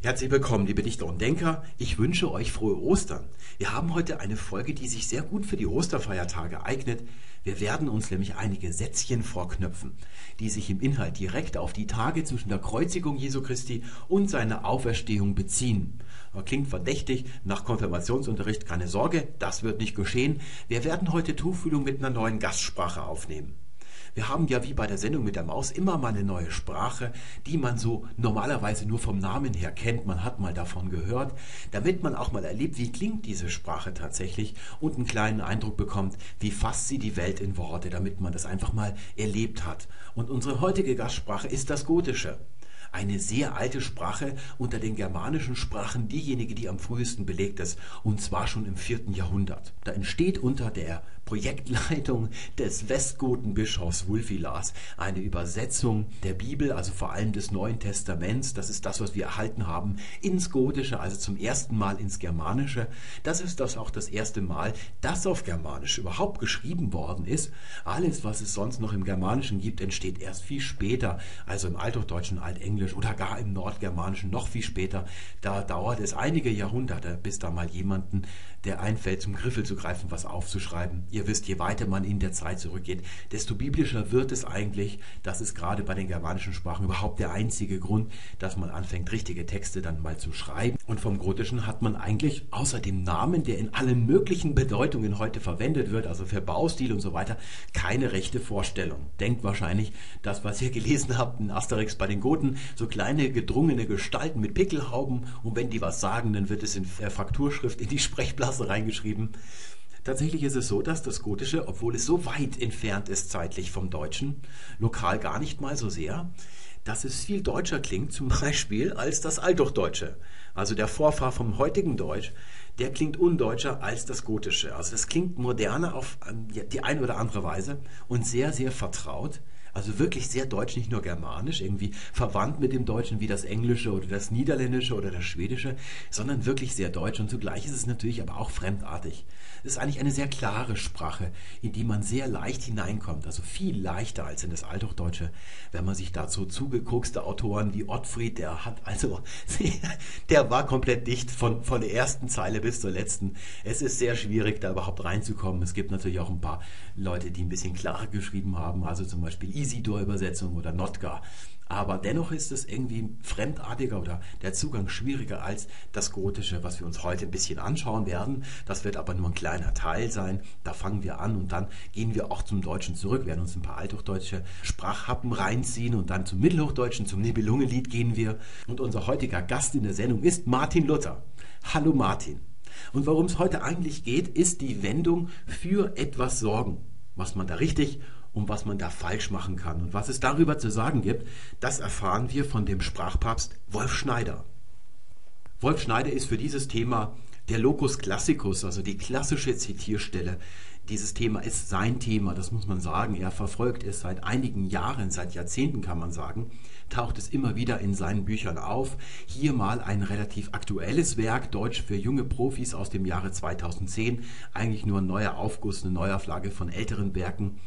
Herzlich willkommen, liebe Dichter und Denker. Ich wünsche euch frohe Ostern. Wir haben heute eine Folge, die sich sehr gut für die Osterfeiertage eignet. Wir werden uns nämlich einige Sätzchen vorknöpfen, die sich im Inhalt direkt auf die Tage zwischen der Kreuzigung Jesu Christi und seiner Auferstehung beziehen. Klingt verdächtig nach Konfirmationsunterricht, keine Sorge, das wird nicht geschehen. Wir werden heute Tuchfühlung mit einer neuen Gastsprache aufnehmen. Wir haben ja wie bei der Sendung mit der Maus immer mal eine neue Sprache, die man so normalerweise nur vom Namen her kennt. Man hat mal davon gehört, damit man auch mal erlebt, wie klingt diese Sprache tatsächlich und einen kleinen Eindruck bekommt, wie fasst sie die Welt in Worte, damit man das einfach mal erlebt hat. Und unsere heutige Gastsprache ist das Gotische eine sehr alte Sprache unter den germanischen Sprachen, diejenige, die am frühesten belegt ist, und zwar schon im vierten Jahrhundert. Da entsteht unter der Projektleitung des Westgotenbischofs Wulfilas eine Übersetzung der Bibel, also vor allem des Neuen Testaments, das ist das, was wir erhalten haben, ins Gotische, also zum ersten Mal ins Germanische. Das ist das auch das erste Mal, dass auf Germanisch überhaupt geschrieben worden ist. Alles, was es sonst noch im Germanischen gibt, entsteht erst viel später, also im Althochdeutschen, Altenglisch oder gar im Nordgermanischen noch viel später. Da dauert es einige Jahrhunderte, bis da mal jemanden der einfällt, zum Griffel zu greifen, was aufzuschreiben. Ihr wisst, je weiter man in der Zeit zurückgeht, desto biblischer wird es eigentlich. Das ist gerade bei den germanischen Sprachen überhaupt der einzige Grund, dass man anfängt, richtige Texte dann mal zu schreiben. Und vom Gotischen hat man eigentlich außer dem Namen, der in allen möglichen Bedeutungen heute verwendet wird, also für Baustil und so weiter, keine rechte Vorstellung. Denkt wahrscheinlich, das, was ihr gelesen habt in Asterix bei den Goten, so kleine gedrungene Gestalten mit Pickelhauben und wenn die was sagen, dann wird es in Frakturschrift in die Sprechblase Klasse reingeschrieben. Tatsächlich ist es so, dass das Gotische, obwohl es so weit entfernt ist zeitlich vom Deutschen, lokal gar nicht mal so sehr, dass es viel deutscher klingt, zum Beispiel als das Althochdeutsche. Also der Vorfahr vom heutigen Deutsch, der klingt undeutscher als das Gotische. Also das klingt moderner auf die eine oder andere Weise und sehr, sehr vertraut. Also wirklich sehr deutsch, nicht nur germanisch, irgendwie verwandt mit dem Deutschen wie das Englische oder das Niederländische oder das Schwedische, sondern wirklich sehr deutsch. Und zugleich ist es natürlich aber auch fremdartig. Es ist eigentlich eine sehr klare Sprache, in die man sehr leicht hineinkommt, also viel leichter als in das Althochdeutsche. Wenn man sich dazu zugeguckste Autoren wie Ottfried, der hat also, der war komplett dicht von, von der ersten Zeile bis zur letzten. Es ist sehr schwierig, da überhaupt reinzukommen. Es gibt natürlich auch ein paar Leute, die ein bisschen klarer geschrieben haben, also zum Beispiel Isidor-Übersetzung oder Notka. Aber dennoch ist es irgendwie fremdartiger oder der Zugang schwieriger als das Gotische, was wir uns heute ein bisschen anschauen werden. Das wird aber nur ein kleiner Teil sein. Da fangen wir an und dann gehen wir auch zum Deutschen zurück, werden uns ein paar althochdeutsche Sprachhappen reinziehen und dann zum Mittelhochdeutschen, zum Nibelungenlied gehen wir. Und unser heutiger Gast in der Sendung ist Martin Luther. Hallo Martin. Und worum es heute eigentlich geht, ist die Wendung für etwas sorgen. Was man da richtig und was man da falsch machen kann. Und was es darüber zu sagen gibt, das erfahren wir von dem Sprachpapst Wolf Schneider. Wolf Schneider ist für dieses Thema der Locus Classicus, also die klassische Zitierstelle. Dieses Thema ist sein Thema, das muss man sagen. Er verfolgt es seit einigen Jahren, seit Jahrzehnten kann man sagen, taucht es immer wieder in seinen Büchern auf. Hier mal ein relativ aktuelles Werk, Deutsch für junge Profis aus dem Jahre 2010. Eigentlich nur ein neuer Aufguss, eine Neuauflage von älteren Werken.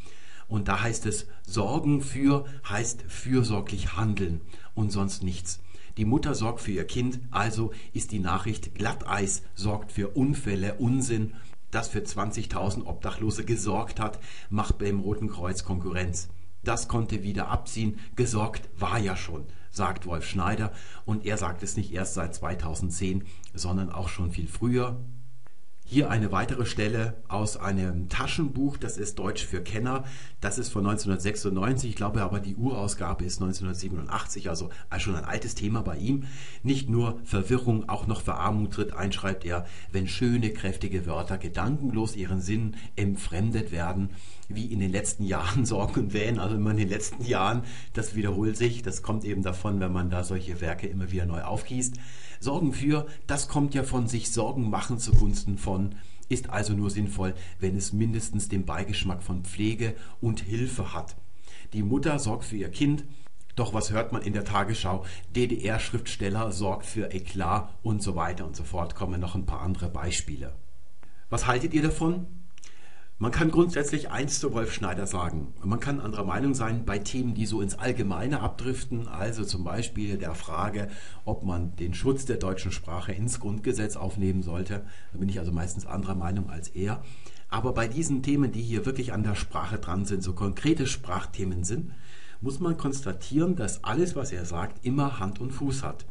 Und da heißt es, Sorgen für heißt fürsorglich handeln und sonst nichts. Die Mutter sorgt für ihr Kind, also ist die Nachricht Glatteis sorgt für Unfälle, Unsinn. Das für 20.000 Obdachlose gesorgt hat, macht beim Roten Kreuz Konkurrenz. Das konnte wieder abziehen, gesorgt war ja schon, sagt Wolf Schneider. Und er sagt es nicht erst seit 2010, sondern auch schon viel früher. Hier eine weitere Stelle aus einem Taschenbuch, das ist Deutsch für Kenner. Das ist von 1996, ich glaube aber die Urausgabe ist 1987, also schon ein altes Thema bei ihm. Nicht nur Verwirrung, auch noch Verarmung tritt ein, schreibt er, wenn schöne, kräftige Wörter gedankenlos ihren Sinn entfremdet werden, wie in den letzten Jahren Sorgen und Wähnen, also immer in den letzten Jahren, das wiederholt sich, das kommt eben davon, wenn man da solche Werke immer wieder neu aufgießt. Sorgen für, das kommt ja von sich Sorgen machen zugunsten von, ist also nur sinnvoll, wenn es mindestens den Beigeschmack von Pflege und Hilfe hat. Die Mutter sorgt für ihr Kind, doch was hört man in der Tagesschau? DDR-Schriftsteller sorgt für Eklat und so weiter und so fort. Kommen noch ein paar andere Beispiele. Was haltet ihr davon? Man kann grundsätzlich eins zu Wolf Schneider sagen. Man kann anderer Meinung sein bei Themen, die so ins Allgemeine abdriften, also zum Beispiel der Frage, ob man den Schutz der deutschen Sprache ins Grundgesetz aufnehmen sollte. Da bin ich also meistens anderer Meinung als er. Aber bei diesen Themen, die hier wirklich an der Sprache dran sind, so konkrete Sprachthemen sind, muss man konstatieren, dass alles, was er sagt, immer Hand und Fuß hat.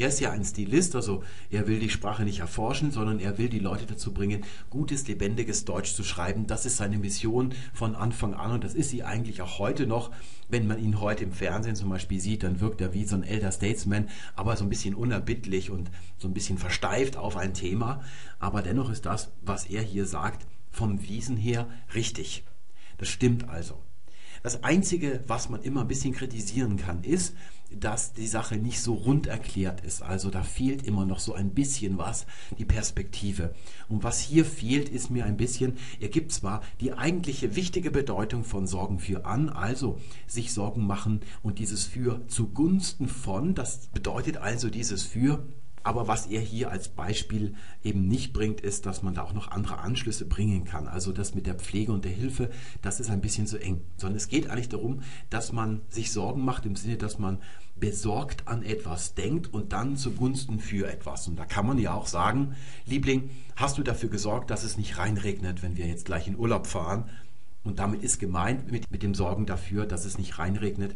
Er ist ja ein Stilist, also er will die Sprache nicht erforschen, sondern er will die Leute dazu bringen, gutes, lebendiges Deutsch zu schreiben. Das ist seine Mission von Anfang an und das ist sie eigentlich auch heute noch. Wenn man ihn heute im Fernsehen zum Beispiel sieht, dann wirkt er wie so ein Elder Statesman, aber so ein bisschen unerbittlich und so ein bisschen versteift auf ein Thema. Aber dennoch ist das, was er hier sagt, vom Wiesen her richtig. Das stimmt also. Das Einzige, was man immer ein bisschen kritisieren kann, ist, dass die Sache nicht so rund erklärt ist. Also da fehlt immer noch so ein bisschen was, die Perspektive. Und was hier fehlt, ist mir ein bisschen, er gibt zwar die eigentliche wichtige Bedeutung von Sorgen für an, also sich Sorgen machen und dieses für zugunsten von, das bedeutet also dieses für aber was er hier als Beispiel eben nicht bringt, ist, dass man da auch noch andere Anschlüsse bringen kann. Also das mit der Pflege und der Hilfe, das ist ein bisschen zu eng. Sondern es geht eigentlich darum, dass man sich Sorgen macht im Sinne, dass man besorgt an etwas denkt und dann zugunsten für etwas. Und da kann man ja auch sagen, Liebling, hast du dafür gesorgt, dass es nicht reinregnet, wenn wir jetzt gleich in Urlaub fahren? Und damit ist gemeint mit, mit dem Sorgen dafür, dass es nicht reinregnet,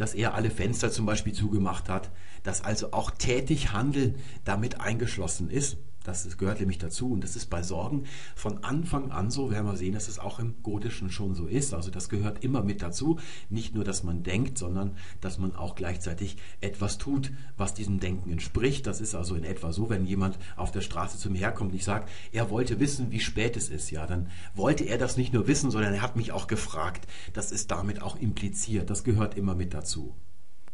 dass er alle Fenster zum Beispiel zugemacht hat, dass also auch tätig Handeln damit eingeschlossen ist. Das gehört nämlich dazu und das ist bei Sorgen von Anfang an so. Werden wir sehen, dass es auch im Gotischen schon so ist. Also das gehört immer mit dazu. Nicht nur, dass man denkt, sondern dass man auch gleichzeitig etwas tut, was diesem Denken entspricht. Das ist also in etwa so, wenn jemand auf der Straße zu mir herkommt und ich sage, er wollte wissen, wie spät es ist. Ja, dann wollte er das nicht nur wissen, sondern er hat mich auch gefragt. Das ist damit auch impliziert. Das gehört immer mit dazu.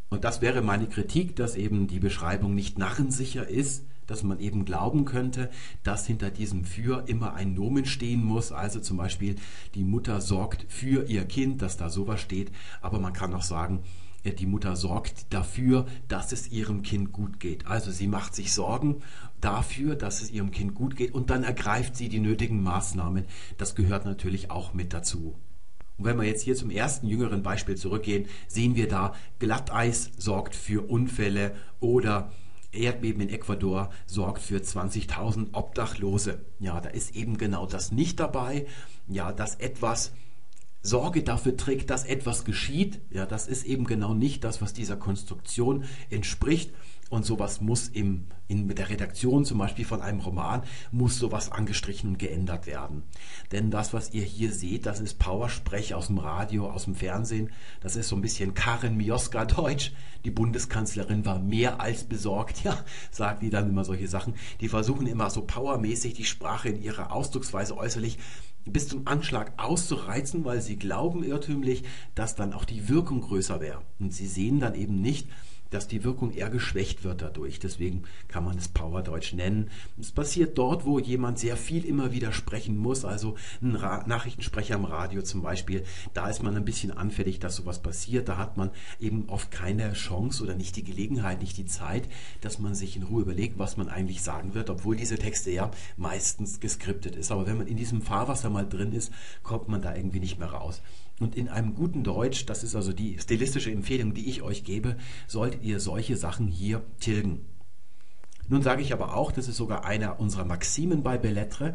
Und das wäre meine Kritik, dass eben die Beschreibung nicht narrensicher ist, dass man eben glauben könnte, dass hinter diesem für immer ein Nomen stehen muss. Also zum Beispiel die Mutter sorgt für ihr Kind, dass da sowas steht. Aber man kann auch sagen, äh, die Mutter sorgt dafür, dass es ihrem Kind gut geht. Also sie macht sich Sorgen dafür, dass es ihrem Kind gut geht und dann ergreift sie die nötigen Maßnahmen. Das gehört natürlich auch mit dazu. Und wenn wir jetzt hier zum ersten jüngeren Beispiel zurückgehen, sehen wir da, Glatteis sorgt für Unfälle oder Erdbeben in Ecuador sorgt für 20.000 Obdachlose. Ja, da ist eben genau das nicht dabei. Ja, dass etwas Sorge dafür trägt, dass etwas geschieht. Ja, das ist eben genau nicht das, was dieser Konstruktion entspricht. Und sowas muss im, in, mit der Redaktion zum Beispiel von einem Roman, muss sowas angestrichen und geändert werden. Denn das, was ihr hier seht, das ist Powersprech aus dem Radio, aus dem Fernsehen. Das ist so ein bisschen Karin Mioska Deutsch. Die Bundeskanzlerin war mehr als besorgt. Ja, sagt die dann immer solche Sachen. Die versuchen immer so powermäßig die Sprache in ihrer Ausdrucksweise äußerlich bis zum Anschlag auszureizen, weil sie glauben irrtümlich, dass dann auch die Wirkung größer wäre. Und sie sehen dann eben nicht, dass die Wirkung eher geschwächt wird dadurch. Deswegen kann man es Powerdeutsch nennen. Es passiert dort, wo jemand sehr viel immer wieder sprechen muss, also ein Ra Nachrichtensprecher im Radio zum Beispiel, da ist man ein bisschen anfällig, dass sowas passiert. Da hat man eben oft keine Chance oder nicht die Gelegenheit, nicht die Zeit, dass man sich in Ruhe überlegt, was man eigentlich sagen wird, obwohl diese Texte ja meistens geskriptet ist. Aber wenn man in diesem Fahrwasser mal drin ist, kommt man da irgendwie nicht mehr raus. Und in einem guten Deutsch, das ist also die stilistische Empfehlung, die ich euch gebe, solltet ihr solche Sachen hier tilgen. Nun sage ich aber auch, das ist sogar einer unserer Maximen bei Bellettre,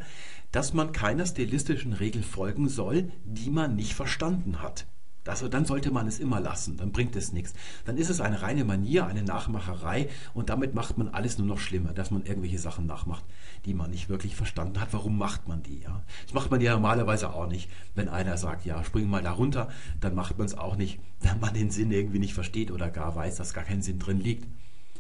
dass man keiner stilistischen Regel folgen soll, die man nicht verstanden hat. Also dann sollte man es immer lassen, dann bringt es nichts. Dann ist es eine reine Manier, eine Nachmacherei und damit macht man alles nur noch schlimmer, dass man irgendwelche Sachen nachmacht, die man nicht wirklich verstanden hat. Warum macht man die? Ja? Das macht man ja normalerweise auch nicht. Wenn einer sagt, ja, spring mal da runter, dann macht man es auch nicht, wenn man den Sinn irgendwie nicht versteht oder gar weiß, dass gar kein Sinn drin liegt.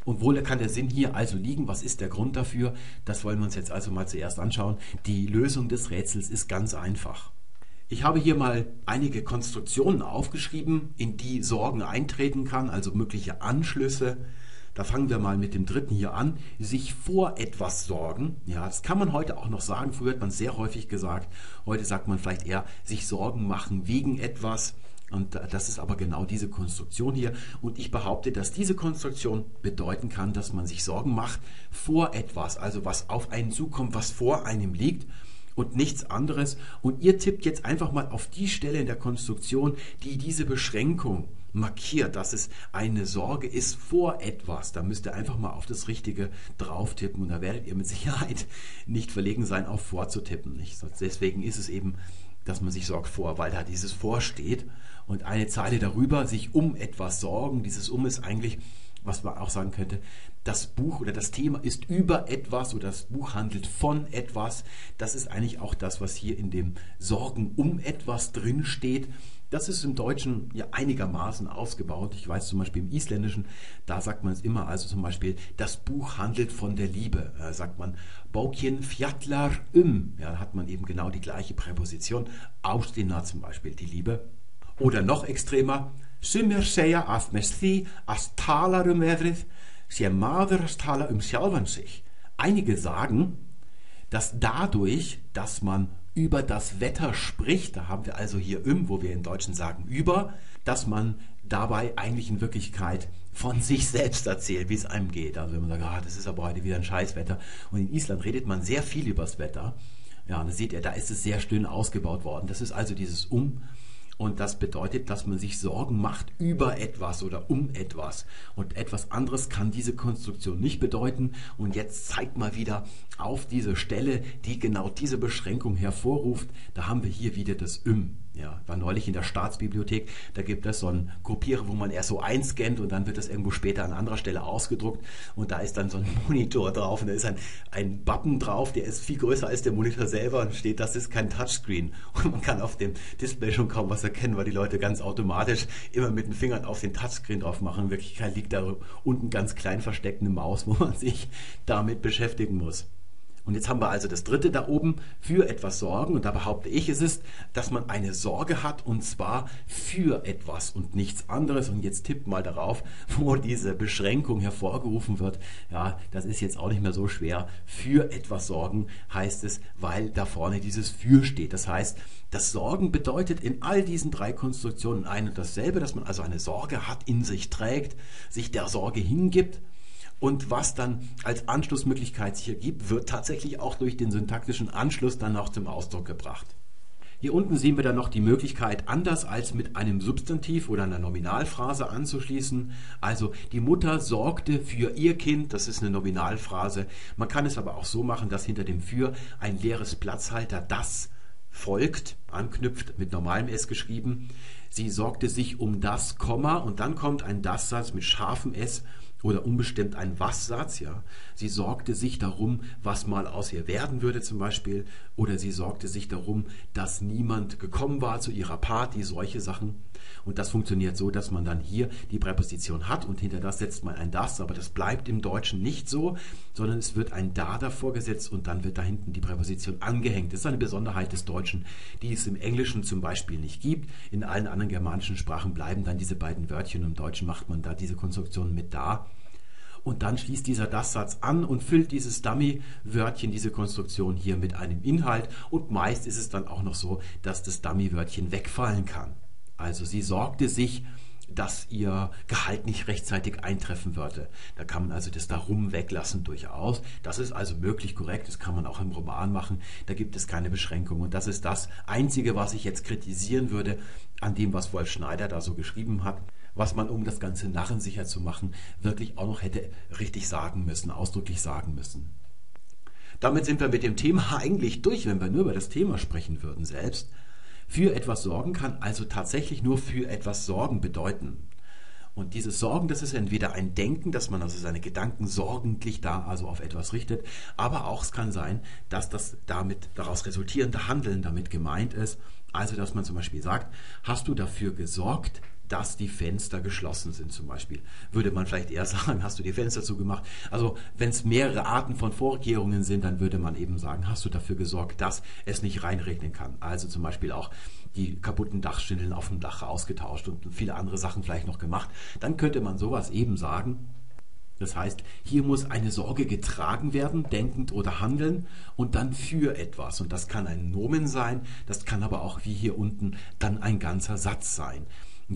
Und wo kann der Sinn hier also liegen? Was ist der Grund dafür? Das wollen wir uns jetzt also mal zuerst anschauen. Die Lösung des Rätsels ist ganz einfach. Ich habe hier mal einige Konstruktionen aufgeschrieben, in die Sorgen eintreten kann, also mögliche Anschlüsse. Da fangen wir mal mit dem dritten hier an. Sich vor etwas sorgen. Ja, das kann man heute auch noch sagen. Früher hat man sehr häufig gesagt. Heute sagt man vielleicht eher sich Sorgen machen wegen etwas. Und das ist aber genau diese Konstruktion hier. Und ich behaupte, dass diese Konstruktion bedeuten kann, dass man sich Sorgen macht vor etwas, also was auf einen zukommt, was vor einem liegt und nichts anderes. Und ihr tippt jetzt einfach mal auf die Stelle in der Konstruktion, die diese Beschränkung markiert, dass es eine Sorge ist vor etwas. Da müsst ihr einfach mal auf das Richtige drauf tippen und da werdet ihr mit Sicherheit nicht verlegen sein, auf vorzutippen. Nicht? Deswegen ist es eben, dass man sich sorgt vor, weil da dieses vorsteht und eine Zeile darüber sich um etwas sorgen. Dieses um ist eigentlich, was man auch sagen könnte, das Buch oder das Thema ist über etwas oder das Buch handelt von etwas. Das ist eigentlich auch das, was hier in dem Sorgen um etwas drin steht. Das ist im Deutschen ja einigermaßen ausgebaut. Ich weiß zum Beispiel im Isländischen, da sagt man es immer, also zum Beispiel, das Buch handelt von der Liebe. Da sagt man Bókin fjallar um. Ja, da hat man eben genau die gleiche Präposition. Ástina zum Beispiel, die Liebe. Oder noch extremer, Sumir segja að með því að talar um veðrið sé maður að tala um sich. Einige sagen, dass dadurch, dass man über das Wetter spricht, da haben wir also hier im, wo wir in Deutschen sagen über, dass man dabei eigentlich in Wirklichkeit von sich selbst erzählt, wie es einem geht. Also wenn man sagt, ah, das ist aber heute wieder ein Scheißwetter. Und in Island redet man sehr viel über das Wetter. Ja, und da seht ihr, da ist es sehr schön ausgebaut worden. Das ist also dieses Um und das bedeutet, dass man sich Sorgen macht über etwas oder um etwas. Und etwas anderes kann diese Konstruktion nicht bedeuten. Und jetzt zeigt mal wieder auf diese Stelle, die genau diese Beschränkung hervorruft. Da haben wir hier wieder das Üm. Ja, war neulich in der Staatsbibliothek, da gibt es so einen Kopierer, wo man erst so einscannt und dann wird das irgendwo später an anderer Stelle ausgedruckt und da ist dann so ein Monitor drauf und da ist ein, ein Button drauf, der ist viel größer als der Monitor selber und steht, das ist kein Touchscreen und man kann auf dem Display schon kaum was erkennen, weil die Leute ganz automatisch immer mit den Fingern auf den Touchscreen drauf machen. In Wirklichkeit liegt da unten ganz klein versteckt eine Maus, wo man sich damit beschäftigen muss. Und jetzt haben wir also das dritte da oben, für etwas sorgen. Und da behaupte ich, es ist, dass man eine Sorge hat und zwar für etwas und nichts anderes. Und jetzt tippt mal darauf, wo diese Beschränkung hervorgerufen wird. Ja, das ist jetzt auch nicht mehr so schwer. Für etwas sorgen heißt es, weil da vorne dieses für steht. Das heißt, das Sorgen bedeutet in all diesen drei Konstruktionen ein und dasselbe, dass man also eine Sorge hat, in sich trägt, sich der Sorge hingibt und was dann als Anschlussmöglichkeit sich ergibt, wird tatsächlich auch durch den syntaktischen Anschluss dann auch zum Ausdruck gebracht. Hier unten sehen wir dann noch die Möglichkeit, anders als mit einem Substantiv oder einer Nominalphrase anzuschließen. Also die Mutter sorgte für ihr Kind, das ist eine Nominalphrase. Man kann es aber auch so machen, dass hinter dem für ein leeres Platzhalter das folgt, anknüpft, mit normalem S geschrieben. Sie sorgte sich um das Komma und dann kommt ein Das-Satz mit scharfem S oder unbestimmt ein Was-Satz, ja. Sie sorgte sich darum, was mal aus ihr werden würde zum Beispiel, oder sie sorgte sich darum, dass niemand gekommen war zu ihrer Party, solche Sachen. Und das funktioniert so, dass man dann hier die Präposition hat und hinter das setzt man ein das, aber das bleibt im Deutschen nicht so, sondern es wird ein da davor gesetzt und dann wird da hinten die Präposition angehängt. Das ist eine Besonderheit des Deutschen, die es im Englischen zum Beispiel nicht gibt. In allen anderen germanischen Sprachen bleiben dann diese beiden Wörtchen. Im Deutschen macht man da diese Konstruktion mit da und dann schließt dieser Das-Satz an und füllt dieses Dummy-Wörtchen, diese Konstruktion hier mit einem Inhalt und meist ist es dann auch noch so, dass das Dummy-Wörtchen wegfallen kann. Also sie sorgte sich, dass ihr Gehalt nicht rechtzeitig eintreffen würde. Da kann man also das Darum weglassen durchaus. Das ist also möglich korrekt. Das kann man auch im Roman machen. Da gibt es keine Beschränkung. Und das ist das Einzige, was ich jetzt kritisieren würde an dem, was Wolf Schneider da so geschrieben hat was man, um das Ganze narrensicher zu machen, wirklich auch noch hätte richtig sagen müssen, ausdrücklich sagen müssen. Damit sind wir mit dem Thema eigentlich durch, wenn wir nur über das Thema sprechen würden selbst. Für etwas sorgen kann also tatsächlich nur für etwas sorgen bedeuten. Und dieses Sorgen, das ist entweder ein Denken, dass man also seine Gedanken sorgentlich da also auf etwas richtet, aber auch es kann sein, dass das damit daraus resultierende Handeln damit gemeint ist. Also, dass man zum Beispiel sagt, hast du dafür gesorgt, dass die Fenster geschlossen sind zum Beispiel. Würde man vielleicht eher sagen, hast du die Fenster zugemacht? Also wenn es mehrere Arten von Vorkehrungen sind, dann würde man eben sagen, hast du dafür gesorgt, dass es nicht reinregnen kann. Also zum Beispiel auch die kaputten Dachschindeln auf dem Dach ausgetauscht und viele andere Sachen vielleicht noch gemacht. Dann könnte man sowas eben sagen. Das heißt, hier muss eine Sorge getragen werden, denkend oder handeln, und dann für etwas. Und das kann ein Nomen sein, das kann aber auch wie hier unten dann ein ganzer Satz sein.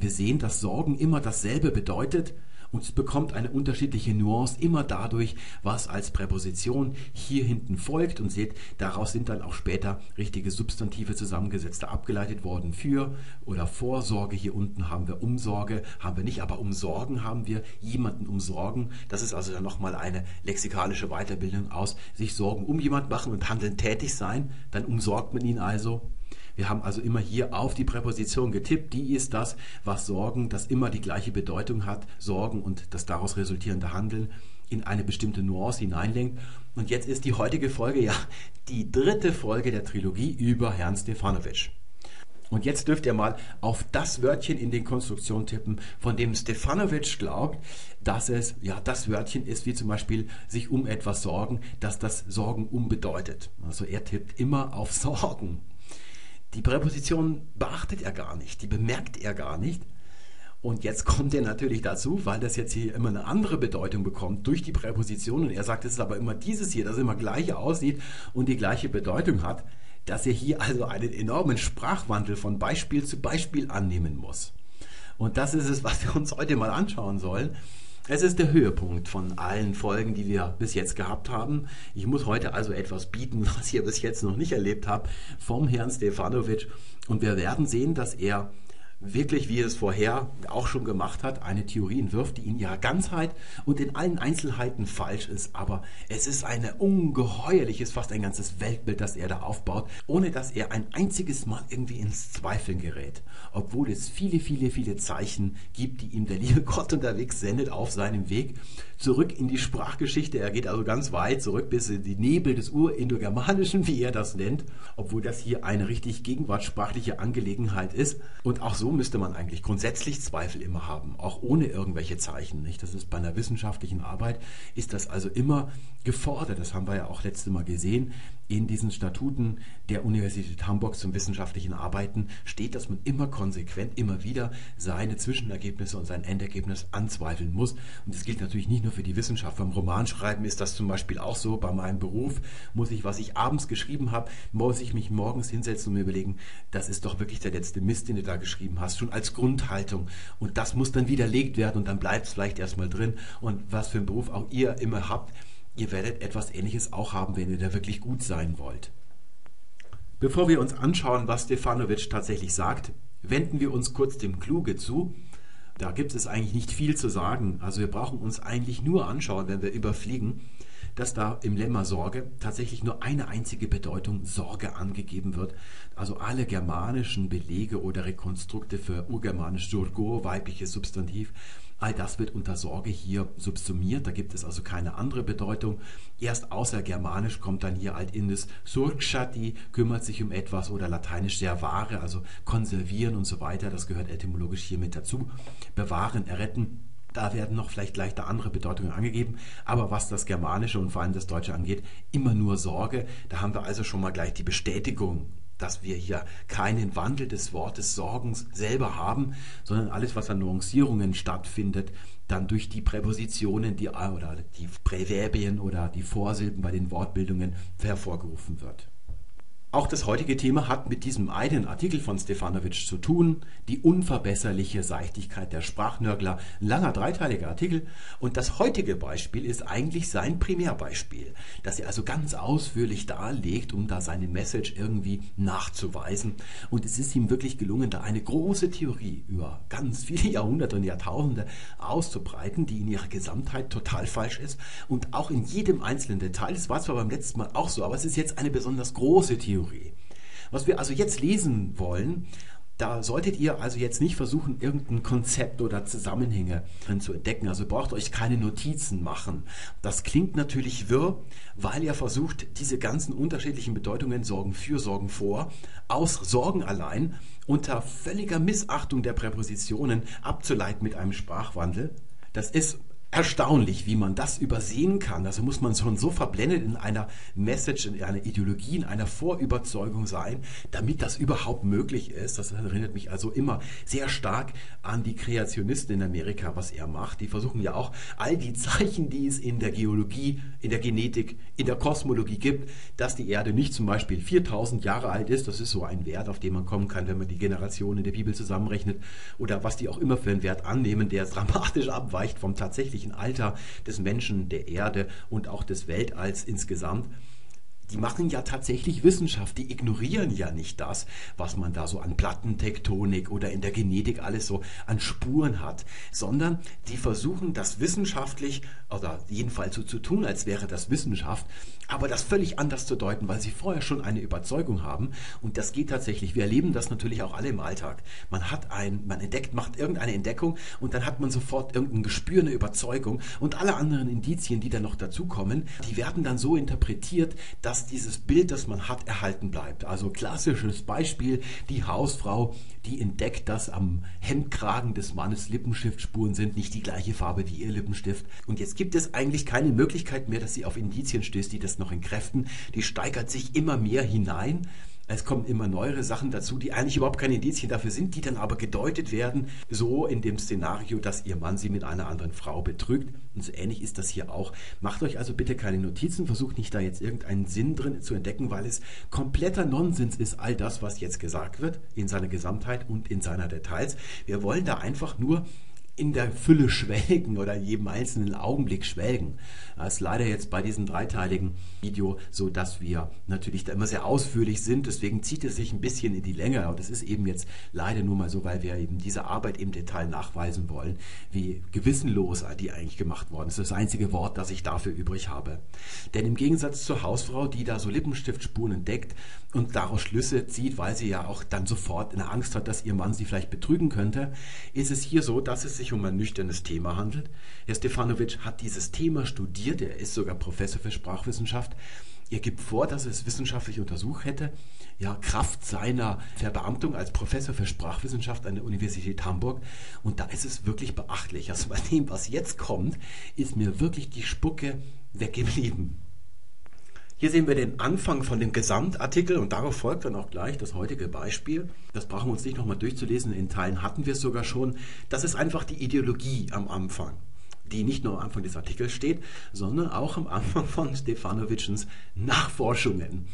Wir sehen, dass Sorgen immer dasselbe bedeutet Und es bekommt eine unterschiedliche Nuance immer dadurch, was als Präposition hier hinten folgt. Und seht, daraus sind dann auch später richtige Substantive zusammengesetzte abgeleitet worden. Für oder Vorsorge. Hier unten haben wir Umsorge, haben wir nicht, aber Umsorgen haben wir. Jemanden umsorgen. Das ist also dann nochmal eine lexikalische Weiterbildung aus sich Sorgen um jemanden machen und handeln tätig sein. Dann umsorgt man ihn also. Wir haben also immer hier auf die Präposition getippt. Die ist das, was Sorgen, das immer die gleiche Bedeutung hat, Sorgen und das daraus resultierende Handeln in eine bestimmte Nuance hineinlenkt. Und jetzt ist die heutige Folge ja die dritte Folge der Trilogie über Herrn Stefanovic. Und jetzt dürft ihr mal auf das Wörtchen in den Konstruktionen tippen, von dem Stefanovic glaubt, dass es ja das Wörtchen ist, wie zum Beispiel sich um etwas sorgen, dass das Sorgen umbedeutet. Also er tippt immer auf Sorgen. Die Präposition beachtet er gar nicht, die bemerkt er gar nicht. Und jetzt kommt er natürlich dazu, weil das jetzt hier immer eine andere Bedeutung bekommt durch die Präposition. Und er sagt, es ist aber immer dieses hier, das immer gleich aussieht und die gleiche Bedeutung hat, dass er hier also einen enormen Sprachwandel von Beispiel zu Beispiel annehmen muss. Und das ist es, was wir uns heute mal anschauen sollen. Es ist der Höhepunkt von allen Folgen, die wir bis jetzt gehabt haben. Ich muss heute also etwas bieten, was ihr bis jetzt noch nicht erlebt habt, vom Herrn Stefanovic. Und wir werden sehen, dass er wirklich, wie er es vorher auch schon gemacht hat, eine Theorie entwirft, die in ihrer Ganzheit und in allen Einzelheiten falsch ist. Aber es ist ein ungeheuerliches, fast ein ganzes Weltbild, das er da aufbaut, ohne dass er ein einziges Mal irgendwie ins Zweifeln gerät. Obwohl es viele, viele, viele Zeichen gibt, die ihm der liebe Gott unterwegs sendet auf seinem Weg zurück in die Sprachgeschichte. Er geht also ganz weit zurück bis in die Nebel des Urindogermanischen, wie er das nennt, obwohl das hier eine richtig gegenwartssprachliche Angelegenheit ist. Und auch so müsste man eigentlich grundsätzlich Zweifel immer haben, auch ohne irgendwelche Zeichen. Nicht? Das ist bei einer wissenschaftlichen Arbeit, ist das also immer gefordert. Das haben wir ja auch letzte Mal gesehen. In diesen Statuten der Universität Hamburg zum wissenschaftlichen Arbeiten steht, dass man immer konsequent, immer wieder seine Zwischenergebnisse und sein Endergebnis anzweifeln muss. Und das gilt natürlich nicht nur für die Wissenschaft. Beim Romanschreiben ist das zum Beispiel auch so. Bei meinem Beruf muss ich, was ich abends geschrieben habe, muss ich mich morgens hinsetzen und mir überlegen, das ist doch wirklich der letzte Mist, den du da geschrieben hast, schon als Grundhaltung. Und das muss dann widerlegt werden und dann bleibt es vielleicht erstmal drin. Und was für einen Beruf auch ihr immer habt, ihr werdet etwas Ähnliches auch haben, wenn ihr da wirklich gut sein wollt. Bevor wir uns anschauen, was Stefanovic tatsächlich sagt, wenden wir uns kurz dem Kluge zu. Da gibt es eigentlich nicht viel zu sagen. Also wir brauchen uns eigentlich nur anschauen, wenn wir überfliegen, dass da im Lemma Sorge tatsächlich nur eine einzige Bedeutung Sorge angegeben wird. Also alle germanischen Belege oder Rekonstrukte für urgermanisch Surgo, weibliches Substantiv, All das wird unter Sorge hier subsumiert, da gibt es also keine andere Bedeutung. Erst außer Germanisch kommt dann hier Altindisch Surgshati, kümmert sich um etwas oder Lateinisch servare, also konservieren und so weiter, das gehört etymologisch hier mit dazu. Bewahren, erretten, da werden noch vielleicht leichter andere Bedeutungen angegeben. Aber was das Germanische und vor allem das Deutsche angeht, immer nur Sorge. Da haben wir also schon mal gleich die Bestätigung dass wir hier keinen Wandel des Wortes Sorgens selber haben, sondern alles, was an Nuancierungen stattfindet, dann durch die Präpositionen die, oder die Präverbien oder die Vorsilben bei den Wortbildungen hervorgerufen wird. Auch das heutige Thema hat mit diesem einen Artikel von Stefanovic zu tun, die unverbesserliche Seichtigkeit der Sprachnörgler, langer dreiteiliger Artikel. Und das heutige Beispiel ist eigentlich sein Primärbeispiel, das er also ganz ausführlich darlegt, um da seine Message irgendwie nachzuweisen. Und es ist ihm wirklich gelungen, da eine große Theorie über ganz viele Jahrhunderte und Jahrtausende auszubreiten, die in ihrer Gesamtheit total falsch ist und auch in jedem einzelnen Detail. Das war zwar beim letzten Mal auch so, aber es ist jetzt eine besonders große Theorie Theorie. Was wir also jetzt lesen wollen, da solltet ihr also jetzt nicht versuchen, irgendein Konzept oder Zusammenhänge drin zu entdecken. Also braucht euch keine Notizen machen. Das klingt natürlich wirr, weil ihr versucht, diese ganzen unterschiedlichen Bedeutungen Sorgen für, Sorgen vor, aus Sorgen allein unter völliger Missachtung der Präpositionen abzuleiten mit einem Sprachwandel. Das ist erstaunlich, wie man das übersehen kann. Also muss man schon so verblendet in einer Message, in einer Ideologie, in einer Vorüberzeugung sein, damit das überhaupt möglich ist. Das erinnert mich also immer sehr stark an die Kreationisten in Amerika, was er macht. Die versuchen ja auch all die Zeichen, die es in der Geologie, in der Genetik, in der Kosmologie gibt, dass die Erde nicht zum Beispiel 4000 Jahre alt ist. Das ist so ein Wert, auf den man kommen kann, wenn man die Generationen in der Bibel zusammenrechnet oder was die auch immer für einen Wert annehmen, der dramatisch abweicht vom tatsächlichen zeitlichen Alter des Menschen, der Erde und auch des Weltalls insgesamt die machen ja tatsächlich Wissenschaft, die ignorieren ja nicht das, was man da so an Plattentektonik oder in der Genetik alles so an Spuren hat, sondern die versuchen das wissenschaftlich, oder jedenfalls so zu tun, als wäre das Wissenschaft, aber das völlig anders zu deuten, weil sie vorher schon eine Überzeugung haben und das geht tatsächlich. Wir erleben das natürlich auch alle im Alltag. Man hat ein, man entdeckt, macht irgendeine Entdeckung und dann hat man sofort irgendein Gespür, eine Überzeugung und alle anderen Indizien, die dann noch dazukommen, die werden dann so interpretiert, dass dass dieses Bild, das man hat, erhalten bleibt. Also klassisches Beispiel, die Hausfrau, die entdeckt, dass am Hemdkragen des Mannes Lippenstiftspuren sind, nicht die gleiche Farbe wie ihr Lippenstift. Und jetzt gibt es eigentlich keine Möglichkeit mehr, dass sie auf Indizien stößt, die das noch entkräften. Die steigert sich immer mehr hinein. Es kommen immer neuere Sachen dazu, die eigentlich überhaupt keine Indizien dafür sind, die dann aber gedeutet werden, so in dem Szenario, dass ihr Mann sie mit einer anderen Frau betrügt. Und so ähnlich ist das hier auch. Macht euch also bitte keine Notizen, versucht nicht da jetzt irgendeinen Sinn drin zu entdecken, weil es kompletter Nonsens ist, all das, was jetzt gesagt wird, in seiner Gesamtheit und in seiner Details. Wir wollen da einfach nur in der Fülle schwelgen oder in jedem einzelnen Augenblick schwelgen. Das ist leider jetzt bei diesem dreiteiligen Video so, dass wir natürlich da immer sehr ausführlich sind. Deswegen zieht es sich ein bisschen in die Länge. Aber das ist eben jetzt leider nur mal so, weil wir eben diese Arbeit im Detail nachweisen wollen, wie gewissenlos die eigentlich gemacht worden ist. Das einzige Wort, das ich dafür übrig habe. Denn im Gegensatz zur Hausfrau, die da so Lippenstiftspuren entdeckt und daraus Schlüsse zieht, weil sie ja auch dann sofort eine Angst hat, dass ihr Mann sie vielleicht betrügen könnte, ist es hier so, dass es sich um ein nüchternes Thema handelt. Herr Stefanovic hat dieses Thema studiert, er ist sogar Professor für Sprachwissenschaft. Er gibt vor, dass er es wissenschaftlich untersucht hätte. Ja, Kraft seiner Verbeamtung als Professor für Sprachwissenschaft an der Universität Hamburg. Und da ist es wirklich beachtlich. Also bei dem, was jetzt kommt, ist mir wirklich die Spucke weggeblieben. Hier sehen wir den Anfang von dem Gesamtartikel und darauf folgt dann auch gleich das heutige Beispiel. Das brauchen wir uns nicht nochmal durchzulesen, in Teilen hatten wir es sogar schon. Das ist einfach die Ideologie am Anfang, die nicht nur am Anfang des Artikels steht, sondern auch am Anfang von Stefanowitschens Nachforschungen.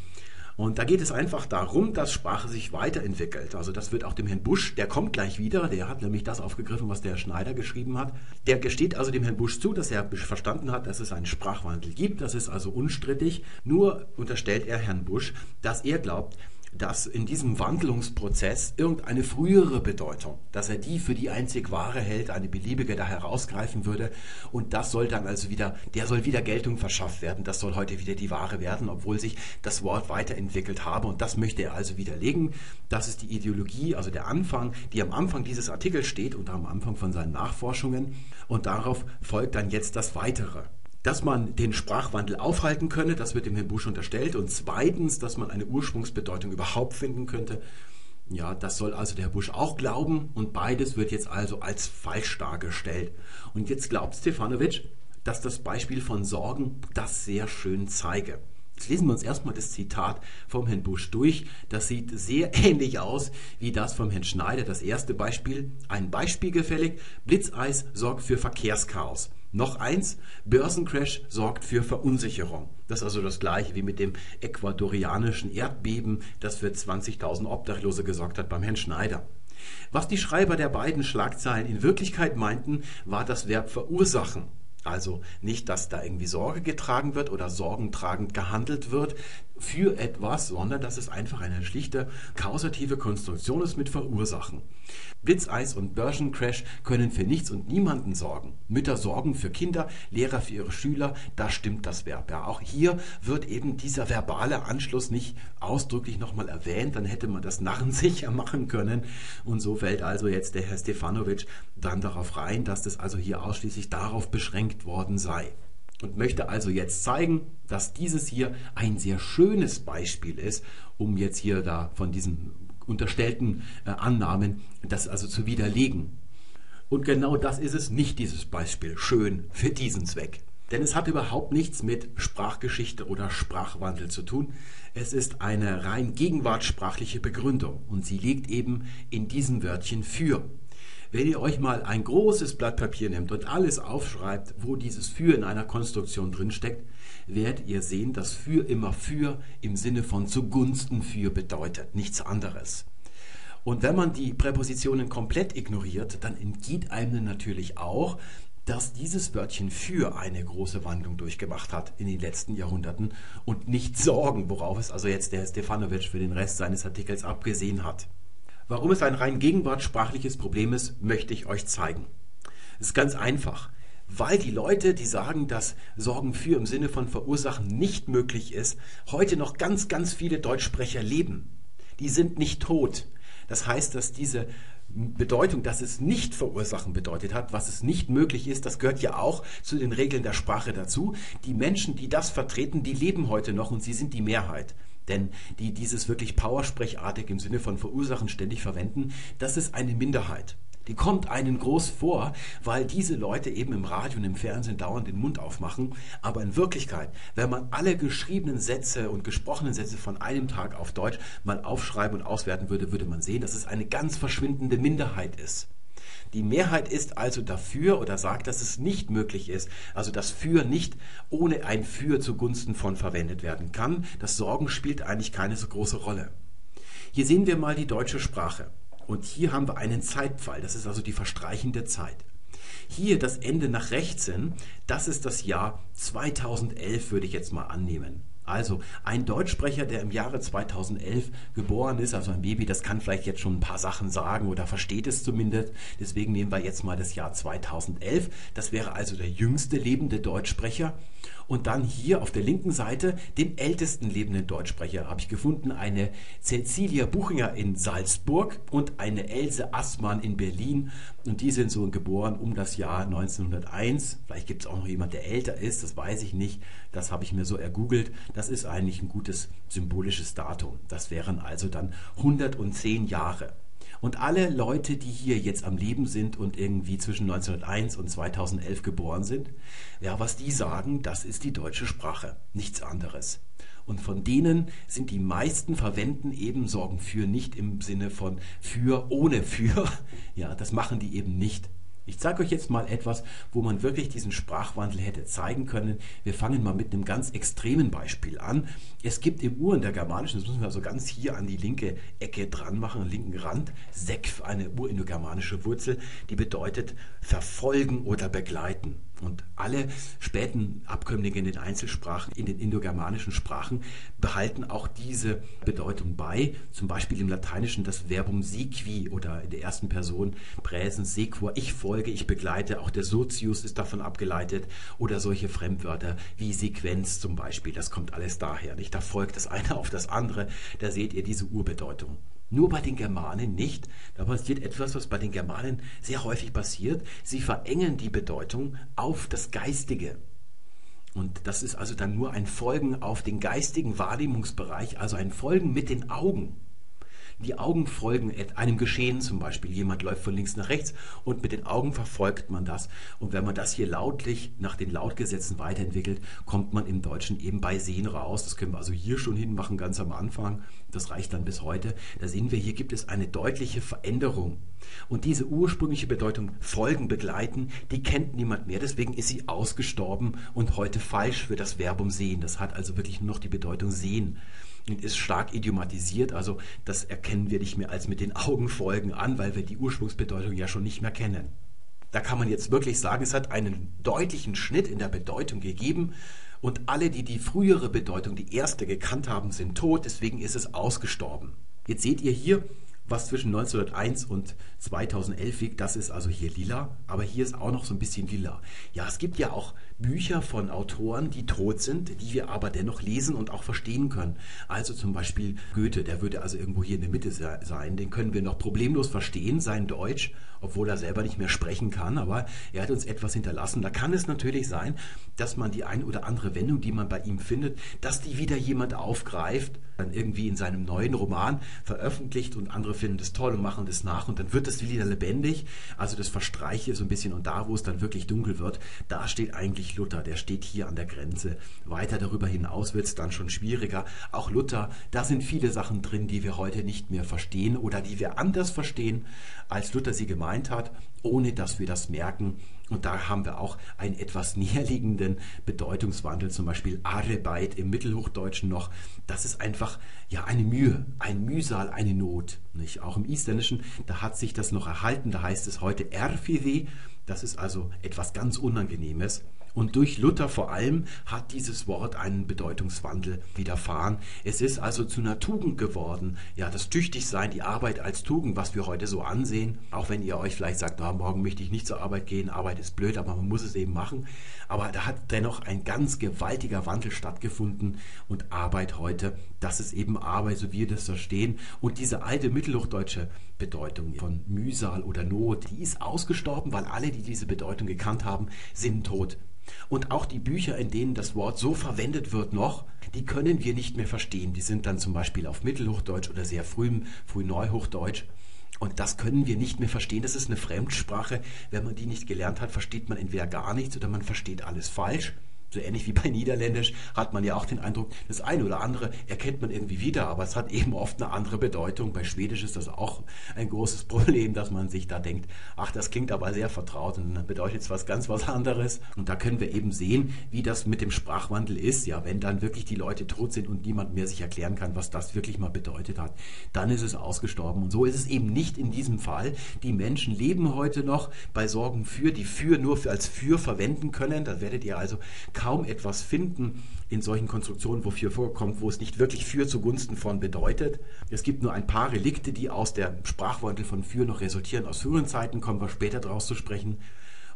Und da geht es einfach darum, dass Sprache sich weiterentwickelt. Also das wird auch dem Herrn Busch, der kommt gleich wieder, der hat nämlich das aufgegriffen, was der Schneider geschrieben hat. Der gesteht also dem Herrn Busch zu, dass er verstanden hat, dass es einen Sprachwandel gibt. Das ist also unstrittig. Nur unterstellt er Herrn Busch, dass er glaubt, dass in diesem Wandlungsprozess irgendeine frühere Bedeutung, dass er die für die einzig wahre hält, eine beliebige da herausgreifen würde. Und das soll dann also wieder, der soll wieder Geltung verschafft werden, das soll heute wieder die Wahre werden, obwohl sich das Wort weiterentwickelt habe. Und das möchte er also widerlegen. Das ist die Ideologie, also der Anfang, die am Anfang dieses Artikels steht und am Anfang von seinen Nachforschungen. Und darauf folgt dann jetzt das Weitere dass man den Sprachwandel aufhalten könne, das wird dem Herrn Busch unterstellt. Und zweitens, dass man eine Ursprungsbedeutung überhaupt finden könnte. Ja, das soll also der Herr Busch auch glauben und beides wird jetzt also als falsch dargestellt. Und jetzt glaubt Stefanovic, dass das Beispiel von Sorgen das sehr schön zeige. Jetzt lesen wir uns erstmal das Zitat vom Herrn Busch durch. Das sieht sehr ähnlich aus wie das vom Herrn Schneider. Das erste Beispiel, ein Beispiel gefällig. Blitzeis sorgt für Verkehrschaos. Noch eins, Börsencrash sorgt für Verunsicherung. Das ist also das gleiche wie mit dem ecuadorianischen Erdbeben, das für 20.000 Obdachlose gesorgt hat beim Herrn Schneider. Was die Schreiber der beiden Schlagzeilen in Wirklichkeit meinten, war das Verb verursachen. Also nicht, dass da irgendwie Sorge getragen wird oder sorgentragend gehandelt wird für etwas, sondern dass es einfach eine schlichte kausative Konstruktion ist mit Verursachen. Blitzeis und Börsencrash können für nichts und niemanden sorgen. Mütter sorgen für Kinder, Lehrer für ihre Schüler, da stimmt das Verb. Ja, auch hier wird eben dieser verbale Anschluss nicht ausdrücklich nochmal erwähnt, dann hätte man das narrensicher machen können. Und so fällt also jetzt der Herr Stefanovic dann darauf rein, dass das also hier ausschließlich darauf beschränkt worden sei. Und möchte also jetzt zeigen, dass dieses hier ein sehr schönes Beispiel ist, um jetzt hier da von diesen unterstellten äh, Annahmen, das also zu widerlegen. Und genau das ist es nicht, dieses Beispiel, schön für diesen Zweck. Denn es hat überhaupt nichts mit Sprachgeschichte oder Sprachwandel zu tun. Es ist eine rein gegenwartssprachliche Begründung und sie liegt eben in diesem Wörtchen für. Wenn ihr euch mal ein großes Blatt Papier nehmt und alles aufschreibt, wo dieses für in einer Konstruktion drinsteckt, werdet ihr sehen, dass für immer für im Sinne von zugunsten für bedeutet, nichts anderes. Und wenn man die Präpositionen komplett ignoriert, dann entgeht einem natürlich auch, dass dieses Wörtchen für eine große Wandlung durchgemacht hat in den letzten Jahrhunderten und nicht Sorgen, worauf es also jetzt der Stefanovic für den Rest seines Artikels abgesehen hat. Warum es ein rein gegenwartssprachliches Problem ist, möchte ich euch zeigen. Es ist ganz einfach, weil die Leute, die sagen, dass Sorgen für im Sinne von verursachen nicht möglich ist, heute noch ganz, ganz viele Deutschsprecher leben. Die sind nicht tot. Das heißt, dass diese Bedeutung, dass es nicht verursachen bedeutet hat, was es nicht möglich ist, das gehört ja auch zu den Regeln der Sprache dazu. Die Menschen, die das vertreten, die leben heute noch und sie sind die Mehrheit. Denn die dieses wirklich Powersprechartig im Sinne von verursachen ständig verwenden, das ist eine Minderheit. Die kommt einen groß vor, weil diese Leute eben im Radio und im Fernsehen dauernd den Mund aufmachen. Aber in Wirklichkeit, wenn man alle geschriebenen Sätze und gesprochenen Sätze von einem Tag auf Deutsch mal aufschreiben und auswerten würde, würde man sehen, dass es eine ganz verschwindende Minderheit ist. Die Mehrheit ist also dafür oder sagt, dass es nicht möglich ist, also dass für nicht ohne ein für zugunsten von verwendet werden kann. Das Sorgen spielt eigentlich keine so große Rolle. Hier sehen wir mal die deutsche Sprache. Und hier haben wir einen Zeitpfeil, das ist also die verstreichende Zeit. Hier das Ende nach rechts hin, das ist das Jahr 2011, würde ich jetzt mal annehmen. Also ein Deutschsprecher, der im Jahre 2011 geboren ist, also ein Baby, das kann vielleicht jetzt schon ein paar Sachen sagen oder versteht es zumindest. Deswegen nehmen wir jetzt mal das Jahr 2011. Das wäre also der jüngste lebende Deutschsprecher. Und dann hier auf der linken Seite den ältesten lebenden Deutschsprecher habe ich gefunden, eine Cecilia Buchinger in Salzburg und eine Else Assmann in Berlin. Und die sind so geboren um das Jahr 1901. Vielleicht gibt es auch noch jemand, der älter ist, das weiß ich nicht. Das habe ich mir so ergoogelt. Das ist eigentlich ein gutes symbolisches Datum. Das wären also dann 110 Jahre. Und alle Leute, die hier jetzt am Leben sind und irgendwie zwischen 1901 und 2011 geboren sind, ja, was die sagen, das ist die deutsche Sprache, nichts anderes. Und von denen sind die meisten verwenden eben Sorgen für nicht im Sinne von für ohne für. Ja, das machen die eben nicht. Ich zeige euch jetzt mal etwas, wo man wirklich diesen Sprachwandel hätte zeigen können. Wir fangen mal mit einem ganz extremen Beispiel an. Es gibt im Ur in der germanischen, das müssen wir also ganz hier an die linke Ecke dran machen, linken Rand, Sekf, eine urindogermanische Wurzel, die bedeutet verfolgen oder begleiten. Und alle späten Abkömmlinge in den Einzelsprachen, in den indogermanischen Sprachen, behalten auch diese Bedeutung bei. Zum Beispiel im Lateinischen das Verbum sequi oder in der ersten Person Präsens sequor, ich folge, ich begleite. Auch der Sozius ist davon abgeleitet. Oder solche Fremdwörter wie Sequenz zum Beispiel, das kommt alles daher. Nicht? Da folgt das eine auf das andere. Da seht ihr diese Urbedeutung. Nur bei den Germanen nicht. Da passiert etwas, was bei den Germanen sehr häufig passiert. Sie verengen die Bedeutung auf das Geistige. Und das ist also dann nur ein Folgen auf den geistigen Wahrnehmungsbereich, also ein Folgen mit den Augen. Die Augen folgen einem Geschehen zum Beispiel. Jemand läuft von links nach rechts und mit den Augen verfolgt man das. Und wenn man das hier lautlich nach den Lautgesetzen weiterentwickelt, kommt man im Deutschen eben bei Sehen raus. Das können wir also hier schon hinmachen, ganz am Anfang. Das reicht dann bis heute. Da sehen wir, hier gibt es eine deutliche Veränderung. Und diese ursprüngliche Bedeutung Folgen begleiten, die kennt niemand mehr. Deswegen ist sie ausgestorben und heute falsch für das Verbum sehen. Das hat also wirklich nur noch die Bedeutung sehen und ist stark idiomatisiert. Also das erkennen wir nicht mehr als mit den Augenfolgen an, weil wir die Ursprungsbedeutung ja schon nicht mehr kennen. Da kann man jetzt wirklich sagen, es hat einen deutlichen Schnitt in der Bedeutung gegeben und alle, die die frühere Bedeutung, die erste gekannt haben, sind tot, deswegen ist es ausgestorben. Jetzt seht ihr hier, was zwischen 1901 und 2011 liegt, das ist also hier lila, aber hier ist auch noch so ein bisschen lila. Ja, es gibt ja auch Bücher von Autoren, die tot sind, die wir aber dennoch lesen und auch verstehen können. Also zum Beispiel Goethe, der würde also irgendwo hier in der Mitte sein, den können wir noch problemlos verstehen, sein Deutsch, obwohl er selber nicht mehr sprechen kann, aber er hat uns etwas hinterlassen. Da kann es natürlich sein, dass man die ein oder andere Wendung, die man bei ihm findet, dass die wieder jemand aufgreift, dann irgendwie in seinem neuen Roman veröffentlicht und andere finden das toll und machen das nach und dann wird es wieder lebendig. Also das verstreiche so ein bisschen und da, wo es dann wirklich dunkel wird, da steht eigentlich Luther, der steht hier an der Grenze. Weiter darüber hinaus wird es dann schon schwieriger. Auch Luther, da sind viele Sachen drin, die wir heute nicht mehr verstehen oder die wir anders verstehen, als Luther sie gemeint hat, ohne dass wir das merken. Und da haben wir auch einen etwas näherliegenden Bedeutungswandel, zum Beispiel Arbeit im Mittelhochdeutschen noch. Das ist einfach ja eine Mühe, ein Mühsal, eine Not. Nicht? Auch im Isländischen, da hat sich das noch erhalten, da heißt es heute Erfiði. Das ist also etwas ganz Unangenehmes. Und durch Luther vor allem hat dieses Wort einen Bedeutungswandel widerfahren. Es ist also zu einer Tugend geworden. Ja, das Tüchtigsein, die Arbeit als Tugend, was wir heute so ansehen. Auch wenn ihr euch vielleicht sagt, oh, morgen möchte ich nicht zur Arbeit gehen, Arbeit ist blöd, aber man muss es eben machen. Aber da hat dennoch ein ganz gewaltiger Wandel stattgefunden. Und Arbeit heute, das ist eben Arbeit, so wie wir das verstehen. Und diese alte mittelhochdeutsche Bedeutung von Mühsal oder Not, die ist ausgestorben, weil alle, die diese Bedeutung gekannt haben, sind tot. Und auch die Bücher, in denen das Wort so verwendet wird noch, die können wir nicht mehr verstehen. Die sind dann zum Beispiel auf Mittelhochdeutsch oder sehr früh, früh Neuhochdeutsch. Und das können wir nicht mehr verstehen. Das ist eine Fremdsprache. Wenn man die nicht gelernt hat, versteht man entweder gar nichts oder man versteht alles falsch so ähnlich wie bei Niederländisch hat man ja auch den Eindruck, das eine oder andere erkennt man irgendwie wieder, aber es hat eben oft eine andere Bedeutung. Bei Schwedisch ist das auch ein großes Problem, dass man sich da denkt, ach, das klingt aber sehr vertraut und dann bedeutet es was ganz was anderes. Und da können wir eben sehen, wie das mit dem Sprachwandel ist. Ja, wenn dann wirklich die Leute tot sind und niemand mehr sich erklären kann, was das wirklich mal bedeutet hat, dann ist es ausgestorben. Und so ist es eben nicht in diesem Fall. Die Menschen leben heute noch bei Sorgen für, die für nur als für verwenden können. Da werdet ihr also kaum etwas finden in solchen Konstruktionen, wofür vorkommt, wo es nicht wirklich für zugunsten von bedeutet. Es gibt nur ein paar Relikte, die aus der Sprachwandel von für noch resultieren. Aus früheren Zeiten kommen wir später daraus zu sprechen.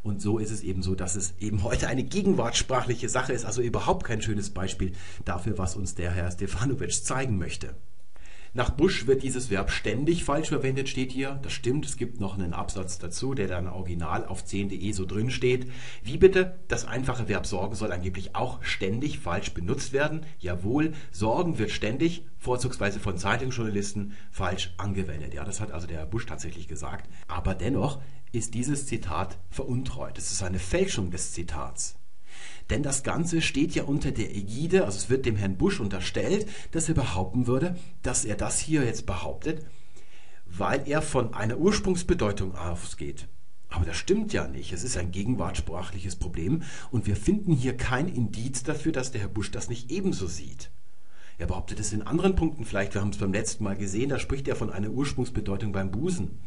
Und so ist es eben so, dass es eben heute eine gegenwartssprachliche Sache ist, also überhaupt kein schönes Beispiel dafür, was uns der Herr Stefanovic zeigen möchte. Nach Bush wird dieses Verb ständig falsch verwendet, steht hier. Das stimmt, es gibt noch einen Absatz dazu, der dann original auf 10.de so drin steht. Wie bitte? Das einfache Verb sorgen soll angeblich auch ständig falsch benutzt werden. Jawohl, sorgen wird ständig, vorzugsweise von Zeitungsjournalisten, falsch angewendet. Ja, das hat also der Herr Bush tatsächlich gesagt. Aber dennoch ist dieses Zitat veruntreut. Es ist eine Fälschung des Zitats. Denn das Ganze steht ja unter der Ägide, also es wird dem Herrn Busch unterstellt, dass er behaupten würde, dass er das hier jetzt behauptet, weil er von einer Ursprungsbedeutung ausgeht. Aber das stimmt ja nicht. Es ist ein gegenwartssprachliches Problem und wir finden hier kein Indiz dafür, dass der Herr Busch das nicht ebenso sieht. Er behauptet es in anderen Punkten vielleicht, wir haben es beim letzten Mal gesehen, da spricht er von einer Ursprungsbedeutung beim Busen,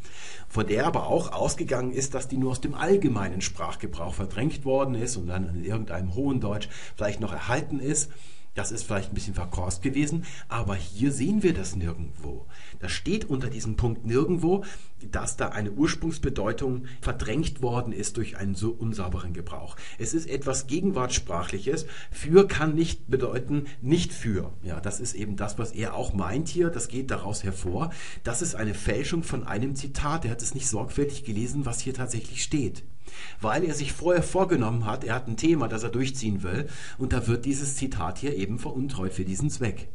von der aber auch ausgegangen ist, dass die nur aus dem allgemeinen Sprachgebrauch verdrängt worden ist und dann in irgendeinem hohen Deutsch vielleicht noch erhalten ist. Das ist vielleicht ein bisschen verkorst gewesen, aber hier sehen wir das nirgendwo. Da steht unter diesem Punkt nirgendwo, dass da eine Ursprungsbedeutung verdrängt worden ist durch einen so unsauberen Gebrauch. Es ist etwas Gegenwartssprachliches. Für kann nicht bedeuten nicht für. Ja, das ist eben das, was er auch meint hier. Das geht daraus hervor. Das ist eine Fälschung von einem Zitat. Er hat es nicht sorgfältig gelesen, was hier tatsächlich steht weil er sich vorher vorgenommen hat, er hat ein Thema, das er durchziehen will, und da wird dieses Zitat hier eben veruntreut für diesen Zweck.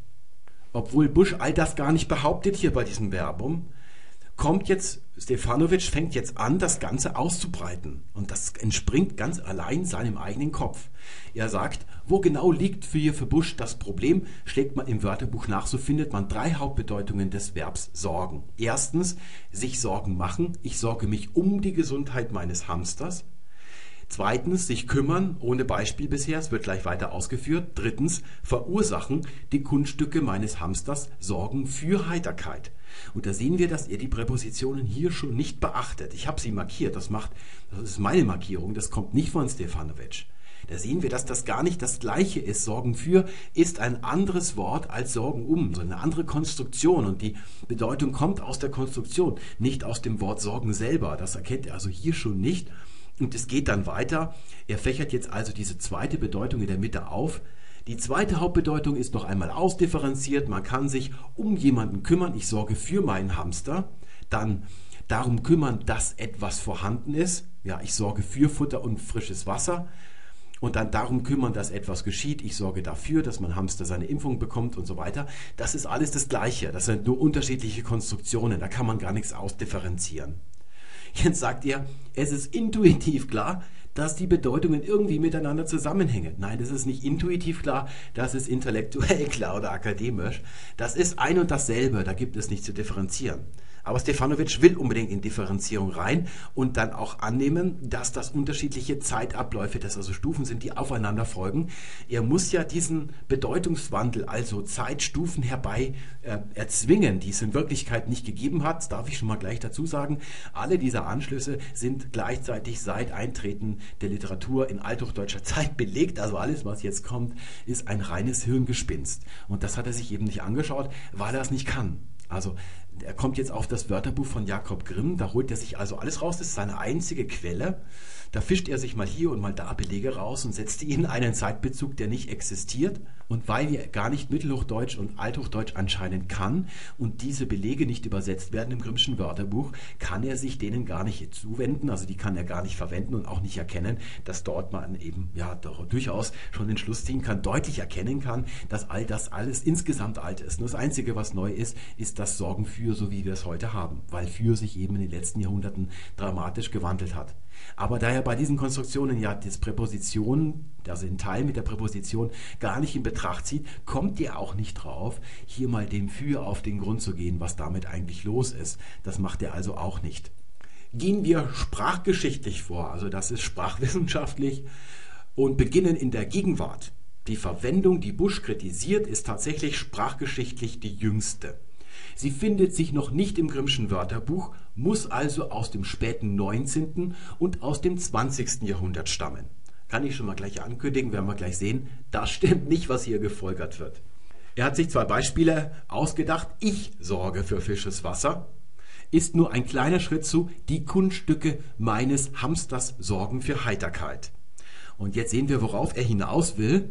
Obwohl Bush all das gar nicht behauptet hier bei diesem Verbum, kommt jetzt, Stefanovic fängt jetzt an, das Ganze auszubreiten. Und das entspringt ganz allein seinem eigenen Kopf. Er sagt, wo genau liegt für hier für Busch das Problem? Schlägt man im Wörterbuch nach, so findet man drei Hauptbedeutungen des Verbs sorgen. Erstens, sich Sorgen machen. Ich sorge mich um die Gesundheit meines Hamsters. Zweitens, sich kümmern, ohne Beispiel bisher, es wird gleich weiter ausgeführt. Drittens, verursachen, die Kunststücke meines Hamsters sorgen für Heiterkeit. Und da sehen wir, dass er die Präpositionen hier schon nicht beachtet. Ich habe sie markiert, das macht, das ist meine Markierung, das kommt nicht von Stefanovic. Da sehen wir, dass das gar nicht das gleiche ist. Sorgen für ist ein anderes Wort als Sorgen um, so eine andere Konstruktion. Und die Bedeutung kommt aus der Konstruktion, nicht aus dem Wort Sorgen selber. Das erkennt er also hier schon nicht. Und es geht dann weiter. Er fächert jetzt also diese zweite Bedeutung in der Mitte auf. Die zweite Hauptbedeutung ist noch einmal ausdifferenziert. Man kann sich um jemanden kümmern. Ich sorge für meinen Hamster. Dann darum kümmern, dass etwas vorhanden ist. Ja, ich sorge für Futter und frisches Wasser. Und dann darum kümmern, dass etwas geschieht. Ich sorge dafür, dass mein Hamster seine Impfung bekommt und so weiter. Das ist alles das Gleiche. Das sind nur unterschiedliche Konstruktionen. Da kann man gar nichts ausdifferenzieren. Jetzt sagt ihr, es ist intuitiv klar, dass die Bedeutungen irgendwie miteinander zusammenhängen. Nein, das ist nicht intuitiv klar, das ist intellektuell klar oder akademisch. Das ist ein und dasselbe, da gibt es nicht zu differenzieren. Aber Stefanovic will unbedingt in Differenzierung rein und dann auch annehmen, dass das unterschiedliche Zeitabläufe, das also Stufen sind, die aufeinander folgen. Er muss ja diesen Bedeutungswandel, also Zeitstufen herbei äh, erzwingen, die es in Wirklichkeit nicht gegeben hat. Das darf ich schon mal gleich dazu sagen. Alle diese Anschlüsse sind gleichzeitig seit Eintreten der Literatur in althochdeutscher Zeit belegt. Also alles, was jetzt kommt, ist ein reines Hirngespinst. Und das hat er sich eben nicht angeschaut, weil er es nicht kann. Also er kommt jetzt auf das Wörterbuch von Jakob Grimm, da holt er sich also alles raus, das ist seine einzige Quelle. Da fischt er sich mal hier und mal da Belege raus und setzt die in einen Zeitbezug, der nicht existiert. Und weil er gar nicht Mittelhochdeutsch und Althochdeutsch anscheinend kann und diese Belege nicht übersetzt werden im Grimmschen Wörterbuch, kann er sich denen gar nicht zuwenden, also die kann er gar nicht verwenden und auch nicht erkennen, dass dort man eben ja durchaus schon den Schluss ziehen kann, deutlich erkennen kann, dass all das alles insgesamt alt ist. Nur das Einzige, was neu ist, ist das Sorgen für, so wie wir es heute haben, weil für sich eben in den letzten Jahrhunderten dramatisch gewandelt hat. Aber da er bei diesen Konstruktionen ja das Präposition, also den Teil mit der Präposition gar nicht in Betracht zieht, kommt ihr auch nicht drauf, hier mal dem Für auf den Grund zu gehen, was damit eigentlich los ist. Das macht er also auch nicht. Gehen wir sprachgeschichtlich vor, also das ist sprachwissenschaftlich, und beginnen in der Gegenwart. Die Verwendung, die Busch kritisiert, ist tatsächlich sprachgeschichtlich die jüngste. Sie findet sich noch nicht im Grimmschen Wörterbuch, muss also aus dem späten 19. und aus dem 20. Jahrhundert stammen. Kann ich schon mal gleich ankündigen, werden wir gleich sehen. Das stimmt nicht, was hier gefolgert wird. Er hat sich zwei Beispiele ausgedacht. Ich sorge für fisches Wasser. Ist nur ein kleiner Schritt zu, die Kunststücke meines Hamsters sorgen für Heiterkeit. Und jetzt sehen wir, worauf er hinaus will.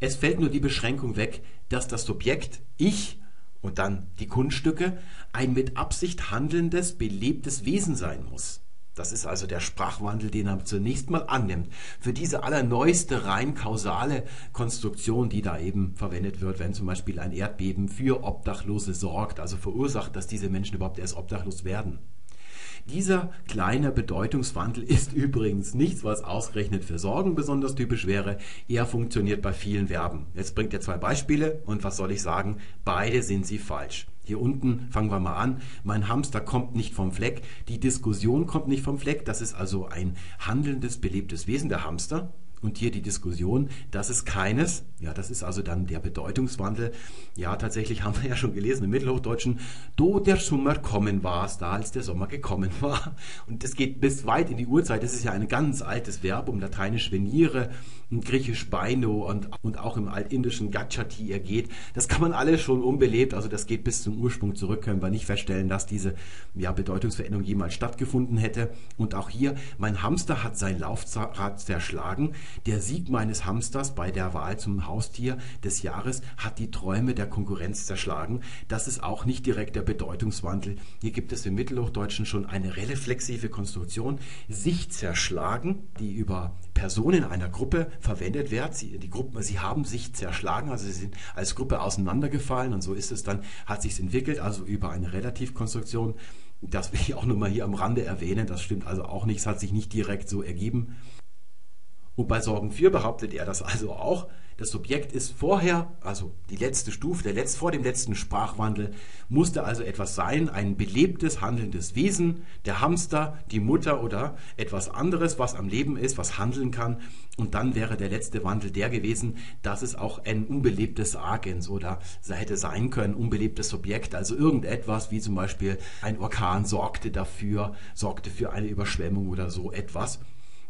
Es fällt nur die Beschränkung weg, dass das Subjekt Ich und dann die Kunststücke ein mit Absicht handelndes, belebtes Wesen sein muss. Das ist also der Sprachwandel, den er zunächst mal annimmt. Für diese allerneueste rein kausale Konstruktion, die da eben verwendet wird, wenn zum Beispiel ein Erdbeben für Obdachlose sorgt, also verursacht, dass diese Menschen überhaupt erst obdachlos werden. Dieser kleine Bedeutungswandel ist übrigens nichts, was ausgerechnet für Sorgen besonders typisch wäre. Er funktioniert bei vielen Verben. Jetzt bringt er zwei Beispiele und was soll ich sagen? Beide sind sie falsch. Hier unten fangen wir mal an. Mein Hamster kommt nicht vom Fleck. Die Diskussion kommt nicht vom Fleck. Das ist also ein handelndes, belebtes Wesen, der Hamster. Und hier die Diskussion, das ist keines. Ja, das ist also dann der Bedeutungswandel. Ja, tatsächlich haben wir ja schon gelesen im Mittelhochdeutschen, do der Sommer kommen war da als der Sommer gekommen war. Und das geht bis weit in die Urzeit. Das ist ja ein ganz altes Verb, um lateinisch veniere, griechisch beino und, und auch im altindischen gachati ergeht. Das kann man alles schon unbelebt, also das geht bis zum Ursprung zurück, können wir nicht feststellen, dass diese ja, Bedeutungsveränderung jemals stattgefunden hätte. Und auch hier, mein Hamster hat sein Laufrad zerschlagen. Der Sieg meines Hamsters bei der Wahl zum Haustier des Jahres hat die Träume der Konkurrenz zerschlagen. Das ist auch nicht direkt der Bedeutungswandel. Hier gibt es im Mittelhochdeutschen schon eine reflexive Konstruktion. Sich zerschlagen, die über Personen einer Gruppe verwendet wird. Sie, die Gruppen, sie haben sich zerschlagen, also sie sind als Gruppe auseinandergefallen und so ist es dann, hat sich entwickelt, also über eine Relativkonstruktion. Das will ich auch nur mal hier am Rande erwähnen. Das stimmt also auch nicht, es hat sich nicht direkt so ergeben. Und bei Sorgen 4 behauptet er das also auch. Das Subjekt ist vorher, also die letzte Stufe, der letzt, vor dem letzten Sprachwandel, musste also etwas sein, ein belebtes, handelndes Wesen, der Hamster, die Mutter oder etwas anderes, was am Leben ist, was handeln kann. Und dann wäre der letzte Wandel der gewesen, dass es auch ein unbelebtes Agens oder hätte sein können, unbelebtes Subjekt, also irgendetwas wie zum Beispiel ein Orkan sorgte dafür, sorgte für eine Überschwemmung oder so etwas.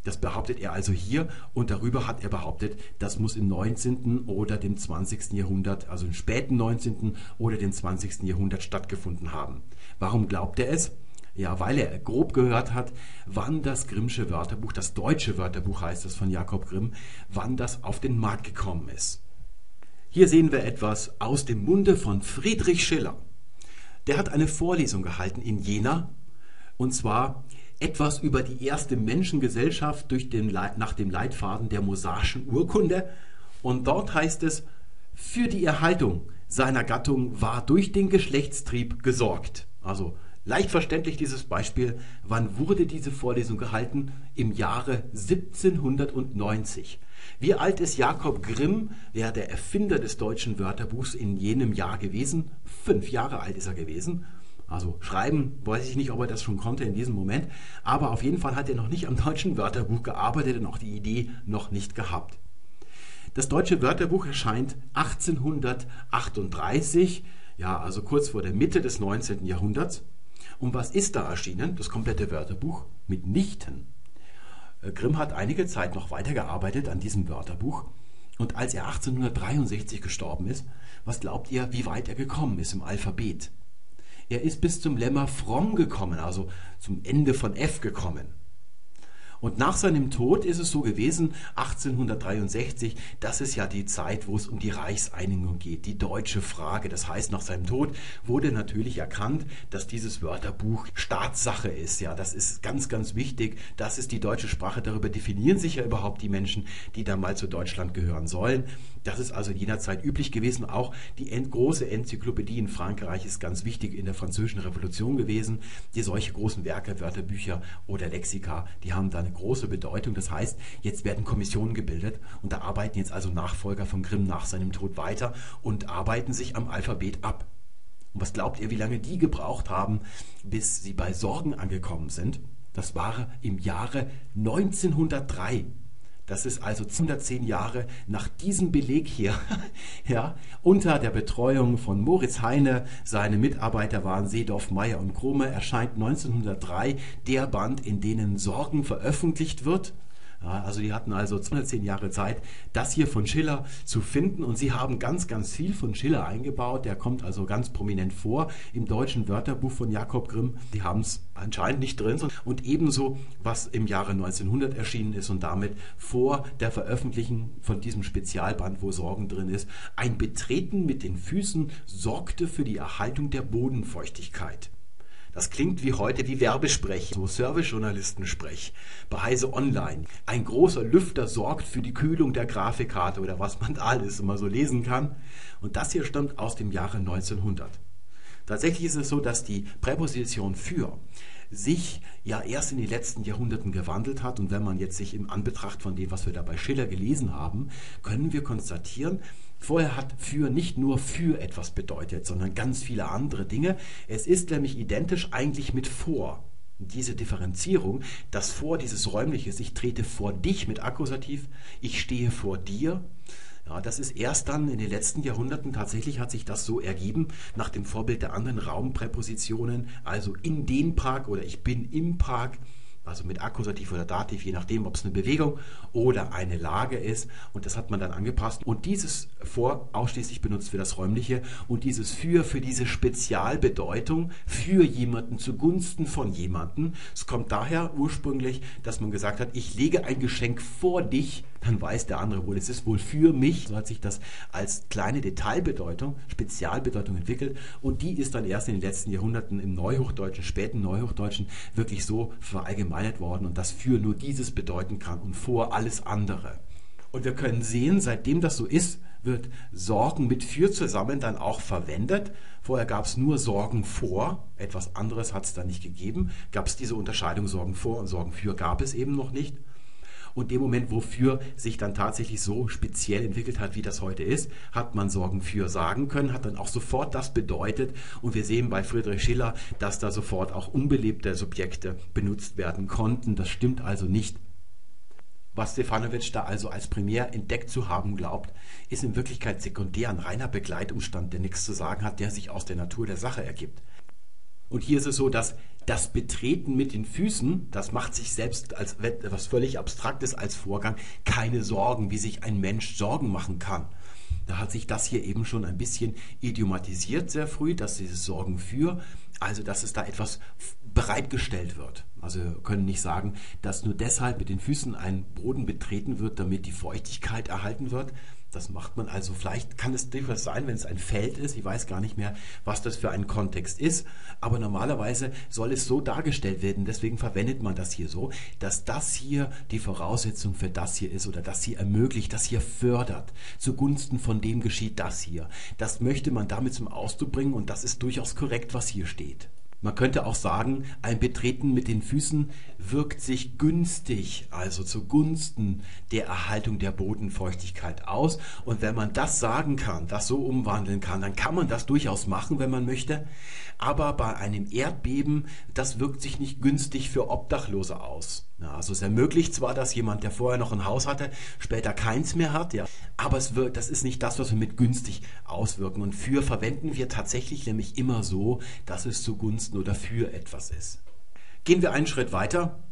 Das behauptet er also hier und darüber hat er behauptet, das muss im 19. oder dem 20. Jahrhundert, also im späten 19. oder dem 20. Jahrhundert stattgefunden haben. Warum glaubt er es? Ja, weil er grob gehört hat, wann das Grimmsche Wörterbuch, das deutsche Wörterbuch heißt es von Jakob Grimm, wann das auf den Markt gekommen ist. Hier sehen wir etwas aus dem Munde von Friedrich Schiller. Der hat eine Vorlesung gehalten in Jena und zwar etwas über die erste Menschengesellschaft durch den, nach dem Leitfaden der mosaischen Urkunde. Und dort heißt es, für die Erhaltung seiner Gattung war durch den Geschlechtstrieb gesorgt. Also leicht verständlich dieses Beispiel. Wann wurde diese Vorlesung gehalten? Im Jahre 1790. Wie alt ist Jakob Grimm, der der Erfinder des deutschen Wörterbuchs in jenem Jahr gewesen? Fünf Jahre alt ist er gewesen. Also schreiben, weiß ich nicht, ob er das schon konnte in diesem Moment, aber auf jeden Fall hat er noch nicht am deutschen Wörterbuch gearbeitet und auch die Idee noch nicht gehabt. Das deutsche Wörterbuch erscheint 1838, ja, also kurz vor der Mitte des 19. Jahrhunderts. Und was ist da erschienen? Das komplette Wörterbuch mitnichten. Äh, Grimm hat einige Zeit noch weitergearbeitet an diesem Wörterbuch. Und als er 1863 gestorben ist, was glaubt ihr, wie weit er gekommen ist im Alphabet? Er ist bis zum Lemma fromm gekommen, also zum Ende von F gekommen. Und nach seinem Tod ist es so gewesen, 1863, das ist ja die Zeit, wo es um die Reichseinigung geht, die deutsche Frage. Das heißt, nach seinem Tod wurde natürlich erkannt, dass dieses Wörterbuch Staatssache ist. Ja, das ist ganz, ganz wichtig. Das ist die deutsche Sprache. Darüber definieren sich ja überhaupt die Menschen, die da mal zu Deutschland gehören sollen. Das ist also in jener Zeit üblich gewesen. Auch die große Enzyklopädie in Frankreich ist ganz wichtig in der Französischen Revolution gewesen. Die solche großen Werke, Wörterbücher oder Lexika, die haben da eine große Bedeutung. Das heißt, jetzt werden Kommissionen gebildet und da arbeiten jetzt also Nachfolger von Grimm nach seinem Tod weiter und arbeiten sich am Alphabet ab. Und was glaubt ihr, wie lange die gebraucht haben, bis sie bei Sorgen angekommen sind? Das war im Jahre 1903. Das ist also 110 Jahre nach diesem Beleg hier, ja, unter der Betreuung von Moritz Heine. Seine Mitarbeiter waren Seedorf, Meyer und Krumme. Erscheint 1903 der Band, in denen Sorgen veröffentlicht wird. Ja, also die hatten also 210 Jahre Zeit, das hier von Schiller zu finden und sie haben ganz, ganz viel von Schiller eingebaut. Der kommt also ganz prominent vor im deutschen Wörterbuch von Jakob Grimm. Die haben es anscheinend nicht drin und ebenso, was im Jahre 1900 erschienen ist und damit vor der Veröffentlichung von diesem Spezialband, wo Sorgen drin ist, ein Betreten mit den Füßen sorgte für die Erhaltung der Bodenfeuchtigkeit. Das klingt wie heute wie Werbesprech, so Servicejournalistensprech bei Heise Online. Ein großer Lüfter sorgt für die Kühlung der Grafikkarte oder was man da alles immer so lesen kann. Und das hier stammt aus dem Jahre 1900. Tatsächlich ist es so, dass die Präposition für sich ja erst in den letzten Jahrhunderten gewandelt hat. Und wenn man jetzt sich im Anbetracht von dem, was wir da bei Schiller gelesen haben, können wir konstatieren, Vorher hat für nicht nur für etwas bedeutet, sondern ganz viele andere Dinge. Es ist nämlich identisch eigentlich mit vor. Diese Differenzierung, das vor, dieses räumliche, ich trete vor dich mit Akkusativ, ich stehe vor dir. Ja, das ist erst dann in den letzten Jahrhunderten tatsächlich hat sich das so ergeben, nach dem Vorbild der anderen Raumpräpositionen, also in den Park oder ich bin im Park also mit Akkusativ oder Dativ, je nachdem, ob es eine Bewegung oder eine Lage ist. Und das hat man dann angepasst. Und dieses vor ausschließlich benutzt für das Räumliche und dieses für für diese Spezialbedeutung für jemanden zugunsten von jemanden. Es kommt daher ursprünglich, dass man gesagt hat, ich lege ein Geschenk vor dich, dann weiß der andere wohl, es ist wohl für mich. So hat sich das als kleine Detailbedeutung, Spezialbedeutung entwickelt. Und die ist dann erst in den letzten Jahrhunderten im Neuhochdeutschen, späten Neuhochdeutschen wirklich so verallgemeinert worden und das für nur dieses bedeuten kann und vor alles andere. Und wir können sehen, seitdem das so ist, wird Sorgen mit für zusammen dann auch verwendet. Vorher gab es nur Sorgen vor, etwas anderes hat es da nicht gegeben. Gab es diese Unterscheidung Sorgen vor und Sorgen für, gab es eben noch nicht. Und dem Moment, wofür sich dann tatsächlich so speziell entwickelt hat, wie das heute ist, hat man Sorgen für sagen können, hat dann auch sofort das bedeutet. Und wir sehen bei Friedrich Schiller, dass da sofort auch unbelebte Subjekte benutzt werden konnten. Das stimmt also nicht. Was Stefanovic da also als primär entdeckt zu haben glaubt, ist in Wirklichkeit sekundär ein reiner Begleitumstand, der nichts zu sagen hat, der sich aus der Natur der Sache ergibt. Und hier ist es so, dass das Betreten mit den Füßen, das macht sich selbst als etwas völlig Abstraktes als Vorgang keine Sorgen, wie sich ein Mensch Sorgen machen kann. Da hat sich das hier eben schon ein bisschen idiomatisiert sehr früh, dass dieses Sorgen für, also dass es da etwas bereitgestellt wird. Also können nicht sagen, dass nur deshalb mit den Füßen ein Boden betreten wird, damit die Feuchtigkeit erhalten wird. Das macht man also, vielleicht kann es durchaus sein, wenn es ein Feld ist. Ich weiß gar nicht mehr, was das für ein Kontext ist. Aber normalerweise soll es so dargestellt werden. Deswegen verwendet man das hier so, dass das hier die Voraussetzung für das hier ist oder das hier ermöglicht, das hier fördert. Zugunsten von dem geschieht das hier. Das möchte man damit zum Ausdruck bringen und das ist durchaus korrekt, was hier steht. Man könnte auch sagen, ein Betreten mit den Füßen wirkt sich günstig, also zugunsten der Erhaltung der Bodenfeuchtigkeit aus. Und wenn man das sagen kann, das so umwandeln kann, dann kann man das durchaus machen, wenn man möchte. Aber bei einem Erdbeben, das wirkt sich nicht günstig für Obdachlose aus. Ja, also es ermöglicht zwar, dass jemand, der vorher noch ein Haus hatte, später keins mehr hat, ja, aber es wird, das ist nicht das, was wir mit günstig auswirken. Und für verwenden wir tatsächlich nämlich immer so, dass es zugunsten oder für etwas ist. Gehen wir einen Schritt weiter.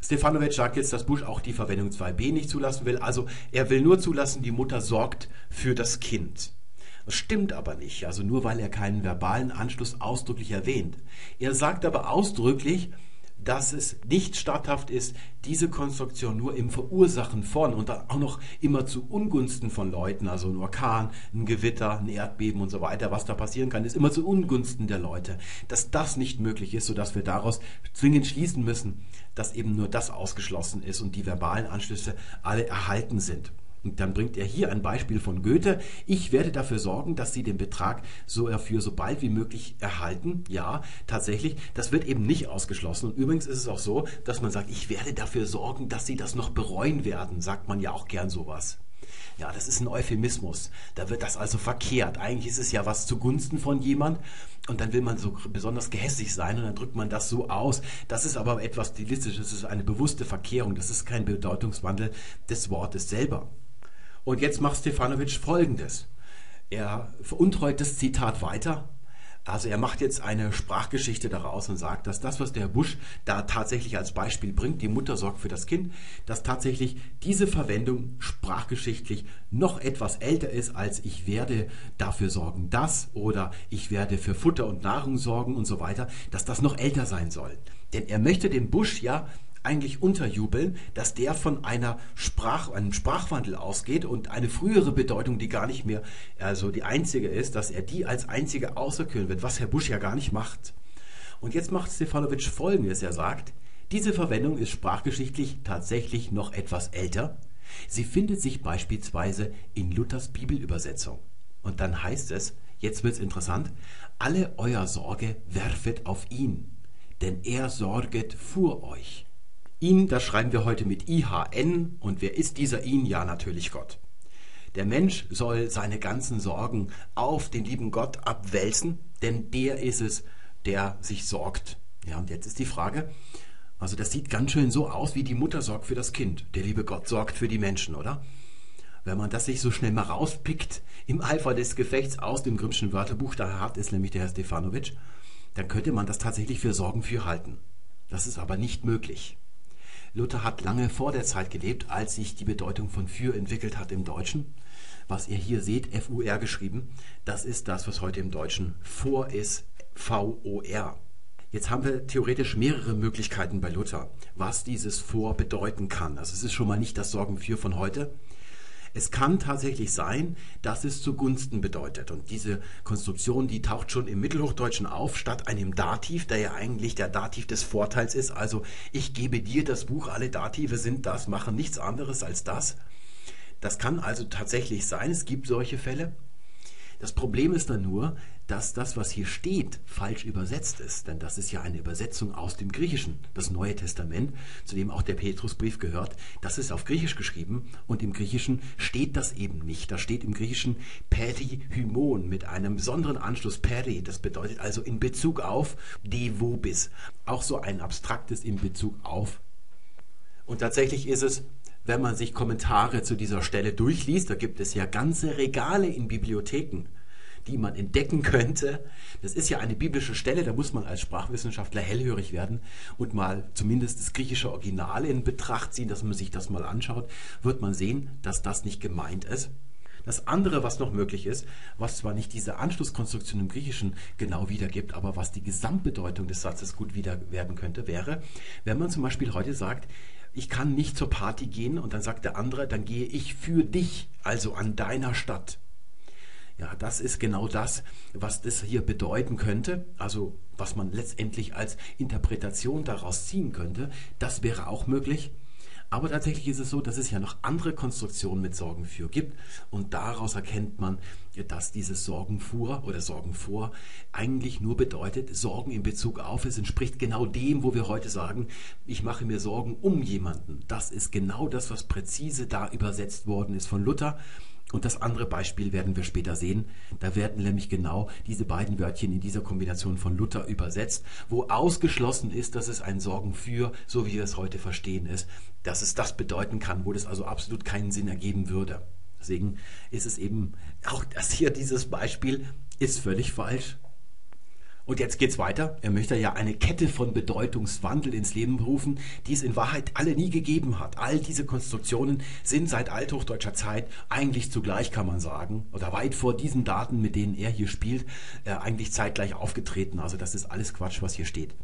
Stefanovic sagt jetzt, dass Bush auch die Verwendung 2b nicht zulassen will. Also er will nur zulassen, die Mutter sorgt für das Kind. Das stimmt aber nicht, also nur weil er keinen verbalen Anschluss ausdrücklich erwähnt. Er sagt aber ausdrücklich, dass es nicht statthaft ist, diese Konstruktion nur im Verursachen von und dann auch noch immer zu Ungunsten von Leuten, also ein Orkan, ein Gewitter, ein Erdbeben und so weiter, was da passieren kann, ist immer zu Ungunsten der Leute. Dass das nicht möglich ist, sodass wir daraus zwingend schließen müssen, dass eben nur das ausgeschlossen ist und die verbalen Anschlüsse alle erhalten sind. Und dann bringt er hier ein Beispiel von Goethe. Ich werde dafür sorgen, dass Sie den Betrag so dafür so bald wie möglich erhalten. Ja, tatsächlich. Das wird eben nicht ausgeschlossen. Und übrigens ist es auch so, dass man sagt, ich werde dafür sorgen, dass Sie das noch bereuen werden. Sagt man ja auch gern sowas. Ja, das ist ein Euphemismus. Da wird das also verkehrt. Eigentlich ist es ja was zugunsten von jemand und dann will man so besonders gehässig sein und dann drückt man das so aus. Das ist aber etwas Stilistisches, das ist eine bewusste Verkehrung. Das ist kein Bedeutungswandel des Wortes selber. Und jetzt macht Stefanovic Folgendes. Er veruntreut das Zitat weiter. Also er macht jetzt eine Sprachgeschichte daraus und sagt, dass das, was der Busch da tatsächlich als Beispiel bringt, die Mutter sorgt für das Kind, dass tatsächlich diese Verwendung sprachgeschichtlich noch etwas älter ist als ich werde dafür sorgen, dass oder ich werde für Futter und Nahrung sorgen und so weiter, dass das noch älter sein soll. Denn er möchte dem Busch ja eigentlich unterjubeln, dass der von einer Sprach, einem Sprachwandel ausgeht und eine frühere Bedeutung, die gar nicht mehr also die einzige ist, dass er die als einzige auserküren wird, was Herr Busch ja gar nicht macht. Und jetzt macht Stefanovic folgendes, er sagt, diese Verwendung ist sprachgeschichtlich tatsächlich noch etwas älter. Sie findet sich beispielsweise in Luthers Bibelübersetzung. Und dann heißt es, jetzt wird's interessant, alle euer Sorge werfet auf ihn, denn er sorget für euch. Ihn, das schreiben wir heute mit IHN. Und wer ist dieser ihn? Ja, natürlich Gott. Der Mensch soll seine ganzen Sorgen auf den lieben Gott abwälzen, denn der ist es, der sich sorgt. Ja, und jetzt ist die Frage, also das sieht ganz schön so aus, wie die Mutter sorgt für das Kind. Der liebe Gott sorgt für die Menschen, oder? Wenn man das sich so schnell mal rauspickt, im Eifer des Gefechts aus dem Grimmschen Wörterbuch, da hat es nämlich der Herr Stefanovic, dann könnte man das tatsächlich für Sorgen für halten. Das ist aber nicht möglich. Luther hat lange vor der Zeit gelebt, als sich die Bedeutung von für entwickelt hat im Deutschen. Was ihr hier seht, FUR geschrieben, das ist das, was heute im Deutschen vor ist, VOR. Jetzt haben wir theoretisch mehrere Möglichkeiten bei Luther, was dieses vor bedeuten kann. Also es ist schon mal nicht das Sorgen für von heute, es kann tatsächlich sein, dass es zugunsten bedeutet. Und diese Konstruktion, die taucht schon im Mittelhochdeutschen auf, statt einem Dativ, der ja eigentlich der Dativ des Vorteils ist. Also ich gebe dir das Buch, alle Dative sind das, machen nichts anderes als das. Das kann also tatsächlich sein, es gibt solche Fälle. Das Problem ist dann nur, dass das, was hier steht, falsch übersetzt ist. Denn das ist ja eine Übersetzung aus dem Griechischen. Das Neue Testament, zu dem auch der Petrusbrief gehört, das ist auf Griechisch geschrieben und im Griechischen steht das eben nicht. Da steht im Griechischen perihymon mit einem besonderen Anschluss peri. Das bedeutet also in Bezug auf de vobis. Auch so ein abstraktes in Bezug auf. Und tatsächlich ist es wenn man sich Kommentare zu dieser Stelle durchliest, da gibt es ja ganze Regale in Bibliotheken, die man entdecken könnte. Das ist ja eine biblische Stelle, da muss man als Sprachwissenschaftler hellhörig werden und mal zumindest das griechische Original in Betracht ziehen, dass man sich das mal anschaut, wird man sehen, dass das nicht gemeint ist. Das andere, was noch möglich ist, was zwar nicht diese Anschlusskonstruktion im Griechischen genau wiedergibt, aber was die Gesamtbedeutung des Satzes gut wieder werden könnte, wäre, wenn man zum Beispiel heute sagt, ich kann nicht zur Party gehen und dann sagt der andere, dann gehe ich für dich, also an deiner Stadt. Ja, das ist genau das, was das hier bedeuten könnte, also was man letztendlich als Interpretation daraus ziehen könnte. Das wäre auch möglich. Aber tatsächlich ist es so, dass es ja noch andere Konstruktionen mit Sorgen für gibt. Und daraus erkennt man, dass dieses Sorgen vor oder Sorgen vor eigentlich nur bedeutet, Sorgen in Bezug auf, es entspricht genau dem, wo wir heute sagen, ich mache mir Sorgen um jemanden. Das ist genau das, was präzise da übersetzt worden ist von Luther. Und das andere Beispiel werden wir später sehen. Da werden nämlich genau diese beiden Wörtchen in dieser Kombination von Luther übersetzt, wo ausgeschlossen ist, dass es ein Sorgen für, so wie wir es heute verstehen, ist, dass es das bedeuten kann, wo das also absolut keinen Sinn ergeben würde. Deswegen ist es eben auch das hier, dieses Beispiel ist völlig falsch. Und jetzt geht's weiter. Er möchte ja eine Kette von Bedeutungswandel ins Leben rufen, die es in Wahrheit alle nie gegeben hat. All diese Konstruktionen sind seit althochdeutscher Zeit eigentlich zugleich, kann man sagen, oder weit vor diesen Daten, mit denen er hier spielt, äh, eigentlich zeitgleich aufgetreten. Also das ist alles Quatsch, was hier steht.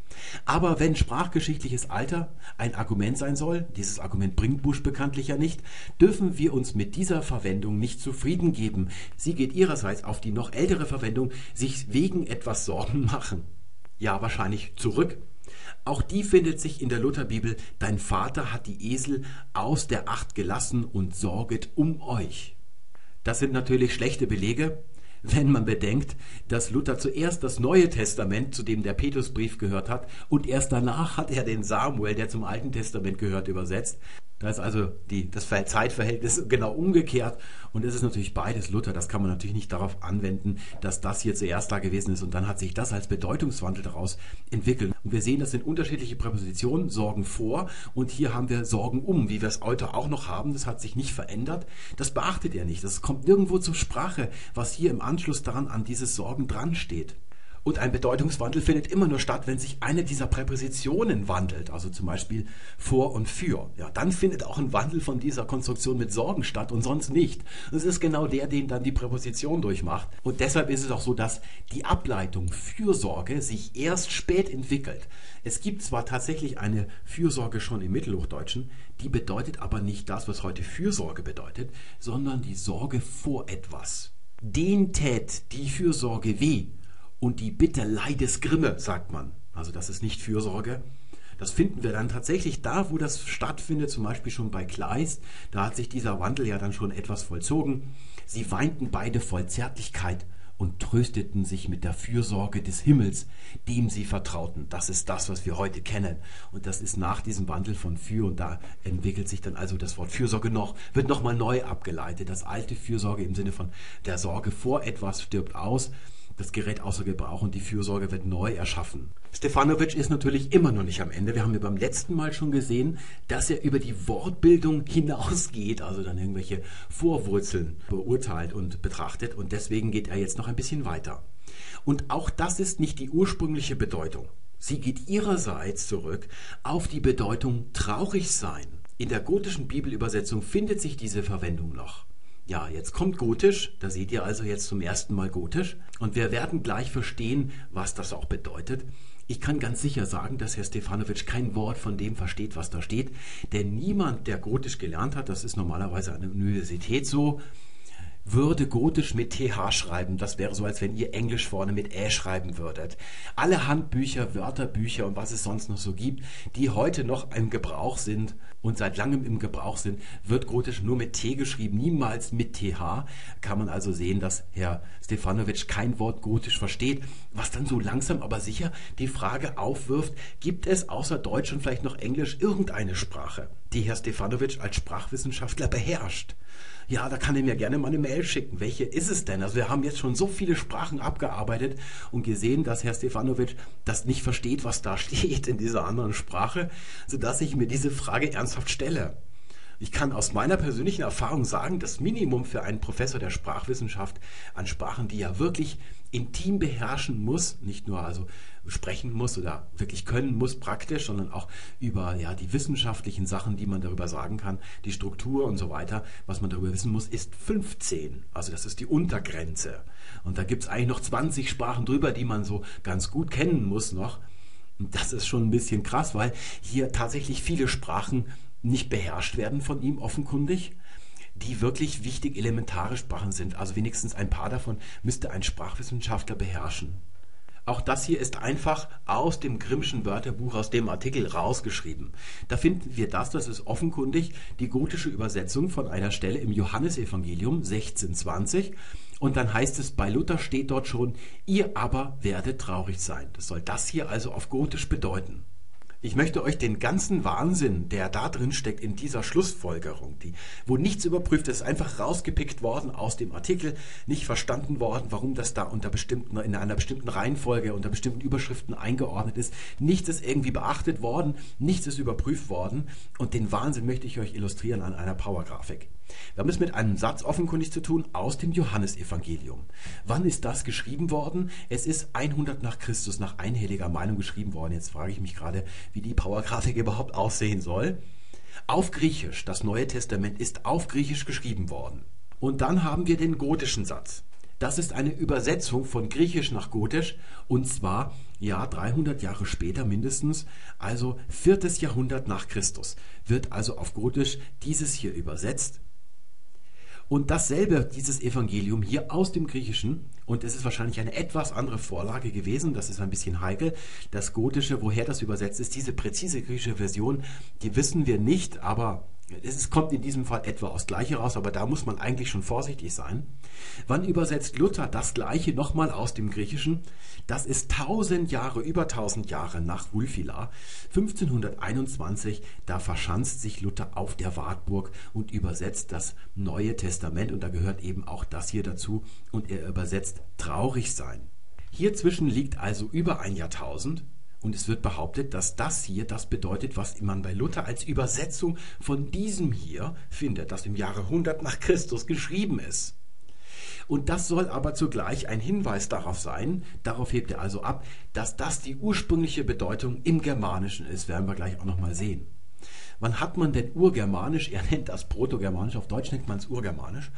Aber wenn sprachgeschichtliches Alter ein Argument sein soll, dieses Argument bringt Busch bekanntlich ja nicht, dürfen wir uns mit dieser Verwendung nicht zufrieden geben. Sie geht ihrerseits auf die noch ältere Verwendung, sich wegen etwas Sorgen machen? Ja, wahrscheinlich zurück. Auch die findet sich in der Lutherbibel. Dein Vater hat die Esel aus der Acht gelassen und sorget um euch. Das sind natürlich schlechte Belege, wenn man bedenkt, dass Luther zuerst das Neue Testament, zu dem der Petrusbrief gehört hat, und erst danach hat er den Samuel, der zum Alten Testament gehört, übersetzt. Da ist also die, das Zeitverhältnis genau umgekehrt. Und es ist natürlich beides Luther. Das kann man natürlich nicht darauf anwenden, dass das hier zuerst da gewesen ist. Und dann hat sich das als Bedeutungswandel daraus entwickelt. Und wir sehen, das sind unterschiedliche Präpositionen. Sorgen vor. Und hier haben wir Sorgen um, wie wir es heute auch noch haben. Das hat sich nicht verändert. Das beachtet er nicht. Das kommt nirgendwo zur Sprache, was hier im Anschluss daran an dieses Sorgen dran steht. Und ein Bedeutungswandel findet immer nur statt, wenn sich eine dieser Präpositionen wandelt, also zum Beispiel vor und für. Ja, dann findet auch ein Wandel von dieser Konstruktion mit Sorgen statt und sonst nicht. Das ist genau der, den dann die Präposition durchmacht. Und deshalb ist es auch so, dass die Ableitung Fürsorge sich erst spät entwickelt. Es gibt zwar tatsächlich eine Fürsorge schon im Mittelhochdeutschen, die bedeutet aber nicht das, was heute Fürsorge bedeutet, sondern die Sorge vor etwas. Den tät die Fürsorge weh und die Bitte Leidesgrimme, sagt man. Also das ist nicht Fürsorge. Das finden wir dann tatsächlich da, wo das stattfindet, zum Beispiel schon bei Kleist. Da hat sich dieser Wandel ja dann schon etwas vollzogen. Sie weinten beide voll Zärtlichkeit und trösteten sich mit der Fürsorge des Himmels, dem sie vertrauten. Das ist das, was wir heute kennen. Und das ist nach diesem Wandel von für und da entwickelt sich dann also das Wort Fürsorge noch, wird nochmal neu abgeleitet. Das alte Fürsorge im Sinne von der Sorge vor etwas stirbt aus das Gerät außer Gebrauch und die Fürsorge wird neu erschaffen. Stefanovic ist natürlich immer noch nicht am Ende. Wir haben ja beim letzten Mal schon gesehen, dass er über die Wortbildung hinausgeht, also dann irgendwelche Vorwurzeln beurteilt und betrachtet und deswegen geht er jetzt noch ein bisschen weiter. Und auch das ist nicht die ursprüngliche Bedeutung. Sie geht ihrerseits zurück auf die Bedeutung traurig sein. In der gotischen Bibelübersetzung findet sich diese Verwendung noch. Ja, jetzt kommt Gotisch, da seht ihr also jetzt zum ersten Mal Gotisch und wir werden gleich verstehen, was das auch bedeutet. Ich kann ganz sicher sagen, dass Herr Stefanovic kein Wort von dem versteht, was da steht, denn niemand, der Gotisch gelernt hat, das ist normalerweise an der Universität so, würde Gotisch mit TH schreiben. Das wäre so, als wenn ihr Englisch vorne mit Ä schreiben würdet. Alle Handbücher, Wörterbücher und was es sonst noch so gibt, die heute noch im Gebrauch sind und seit langem im Gebrauch sind, wird Gotisch nur mit T geschrieben, niemals mit TH. Kann man also sehen, dass Herr Stefanovic kein Wort Gotisch versteht, was dann so langsam aber sicher die Frage aufwirft, gibt es außer Deutsch und vielleicht noch Englisch irgendeine Sprache, die Herr Stefanovic als Sprachwissenschaftler beherrscht? Ja, da kann er mir gerne mal eine Mail schicken. Welche ist es denn? Also wir haben jetzt schon so viele Sprachen abgearbeitet und gesehen, dass Herr Stefanovic das nicht versteht, was da steht in dieser anderen Sprache, sodass ich mir diese Frage ernsthaft stelle. Ich kann aus meiner persönlichen Erfahrung sagen, das Minimum für einen Professor der Sprachwissenschaft an Sprachen, die er wirklich intim beherrschen muss, nicht nur also sprechen muss oder wirklich können muss praktisch, sondern auch über ja, die wissenschaftlichen Sachen, die man darüber sagen kann, die Struktur und so weiter, was man darüber wissen muss, ist 15. Also das ist die Untergrenze. Und da gibt es eigentlich noch 20 Sprachen drüber, die man so ganz gut kennen muss noch. Und das ist schon ein bisschen krass, weil hier tatsächlich viele Sprachen nicht beherrscht werden von ihm offenkundig, die wirklich wichtig elementare Sprachen sind. Also wenigstens ein paar davon müsste ein Sprachwissenschaftler beherrschen. Auch das hier ist einfach aus dem Grimmschen Wörterbuch, aus dem Artikel rausgeschrieben. Da finden wir das, das ist offenkundig die gotische Übersetzung von einer Stelle im Johannesevangelium 1620. Und dann heißt es, bei Luther steht dort schon, ihr aber werdet traurig sein. Das soll das hier also auf Gotisch bedeuten. Ich möchte euch den ganzen Wahnsinn, der da drin steckt in dieser Schlussfolgerung, die, wo nichts überprüft ist, einfach rausgepickt worden aus dem Artikel, nicht verstanden worden, warum das da unter bestimmten, in einer bestimmten Reihenfolge, unter bestimmten Überschriften eingeordnet ist. Nichts ist irgendwie beachtet worden, nichts ist überprüft worden und den Wahnsinn möchte ich euch illustrieren an einer Powergrafik. Wir haben es mit einem Satz offenkundig zu tun aus dem Johannesevangelium. Wann ist das geschrieben worden? Es ist 100 nach Christus nach einhelliger Meinung geschrieben worden. Jetzt frage ich mich gerade, wie die Powergrafik überhaupt aussehen soll. Auf Griechisch. Das Neue Testament ist auf Griechisch geschrieben worden. Und dann haben wir den gotischen Satz. Das ist eine Übersetzung von Griechisch nach Gotisch und zwar ja 300 Jahre später mindestens, also viertes Jahrhundert nach Christus, wird also auf Gotisch dieses hier übersetzt und dasselbe, dieses Evangelium hier aus dem Griechischen, und es ist wahrscheinlich eine etwas andere Vorlage gewesen, das ist ein bisschen heikel, das Gotische, woher das übersetzt ist, diese präzise griechische Version, die wissen wir nicht, aber es kommt in diesem Fall etwa aus Gleiche raus, aber da muss man eigentlich schon vorsichtig sein. Wann übersetzt Luther das Gleiche nochmal aus dem Griechischen? Das ist tausend Jahre, über tausend Jahre nach Wulfila. 1521, da verschanzt sich Luther auf der Wartburg und übersetzt das Neue Testament und da gehört eben auch das hier dazu und er übersetzt traurig sein. Hier zwischen liegt also über ein Jahrtausend und es wird behauptet, dass das hier das bedeutet, was man bei Luther als Übersetzung von diesem hier findet, das im Jahre 100 nach Christus geschrieben ist. Und das soll aber zugleich ein Hinweis darauf sein, darauf hebt er also ab, dass das die ursprüngliche Bedeutung im Germanischen ist, werden wir gleich auch nochmal sehen. Wann hat man denn Urgermanisch? Er nennt das Protogermanisch, auf Deutsch nennt man es Urgermanisch.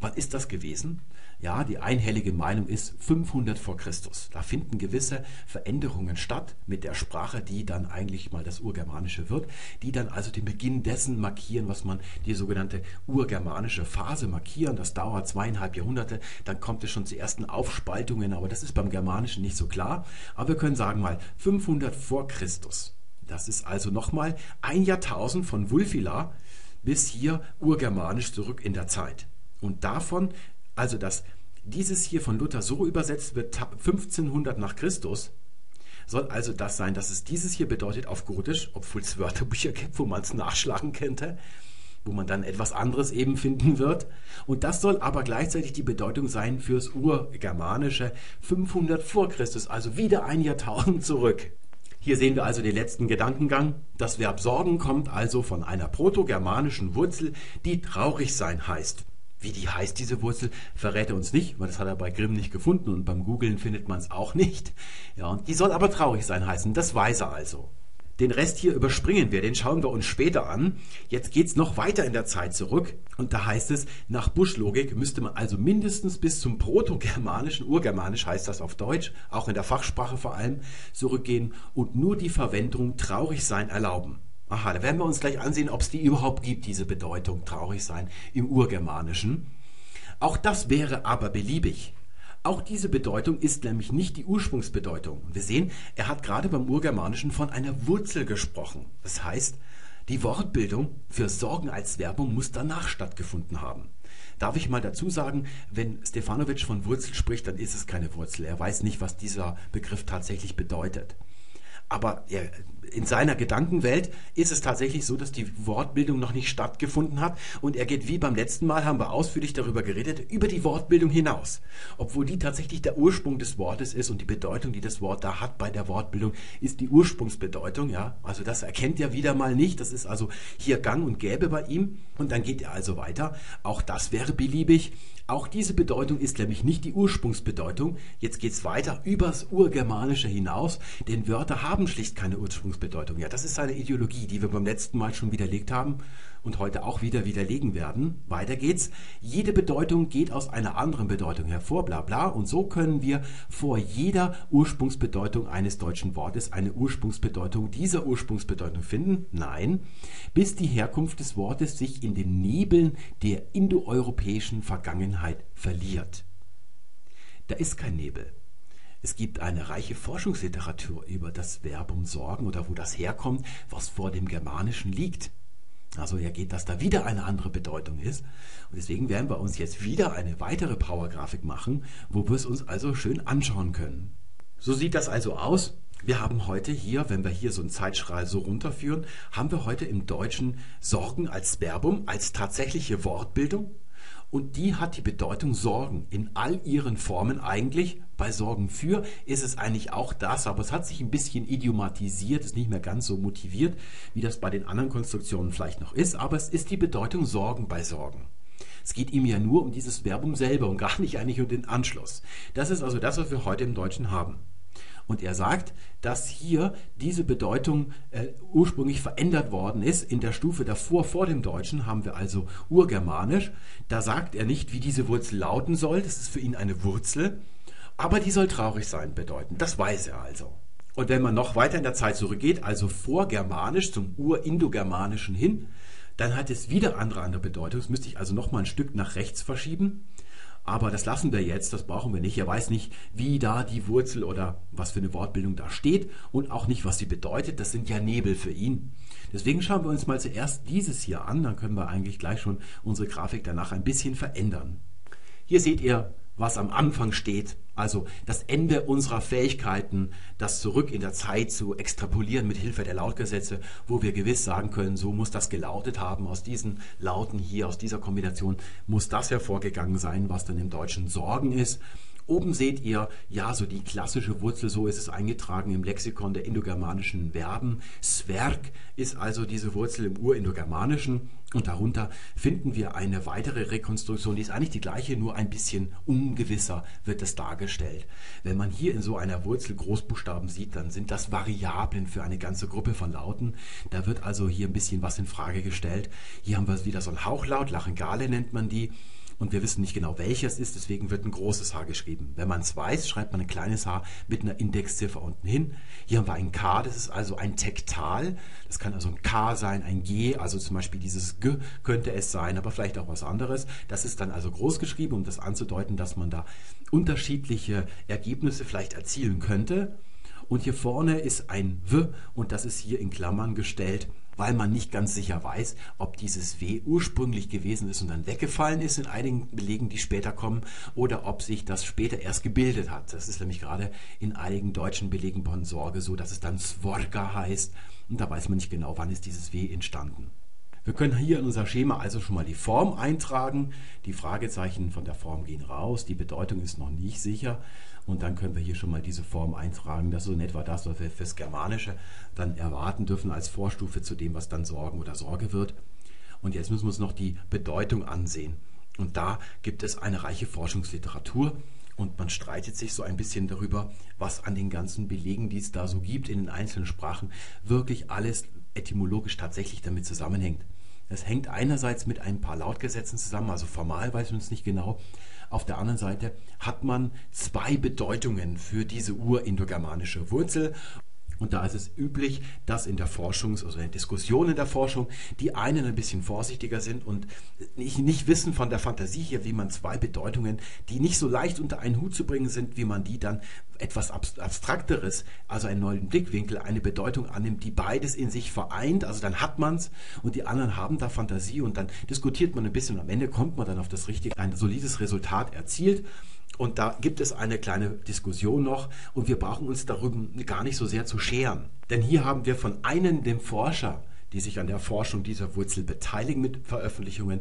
Wann ist das gewesen? Ja, die einhellige Meinung ist 500 vor Christus. Da finden gewisse Veränderungen statt mit der Sprache, die dann eigentlich mal das Urgermanische wird, die dann also den Beginn dessen markieren, was man die sogenannte urgermanische Phase markieren. Das dauert zweieinhalb Jahrhunderte, dann kommt es schon zu ersten Aufspaltungen, aber das ist beim Germanischen nicht so klar. Aber wir können sagen mal 500 vor Christus. Das ist also nochmal ein Jahrtausend von Wulfila bis hier urgermanisch zurück in der Zeit. Und davon, also dass dieses hier von Luther so übersetzt wird, 1500 nach Christus, soll also das sein, dass es dieses hier bedeutet auf Gotisch, obwohl es Wörterbücher gibt, wo man es nachschlagen könnte, wo man dann etwas anderes eben finden wird. Und das soll aber gleichzeitig die Bedeutung sein fürs Urgermanische 500 vor Christus, also wieder ein Jahrtausend zurück. Hier sehen wir also den letzten Gedankengang. Das Verb sorgen kommt also von einer protogermanischen Wurzel, die traurig sein heißt. Wie die heißt, diese Wurzel, verrät er uns nicht, weil das hat er bei Grimm nicht gefunden und beim Googlen findet man es auch nicht. Ja, und die soll aber traurig sein heißen, das weiß er also. Den Rest hier überspringen wir, den schauen wir uns später an. Jetzt geht's noch weiter in der Zeit zurück und da heißt es, nach Buschlogik müsste man also mindestens bis zum Protogermanischen, Urgermanisch heißt das auf Deutsch, auch in der Fachsprache vor allem, zurückgehen und nur die Verwendung traurig sein erlauben. Aha, da werden wir uns gleich ansehen, ob es die überhaupt gibt, diese Bedeutung traurig sein im Urgermanischen. Auch das wäre aber beliebig. Auch diese Bedeutung ist nämlich nicht die Ursprungsbedeutung. wir sehen, er hat gerade beim Urgermanischen von einer Wurzel gesprochen. Das heißt, die Wortbildung für Sorgen als Werbung muss danach stattgefunden haben. Darf ich mal dazu sagen, wenn Stefanovic von Wurzel spricht, dann ist es keine Wurzel. Er weiß nicht, was dieser Begriff tatsächlich bedeutet. aber er in seiner Gedankenwelt ist es tatsächlich so, dass die Wortbildung noch nicht stattgefunden hat und er geht wie beim letzten Mal, haben wir ausführlich darüber geredet, über die Wortbildung hinaus. Obwohl die tatsächlich der Ursprung des Wortes ist und die Bedeutung, die das Wort da hat bei der Wortbildung, ist die Ursprungsbedeutung, ja. Also das erkennt er wieder mal nicht, das ist also hier gang und gäbe bei ihm und dann geht er also weiter. Auch das wäre beliebig. Auch diese Bedeutung ist nämlich nicht die Ursprungsbedeutung. Jetzt geht es weiter übers Urgermanische hinaus, denn Wörter haben schlicht keine Ursprungsbedeutung. Ja, das ist eine Ideologie, die wir beim letzten Mal schon widerlegt haben und heute auch wieder widerlegen werden. Weiter geht's. Jede Bedeutung geht aus einer anderen Bedeutung hervor, bla bla. Und so können wir vor jeder Ursprungsbedeutung eines deutschen Wortes eine Ursprungsbedeutung dieser Ursprungsbedeutung finden. Nein, bis die Herkunft des Wortes sich in den Nebeln der indoeuropäischen Vergangenheit verliert. Da ist kein Nebel. Es gibt eine reiche Forschungsliteratur über das Verbum sorgen oder wo das herkommt, was vor dem Germanischen liegt. Also er geht, dass da wieder eine andere Bedeutung ist. Und deswegen werden wir uns jetzt wieder eine weitere Powergrafik machen, wo wir es uns also schön anschauen können. So sieht das also aus. Wir haben heute hier, wenn wir hier so einen Zeitstrahl so runterführen, haben wir heute im Deutschen Sorgen als Verbum, als tatsächliche Wortbildung. Und die hat die Bedeutung Sorgen in all ihren Formen eigentlich. Bei Sorgen für ist es eigentlich auch das, aber es hat sich ein bisschen idiomatisiert, ist nicht mehr ganz so motiviert, wie das bei den anderen Konstruktionen vielleicht noch ist, aber es ist die Bedeutung Sorgen bei Sorgen. Es geht ihm ja nur um dieses Verbum selber und gar nicht eigentlich um den Anschluss. Das ist also das, was wir heute im Deutschen haben. Und er sagt, dass hier diese Bedeutung äh, ursprünglich verändert worden ist. In der Stufe davor, vor dem Deutschen, haben wir also Urgermanisch. Da sagt er nicht, wie diese Wurzel lauten soll. Das ist für ihn eine Wurzel. Aber die soll traurig sein bedeuten. Das weiß er also. Und wenn man noch weiter in der Zeit zurückgeht, also vor Germanisch zum Urindogermanischen hin, dann hat es wieder andere andere Bedeutung. Das müsste ich also noch mal ein Stück nach rechts verschieben. Aber das lassen wir jetzt, das brauchen wir nicht. Er weiß nicht, wie da die Wurzel oder was für eine Wortbildung da steht und auch nicht, was sie bedeutet. Das sind ja Nebel für ihn. Deswegen schauen wir uns mal zuerst dieses hier an, dann können wir eigentlich gleich schon unsere Grafik danach ein bisschen verändern. Hier seht ihr was am Anfang steht, also das Ende unserer Fähigkeiten, das zurück in der Zeit zu extrapolieren mit Hilfe der Lautgesetze, wo wir gewiss sagen können, so muss das gelautet haben, aus diesen Lauten hier, aus dieser Kombination muss das hervorgegangen sein, was dann im Deutschen Sorgen ist. Oben seht ihr, ja, so die klassische Wurzel, so ist es eingetragen im Lexikon der indogermanischen Verben. Sverg ist also diese Wurzel im Urindogermanischen und darunter finden wir eine weitere Rekonstruktion, die ist eigentlich die gleiche, nur ein bisschen ungewisser wird es dargestellt. Wenn man hier in so einer Wurzel Großbuchstaben sieht, dann sind das Variablen für eine ganze Gruppe von Lauten. Da wird also hier ein bisschen was in Frage gestellt. Hier haben wir wieder so ein Hauchlaut, Lachengale nennt man die und wir wissen nicht genau, welches ist, deswegen wird ein großes H geschrieben. Wenn man es weiß, schreibt man ein kleines H mit einer Indexziffer unten hin. Hier haben wir ein K, das ist also ein Tektal. Das kann also ein K sein, ein G, also zum Beispiel dieses G könnte es sein, aber vielleicht auch was anderes. Das ist dann also groß geschrieben, um das anzudeuten, dass man da unterschiedliche Ergebnisse vielleicht erzielen könnte. Und hier vorne ist ein W und das ist hier in Klammern gestellt weil man nicht ganz sicher weiß, ob dieses W ursprünglich gewesen ist und dann weggefallen ist in einigen Belegen, die später kommen, oder ob sich das später erst gebildet hat. Das ist nämlich gerade in einigen deutschen Belegen von Sorge so, dass es dann Svorga heißt und da weiß man nicht genau, wann ist dieses W entstanden. Wir können hier in unser Schema also schon mal die Form eintragen. Die Fragezeichen von der Form gehen raus. Die Bedeutung ist noch nicht sicher. Und dann können wir hier schon mal diese Form eintragen. Das ist so in etwa das, was wir fürs Germanische dann erwarten dürfen als Vorstufe zu dem, was dann Sorgen oder Sorge wird. Und jetzt müssen wir uns noch die Bedeutung ansehen. Und da gibt es eine reiche Forschungsliteratur. Und man streitet sich so ein bisschen darüber, was an den ganzen Belegen, die es da so gibt in den einzelnen Sprachen, wirklich alles etymologisch tatsächlich damit zusammenhängt. Das hängt einerseits mit ein paar Lautgesetzen zusammen, also formal weiß man es nicht genau. Auf der anderen Seite hat man zwei Bedeutungen für diese urindogermanische Wurzel und da ist es üblich, dass in der Forschung, also in der Diskussion in der Forschung, die einen ein bisschen vorsichtiger sind und nicht, nicht wissen von der Fantasie hier, wie man zwei Bedeutungen, die nicht so leicht unter einen Hut zu bringen sind, wie man die dann etwas Abstrakteres, also einen neuen Blickwinkel, eine Bedeutung annimmt, die beides in sich vereint. Also dann hat man es und die anderen haben da Fantasie und dann diskutiert man ein bisschen und am Ende kommt man dann auf das richtige, ein solides Resultat erzielt. Und da gibt es eine kleine Diskussion noch und wir brauchen uns darüber gar nicht so sehr zu scheren. Denn hier haben wir von einem, dem Forscher, die sich an der Forschung dieser Wurzel beteiligen mit Veröffentlichungen,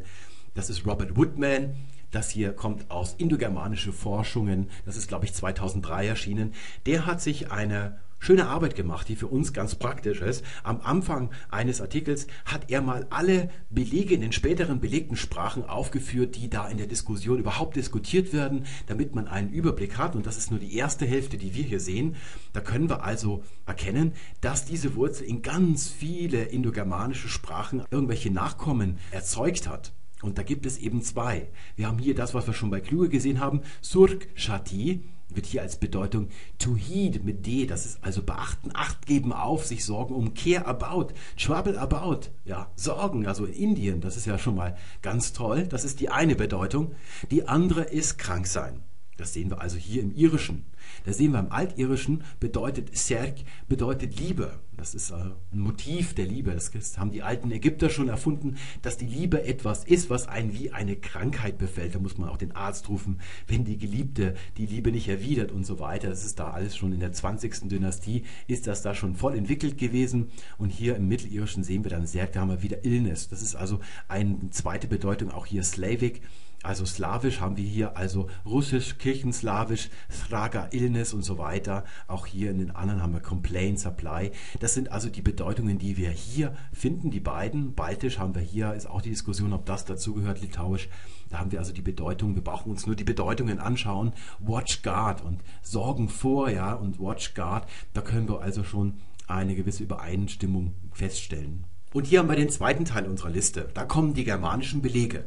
das ist Robert Woodman. Das hier kommt aus indogermanische Forschungen. Das ist, glaube ich, 2003 erschienen. Der hat sich eine schöne Arbeit gemacht, die für uns ganz praktisch ist. Am Anfang eines Artikels hat er mal alle Belege in den späteren belegten Sprachen aufgeführt, die da in der Diskussion überhaupt diskutiert werden, damit man einen Überblick hat. Und das ist nur die erste Hälfte, die wir hier sehen. Da können wir also erkennen, dass diese Wurzel in ganz viele indogermanische Sprachen irgendwelche Nachkommen erzeugt hat. Und da gibt es eben zwei. Wir haben hier das, was wir schon bei Kluge gesehen haben, Surk Shati, wird hier als Bedeutung to heed mit D, das ist also beachten, Acht geben auf, sich sorgen um, care about, trouble about, ja, sorgen, also in Indien, das ist ja schon mal ganz toll, das ist die eine Bedeutung. Die andere ist krank sein. Das sehen wir also hier im Irischen. Da sehen wir im Altirischen bedeutet Serg bedeutet Liebe. Das ist äh, ein Motiv der Liebe. Das haben die alten Ägypter schon erfunden, dass die Liebe etwas ist, was einen wie eine Krankheit befällt. Da muss man auch den Arzt rufen, wenn die Geliebte die Liebe nicht erwidert und so weiter. Das ist da alles schon in der 20. Dynastie, ist das da schon voll entwickelt gewesen. Und hier im Mittelirischen sehen wir dann Serg, da haben wir wieder Illness. Das ist also eine zweite Bedeutung, auch hier Slavic. Also slawisch haben wir hier also russisch, kirchenslawisch, Thraga, Illness und so weiter. Auch hier in den anderen haben wir Complain, Supply. Das sind also die Bedeutungen, die wir hier finden, die beiden. Baltisch haben wir hier, ist auch die Diskussion, ob das dazugehört, Litauisch. Da haben wir also die Bedeutung, wir brauchen uns nur die Bedeutungen anschauen. Watch Guard und Sorgen vor, ja, und Watch Guard. Da können wir also schon eine gewisse Übereinstimmung feststellen. Und hier haben wir den zweiten Teil unserer Liste. Da kommen die germanischen Belege.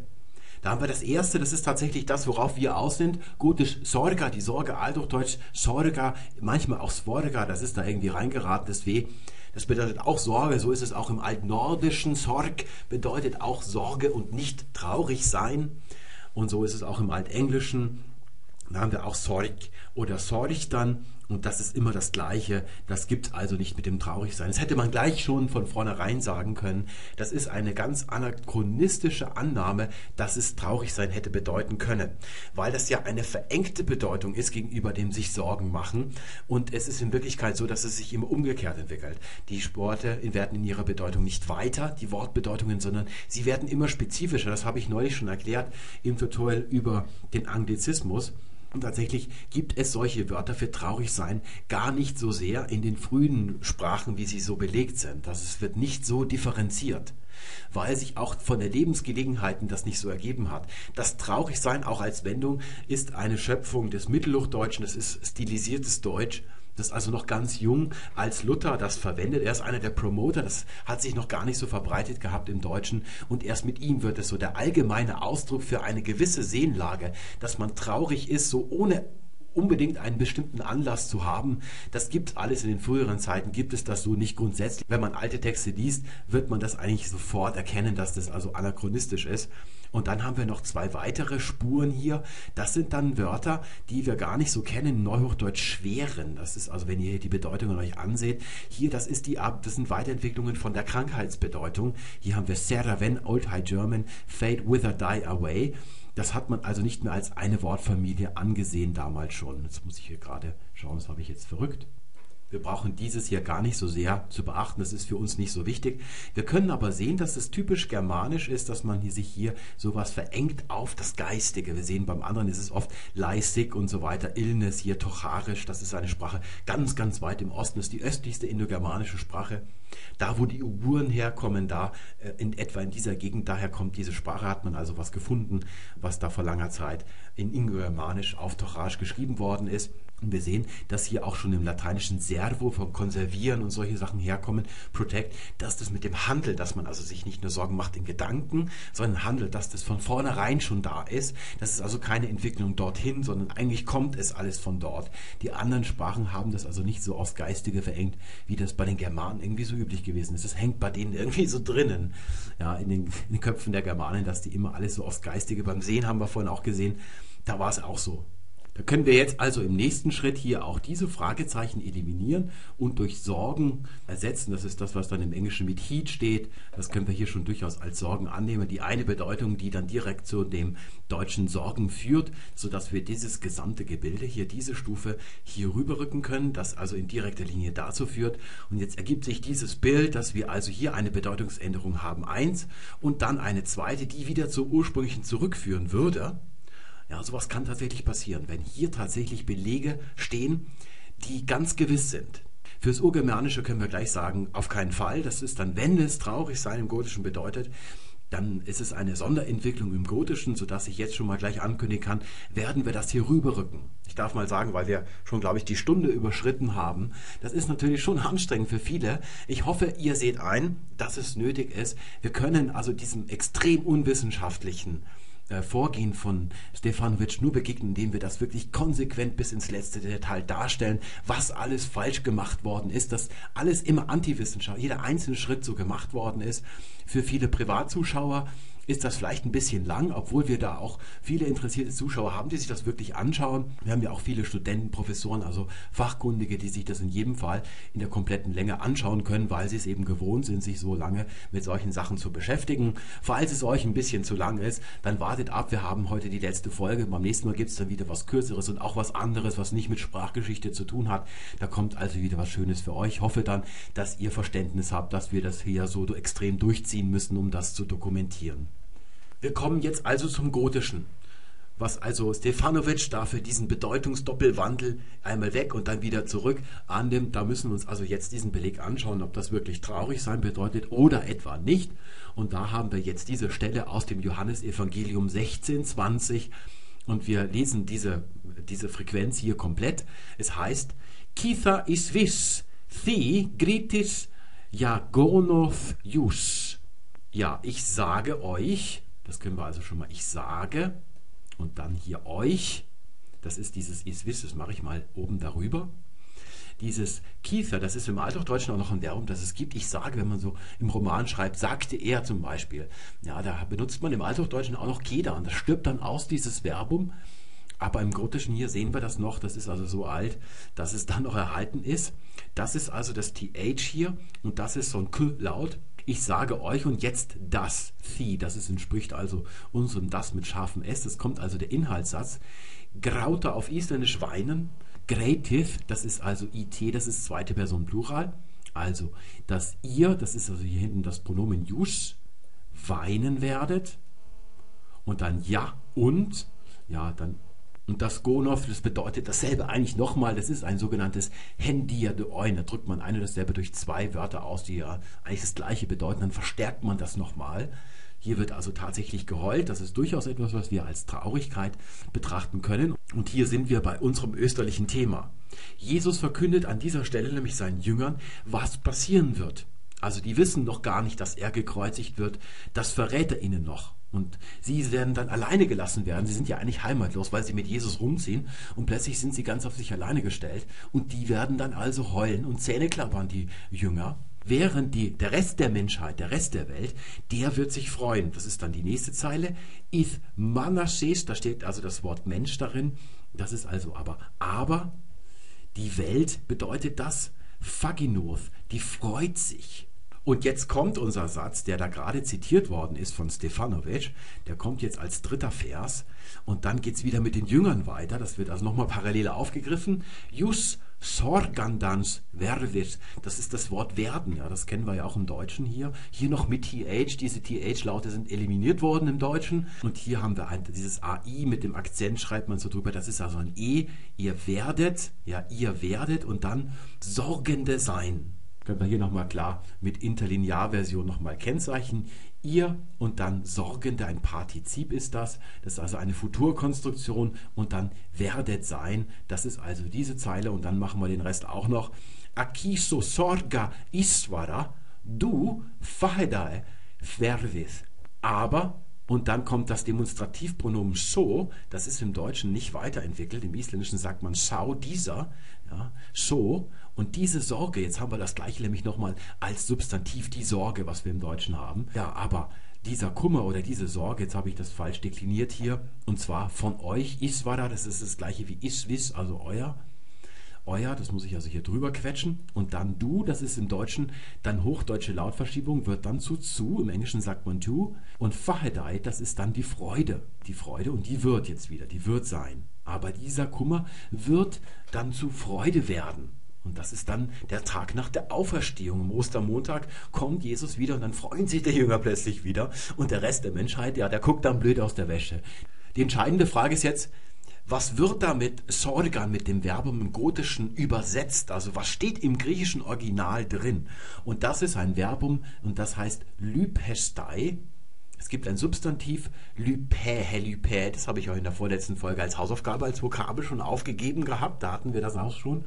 Da haben wir das erste, das ist tatsächlich das, worauf wir aus sind. Gotisch Sorga, die Sorge, Althochdeutsch Sorga, manchmal auch Svorga, das ist da irgendwie reingeraten, das W. Das bedeutet auch Sorge, so ist es auch im Altnordischen. Sorg bedeutet auch Sorge und nicht traurig sein. Und so ist es auch im Altenglischen. Da haben wir auch Sorg oder Sorg dann. Und das ist immer das Gleiche. Das gibt also nicht mit dem Traurigsein. Das hätte man gleich schon von vornherein sagen können. Das ist eine ganz anachronistische Annahme, dass es Traurigsein hätte bedeuten können. Weil das ja eine verengte Bedeutung ist gegenüber dem sich Sorgen machen. Und es ist in Wirklichkeit so, dass es sich immer umgekehrt entwickelt. Die Sporte werden in ihrer Bedeutung nicht weiter, die Wortbedeutungen, sondern sie werden immer spezifischer. Das habe ich neulich schon erklärt im Tutorial über den Anglizismus. Und tatsächlich gibt es solche Wörter für traurig sein gar nicht so sehr in den frühen Sprachen, wie sie so belegt sind. Das es wird nicht so differenziert, weil sich auch von der Lebensgelegenheiten das nicht so ergeben hat. Das Traurigsein auch als Wendung ist eine Schöpfung des Mittelhochdeutschen, das ist stilisiertes Deutsch das ist also noch ganz jung, als Luther das verwendet. Er ist einer der Promoter, das hat sich noch gar nicht so verbreitet gehabt im Deutschen. Und erst mit ihm wird es so der allgemeine Ausdruck für eine gewisse Sehnlage, dass man traurig ist, so ohne unbedingt einen bestimmten Anlass zu haben. Das gibt alles in den früheren Zeiten, gibt es das so nicht grundsätzlich. Wenn man alte Texte liest, wird man das eigentlich sofort erkennen, dass das also anachronistisch ist. Und dann haben wir noch zwei weitere Spuren hier. Das sind dann Wörter, die wir gar nicht so kennen. Neuhochdeutsch schweren. Das ist also, wenn ihr die Bedeutungen euch anseht. Hier, das ist die, das sind Weiterentwicklungen von der Krankheitsbedeutung. Hier haben wir Seraven, Old High German, Fade, Wither, Die Away. Das hat man also nicht mehr als eine Wortfamilie angesehen damals schon. Jetzt muss ich hier gerade schauen, das habe ich jetzt verrückt. Wir brauchen dieses hier gar nicht so sehr zu beachten, das ist für uns nicht so wichtig. Wir können aber sehen, dass es typisch germanisch ist, dass man sich hier sowas verengt auf das Geistige. Wir sehen beim anderen ist es oft leisig und so weiter, Illness hier tocharisch, das ist eine Sprache ganz, ganz weit im Osten, das ist die östlichste indogermanische Sprache. Da, wo die Uiguren herkommen, da äh, in etwa in dieser Gegend, daher kommt diese Sprache, hat man also was gefunden, was da vor langer Zeit in Indogermanisch auf Tocharisch geschrieben worden ist. Und wir sehen, dass hier auch schon im lateinischen Servo von konservieren und solche Sachen herkommen, protect, dass das mit dem Handel, dass man also sich nicht nur Sorgen macht in Gedanken, sondern handelt, dass das von vornherein schon da ist. Das ist also keine Entwicklung dorthin, sondern eigentlich kommt es alles von dort. Die anderen Sprachen haben das also nicht so aufs Geistige verengt, wie das bei den Germanen irgendwie so üblich gewesen ist. Das hängt bei denen irgendwie so drinnen, ja, in den, in den Köpfen der Germanen, dass die immer alles so aufs Geistige, beim Sehen haben wir vorhin auch gesehen, da war es auch so Da können wir jetzt also im nächsten Schritt hier auch diese Fragezeichen eliminieren und durch Sorgen ersetzen. Das ist das, was dann im Englischen mit Heat steht. Das können wir hier schon durchaus als Sorgen annehmen. Die eine Bedeutung, die dann direkt zu dem deutschen Sorgen führt, sodass wir dieses gesamte Gebilde hier, diese Stufe hier rüberrücken können, das also in direkter Linie dazu führt. Und jetzt ergibt sich dieses Bild, dass wir also hier eine Bedeutungsänderung haben, eins, und dann eine zweite, die wieder zur ursprünglichen zurückführen würde. Ja, sowas kann tatsächlich passieren, wenn hier tatsächlich Belege stehen, die ganz gewiss sind. Fürs Urgermanische können wir gleich sagen, auf keinen Fall. Das ist dann, wenn es traurig sein im Gotischen bedeutet, dann ist es eine Sonderentwicklung im Gotischen, sodass ich jetzt schon mal gleich ankündigen kann, werden wir das hier rüberrücken. Ich darf mal sagen, weil wir schon, glaube ich, die Stunde überschritten haben. Das ist natürlich schon anstrengend für viele. Ich hoffe, ihr seht ein, dass es nötig ist. Wir können also diesem extrem unwissenschaftlichen äh, Vorgehen von Stefanovic nur begegnen, indem wir das wirklich konsequent bis ins letzte Detail darstellen, was alles falsch gemacht worden ist, dass alles immer Antiwissenschaft, jeder einzelne Schritt so gemacht worden ist. Für viele Privatzuschauer ist das vielleicht ein bisschen lang, obwohl wir da auch viele interessierte Zuschauer haben, die sich das wirklich anschauen. Wir haben ja auch viele Studenten, Professoren, also Fachkundige, die sich das in jedem Fall in der kompletten Länge anschauen können, weil sie es eben gewohnt sind, sich so lange mit solchen Sachen zu beschäftigen. Falls es euch ein bisschen zu lang ist, dann wartet ab. Wir haben heute die letzte Folge. Beim nächsten Mal gibt es dann wieder was Kürzeres und auch was anderes, was nicht mit Sprachgeschichte zu tun hat. Da kommt also wieder was Schönes für euch. Ich hoffe dann, dass ihr Verständnis habt, dass wir das hier so extrem durchziehen müssen, um das zu dokumentieren. Wir kommen jetzt also zum Gotischen. Was also Stefanovic dafür diesen Bedeutungsdoppelwandel einmal weg und dann wieder zurück annimmt, da müssen wir uns also jetzt diesen Beleg anschauen, ob das wirklich traurig sein bedeutet oder etwa nicht. Und da haben wir jetzt diese Stelle aus dem Johannesevangelium 16, 20 und wir lesen diese, diese Frequenz hier komplett. Es heißt, Kitha is vis, thi gritis jagonoth jus. Ja, ich sage euch, das können wir also schon mal. Ich sage und dann hier euch. Das ist dieses is wisst, das mache ich mal oben darüber. Dieses Kiefer, das ist im Althochdeutschen auch noch ein Verbum, das es gibt. Ich sage, wenn man so im Roman schreibt, sagte er zum Beispiel. Ja, da benutzt man im Althochdeutschen auch noch Kedan. Das stirbt dann aus, dieses Verbum. Aber im Gotischen hier sehen wir das noch, das ist also so alt, dass es dann noch erhalten ist. Das ist also das TH hier und das ist so ein K-Laut. Ich sage euch und jetzt das, Thi, das ist, entspricht also unserem das mit scharfem S, das kommt also der Inhaltssatz. Grauter auf Isländisch weinen, Greativ, das ist also IT, das ist zweite Person Plural. Also, dass ihr, das ist also hier hinten das Pronomen Jus, weinen werdet. Und dann ja und, ja, dann und das Gonov, das bedeutet dasselbe eigentlich nochmal, das ist ein sogenanntes Hendia de Oin. Da drückt man eine dasselbe durch zwei Wörter aus, die ja eigentlich das gleiche bedeuten, dann verstärkt man das nochmal. Hier wird also tatsächlich geheult. Das ist durchaus etwas, was wir als Traurigkeit betrachten können. Und hier sind wir bei unserem österlichen Thema. Jesus verkündet an dieser Stelle nämlich seinen Jüngern, was passieren wird. Also die wissen noch gar nicht, dass er gekreuzigt wird. Das verrät er ihnen noch. Und sie werden dann alleine gelassen werden. Sie sind ja eigentlich heimatlos, weil sie mit Jesus rumziehen. Und plötzlich sind sie ganz auf sich alleine gestellt. Und die werden dann also heulen und Zähne klappern, die Jünger. Während die, der Rest der Menschheit, der Rest der Welt, der wird sich freuen. Das ist dann die nächste Zeile. If manashes, da steht also das Wort Mensch darin. Das ist also aber, aber die Welt bedeutet das Faginoth, die freut sich. Und jetzt kommt unser Satz, der da gerade zitiert worden ist von Stefanovic, der kommt jetzt als dritter Vers. Und dann geht es wieder mit den Jüngern weiter, das wird also nochmal parallel aufgegriffen. Jus sorgandans vervis, das ist das Wort werden, ja, das kennen wir ja auch im Deutschen hier. Hier noch mit TH, diese TH-Laute sind eliminiert worden im Deutschen. Und hier haben wir ein, dieses AI mit dem Akzent, schreibt man so drüber, das ist also ein E, ihr werdet, ja, ihr werdet und dann Sorgende sein können wir hier nochmal klar mit Interlinearversion nochmal kennzeichnen. Ihr und dann Sorgende, ein Partizip ist das. Das ist also eine Futurkonstruktion und dann werdet sein. Das ist also diese Zeile und dann machen wir den Rest auch noch. Akiso sorga iswara, du fahedae vervis. Aber und dann kommt das Demonstrativpronomen so, das ist im Deutschen nicht weiterentwickelt. Im Isländischen sagt man schau dieser, ja, so. Und diese Sorge, jetzt haben wir das gleiche nämlich nochmal als Substantiv, die Sorge, was wir im Deutschen haben. Ja, aber dieser Kummer oder diese Sorge, jetzt habe ich das falsch dekliniert hier, und zwar von euch, Iswara, das ist das gleiche wie Iswis, also euer, euer, das muss ich also hier drüber quetschen, und dann du, das ist im Deutschen dann hochdeutsche Lautverschiebung, wird dann zu zu, im Englischen sagt man to, und Fahedei, das ist dann die Freude, die Freude, und die wird jetzt wieder, die wird sein. Aber dieser Kummer wird dann zu Freude werden. Und das ist dann der Tag nach der Auferstehung. Am Ostermontag kommt Jesus wieder und dann freuen sich der Jünger plötzlich wieder. Und der Rest der Menschheit, ja, der guckt dann blöd aus der Wäsche. Die entscheidende Frage ist jetzt, was wird da mit Sorgan, mit dem Verbum im Gotischen übersetzt? Also was steht im griechischen Original drin? Und das ist ein Verbum und das heißt Lypestai. Es gibt ein Substantiv, Lypä, Lypä, das habe ich euch in der vorletzten Folge als Hausaufgabe, als Vokabel schon aufgegeben gehabt, da hatten wir das auch schon.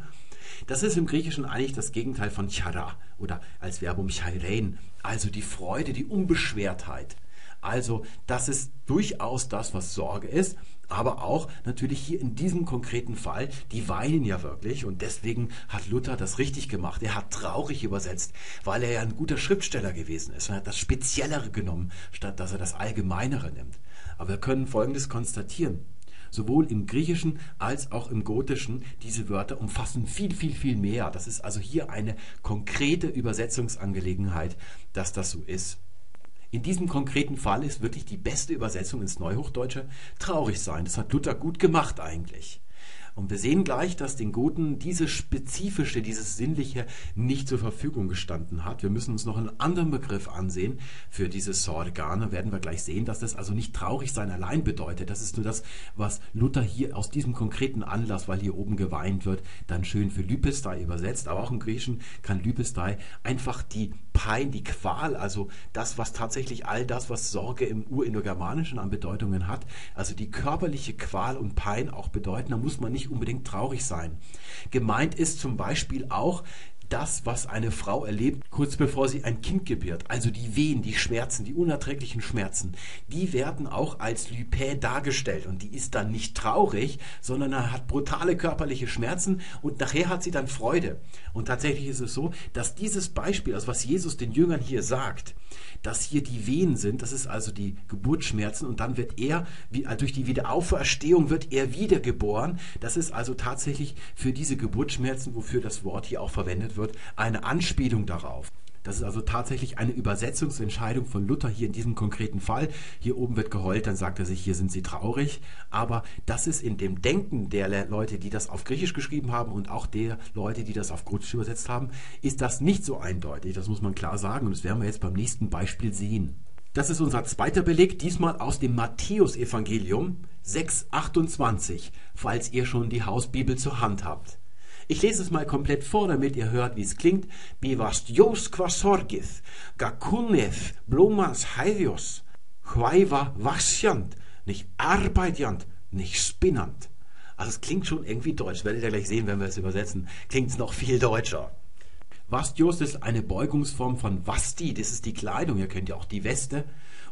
Das ist im Griechischen eigentlich das Gegenteil von chara oder als Verbum chairein, also die Freude, die Unbeschwertheit. Also das ist durchaus das, was Sorge ist, aber auch natürlich hier in diesem konkreten Fall, die weinen ja wirklich und deswegen hat Luther das richtig gemacht. Er hat traurig übersetzt, weil er ja ein guter Schriftsteller gewesen ist. Er hat das Speziellere genommen, statt dass er das Allgemeinere nimmt. Aber wir können Folgendes konstatieren. Sowohl im Griechischen als auch im Gotischen, diese Wörter umfassen viel, viel, viel mehr. Das ist also hier eine konkrete Übersetzungsangelegenheit, dass das so ist. In diesem konkreten Fall ist wirklich die beste Übersetzung ins Neuhochdeutsche traurig sein. Das hat Luther gut gemacht eigentlich. Und wir sehen gleich, dass den Guten dieses Spezifische, dieses Sinnliche nicht zur Verfügung gestanden hat. Wir müssen uns noch einen anderen Begriff ansehen für dieses Sorgane. Werden wir gleich sehen, dass das also nicht traurig sein allein bedeutet. Das ist nur das, was Luther hier aus diesem konkreten Anlass, weil hier oben geweint wird, dann schön für Lypestai übersetzt. Aber auch im Griechischen kann Lypestai einfach die Pein, die Qual, also das, was tatsächlich all das, was Sorge im Urindogermanischen an Bedeutungen hat, also die körperliche Qual und Pein auch bedeuten. Da muss man nicht unbedingt traurig sein. Gemeint ist zum Beispiel auch das, was eine Frau erlebt, kurz bevor sie ein Kind gebiert. Also die Wehen, die Schmerzen, die unerträglichen Schmerzen, die werden auch als Lupä dargestellt. Und die ist dann nicht traurig, sondern er hat brutale körperliche Schmerzen und nachher hat sie dann Freude. Und tatsächlich ist es so, dass dieses Beispiel, also was Jesus den Jüngern hier sagt, dass hier die Wehen sind, das ist also die Geburtsschmerzen und dann wird er, also durch die Wiederauferstehung wird er wiedergeboren. Das ist also tatsächlich für diese Geburtsschmerzen, wofür das Wort hier auch verwendet wird, eine Anspielung darauf. Das ist also tatsächlich eine Übersetzungsentscheidung von Luther hier in diesem konkreten Fall. Hier oben wird geheult, dann sagt er sich, hier sind sie traurig. Aber das ist in dem Denken der Leute, die das auf Griechisch geschrieben haben und auch der Leute, die das auf Griechisch übersetzt haben, ist das nicht so eindeutig. Das muss man klar sagen und das werden wir jetzt beim nächsten Beispiel sehen. Das ist unser zweiter Beleg, diesmal aus dem Matthäusevangelium 6,28, falls ihr schon die Hausbibel zur Hand habt. Ich lese es mal komplett vor, damit ihr hört, wie es klingt. Bivastios quasorgith, gakuneth, blomas heidios, huaiva wachsjant, nicht arbeitjant, nicht spinnant. Also es klingt schon irgendwie deutsch, werdet ihr gleich sehen, wenn wir es übersetzen. Klingt es noch viel deutscher. Vastios ist eine Beugungsform von Vasti, das ist die Kleidung, ihr kennt ja auch die Weste.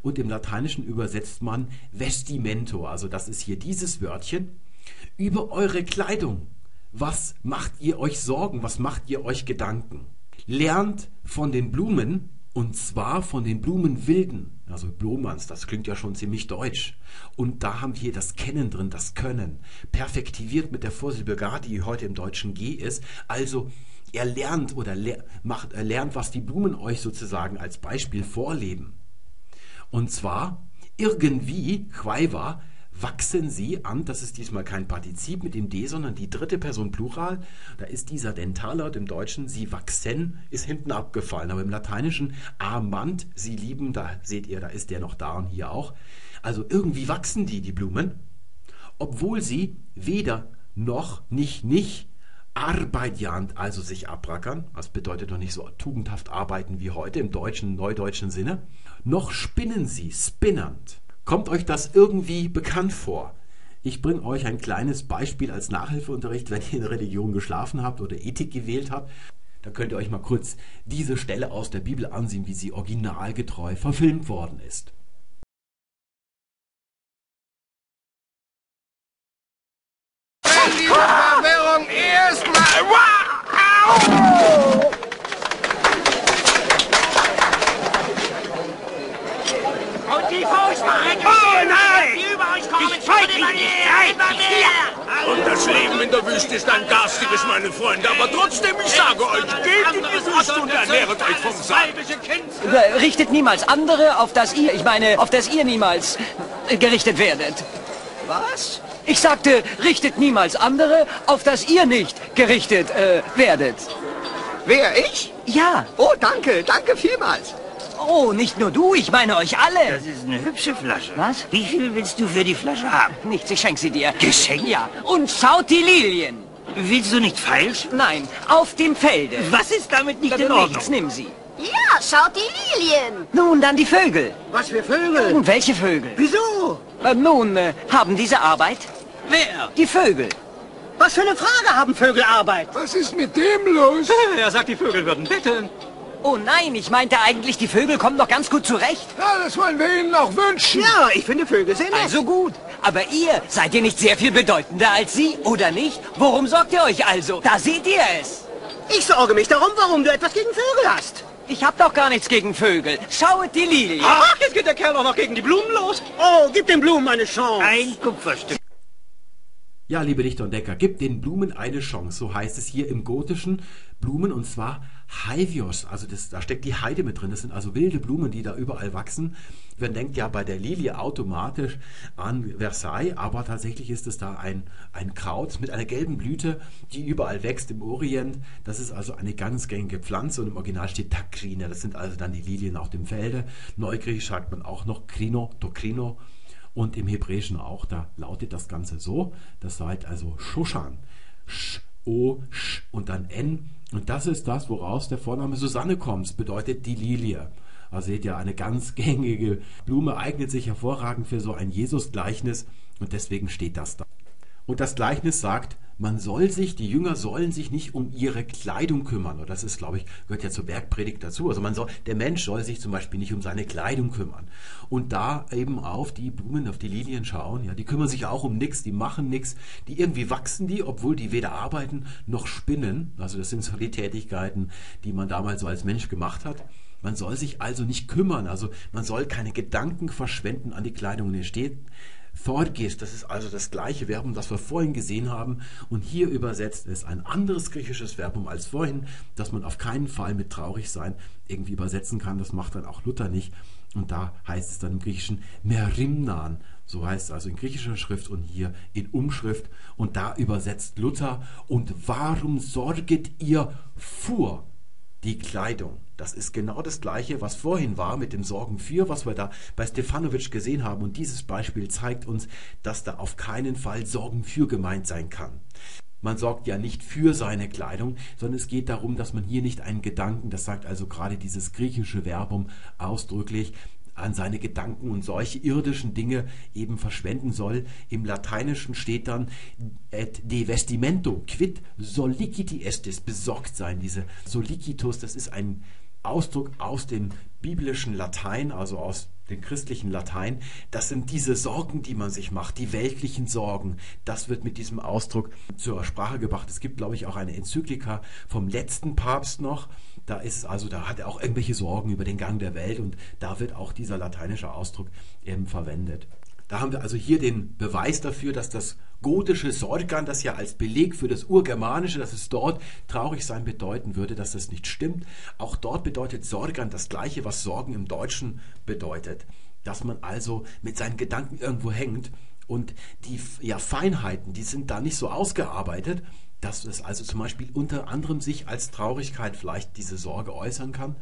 Und im Lateinischen übersetzt man Vestimento, also das ist hier dieses Wörtchen. Über eure Kleidung was macht ihr euch Sorgen? Was macht ihr euch Gedanken? Lernt von den Blumen und zwar von den Blumenwilden. Also Blomans, das klingt ja schon ziemlich deutsch. Und da haben wir das Kennen drin, das Können. Perfektiviert mit der Vorsilbe gar, die heute im Deutschen G ist. Also er lernt oder ler macht, er lernt, was die Blumen euch sozusagen als Beispiel vorleben. Und zwar irgendwie, Chwaiva, wachsen sie an, das ist diesmal kein Partizip mit dem D, sondern die dritte Person Plural, da ist dieser Dentallaut im Deutschen, sie wachsen, ist hinten abgefallen, aber im Lateinischen amant, sie lieben, da seht ihr, da ist der noch da und hier auch. Also irgendwie wachsen die, die Blumen, obwohl sie weder noch, nicht, nicht, arbeitjahend, also sich abrackern, das bedeutet doch nicht so tugendhaft arbeiten wie heute im deutschen, neudeutschen Sinne, noch spinnen sie, spinnernd. Kommt euch das irgendwie bekannt vor? Ich bringe euch ein kleines Beispiel als Nachhilfeunterricht, wenn ihr in Religion geschlafen habt oder Ethik gewählt habt. Da könnt ihr euch mal kurz diese Stelle aus der Bibel ansehen, wie sie originalgetreu verfilmt worden ist. Die Verwirrung erstmal. Wow! Garstiges, meine Freunde, aber trotzdem, ich sage euch, geht in die Wüste und ernähret euch vom. Äh, Richtet niemals andere, auf das ihr, ich meine, auf das ihr niemals äh, gerichtet werdet. Was? Ich sagte, richtet niemals andere, auf das ihr nicht gerichtet äh, werdet. Wer, ich? Ja. Oh, danke, danke vielmals. Oh, nicht nur du, ich meine euch alle. Das ist eine hübsche Flasche. Was? Wie viel willst du für die Flasche haben? Nichts, ich schenk sie dir. Geschenkt? Ja. Und schaut die Lilien. Willst du nicht feilschen? Nein, auf dem Felde. Was ist damit nicht in Nichts, Ordnung? nimm sie. Ja, schaut die Lilien. Nun, dann die Vögel. Was für Vögel? Und welche Vögel? Wieso? Äh, nun, äh, haben diese Arbeit? Wer? Die Vögel. Was für eine Frage haben Vögel Arbeit? Was ist mit dem los? Er sagt, die Vögel würden betteln. Oh nein, ich meinte eigentlich, die Vögel kommen doch ganz gut zurecht. Ja, das wollen wir Ihnen auch wünschen. Ja, ich finde Vögel sehr nett. Also gut. Aber ihr, seid ihr nicht sehr viel bedeutender als sie, oder nicht? Worum sorgt ihr euch also? Da seht ihr es. Ich sorge mich darum, warum du etwas gegen Vögel hast. Ich hab doch gar nichts gegen Vögel. Schauet die Lilie. Ach, jetzt geht der Kerl auch noch gegen die Blumen los. Oh, gib den Blumen eine Chance. Ein Kupferstück. Ja, liebe Dichter und Decker, gib den Blumen eine Chance. So heißt es hier im Gotischen. Blumen und zwar Haivios. Also das, da steckt die Heide mit drin. Das sind also wilde Blumen, die da überall wachsen. Man denkt ja bei der Lilie automatisch an Versailles, aber tatsächlich ist es da ein, ein Kraut mit einer gelben Blüte, die überall wächst im Orient. Das ist also eine ganz gängige Pflanze und im Original steht Takrine. Das sind also dann die Lilien auf dem Felde. Neugriechisch sagt man auch noch Krino, Tokrino. Und im Hebräischen auch, da lautet das Ganze so. Das seid also Shoshan. Sch, O, Sch und dann N. Und das ist das, woraus der Vorname Susanne kommt. Das bedeutet die Lilie. Also seht ihr, eine ganz gängige Blume eignet sich hervorragend für so ein Jesus-Gleichnis und deswegen steht das da. Und das Gleichnis sagt, man soll sich, die Jünger sollen sich nicht um ihre Kleidung kümmern. Und das ist, glaube ich, gehört ja zur Bergpredigt dazu. Also man soll, der Mensch soll sich zum Beispiel nicht um seine Kleidung kümmern. Und da eben auf die Blumen, auf die Lilien schauen, ja, die kümmern sich auch um nichts, die machen nichts, die irgendwie wachsen die, obwohl die weder arbeiten noch spinnen. Also das sind so die Tätigkeiten, die man damals so als Mensch gemacht hat. Man soll sich also nicht kümmern, also man soll keine Gedanken verschwenden an die Kleidung. Und hier steht, Thorgis, das ist also das gleiche Verbum, das wir vorhin gesehen haben. Und hier übersetzt ist ein anderes griechisches Verbum als vorhin, das man auf keinen Fall mit traurig sein irgendwie übersetzen kann. Das macht dann auch Luther nicht. Und da heißt es dann im Griechischen Merimnan. So heißt es also in griechischer Schrift und hier in Umschrift. Und da übersetzt Luther. Und warum sorget ihr vor die Kleidung? Das ist genau das Gleiche, was vorhin war mit dem Sorgen für, was wir da bei Stefanovic gesehen haben. Und dieses Beispiel zeigt uns, dass da auf keinen Fall Sorgen für gemeint sein kann. Man sorgt ja nicht für seine Kleidung, sondern es geht darum, dass man hier nicht einen Gedanken, das sagt also gerade dieses griechische Verbum ausdrücklich, an seine Gedanken und solche irdischen Dinge eben verschwenden soll. Im Lateinischen steht dann et de vestimento quid solliciti estis, besorgt sein. Diese solicitus, das ist ein Ausdruck aus dem biblischen Latein, also aus dem christlichen Latein. Das sind diese Sorgen, die man sich macht, die weltlichen Sorgen. Das wird mit diesem Ausdruck zur Sprache gebracht. Es gibt, glaube ich, auch eine Enzyklika vom letzten Papst noch. Da ist also, da hat er auch irgendwelche Sorgen über den Gang der Welt und da wird auch dieser lateinische Ausdruck eben verwendet. Da haben wir also hier den Beweis dafür, dass das gotische Sorgan, das ja als Beleg für das Urgermanische, dass es dort traurig sein bedeuten würde, dass das nicht stimmt. Auch dort bedeutet Sorgan das gleiche, was Sorgen im Deutschen bedeutet. Dass man also mit seinen Gedanken irgendwo hängt und die ja, Feinheiten, die sind da nicht so ausgearbeitet, dass es also zum Beispiel unter anderem sich als Traurigkeit vielleicht diese Sorge äußern kann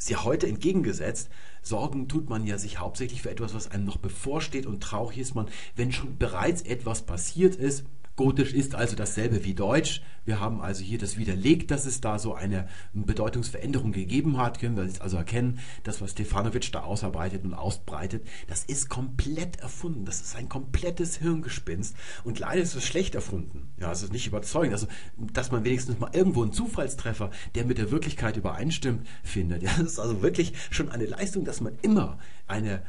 ist ja heute entgegengesetzt. Sorgen tut man ja sich hauptsächlich für etwas, was einem noch bevorsteht und traurig ist man, wenn schon bereits etwas passiert ist. Gotisch ist also dasselbe wie Deutsch. Wir haben also hier das widerlegt, dass es da so eine Bedeutungsveränderung gegeben hat. Können wir jetzt also erkennen, das, was Stefanovic da ausarbeitet und ausbreitet, das ist komplett erfunden. Das ist ein komplettes Hirngespinst. Und leider ist es schlecht erfunden. Ja, es ist nicht überzeugend. Also, dass man wenigstens mal irgendwo einen Zufallstreffer, der mit der Wirklichkeit übereinstimmt, findet. Ja, das ist also wirklich schon eine Leistung, dass man immer eine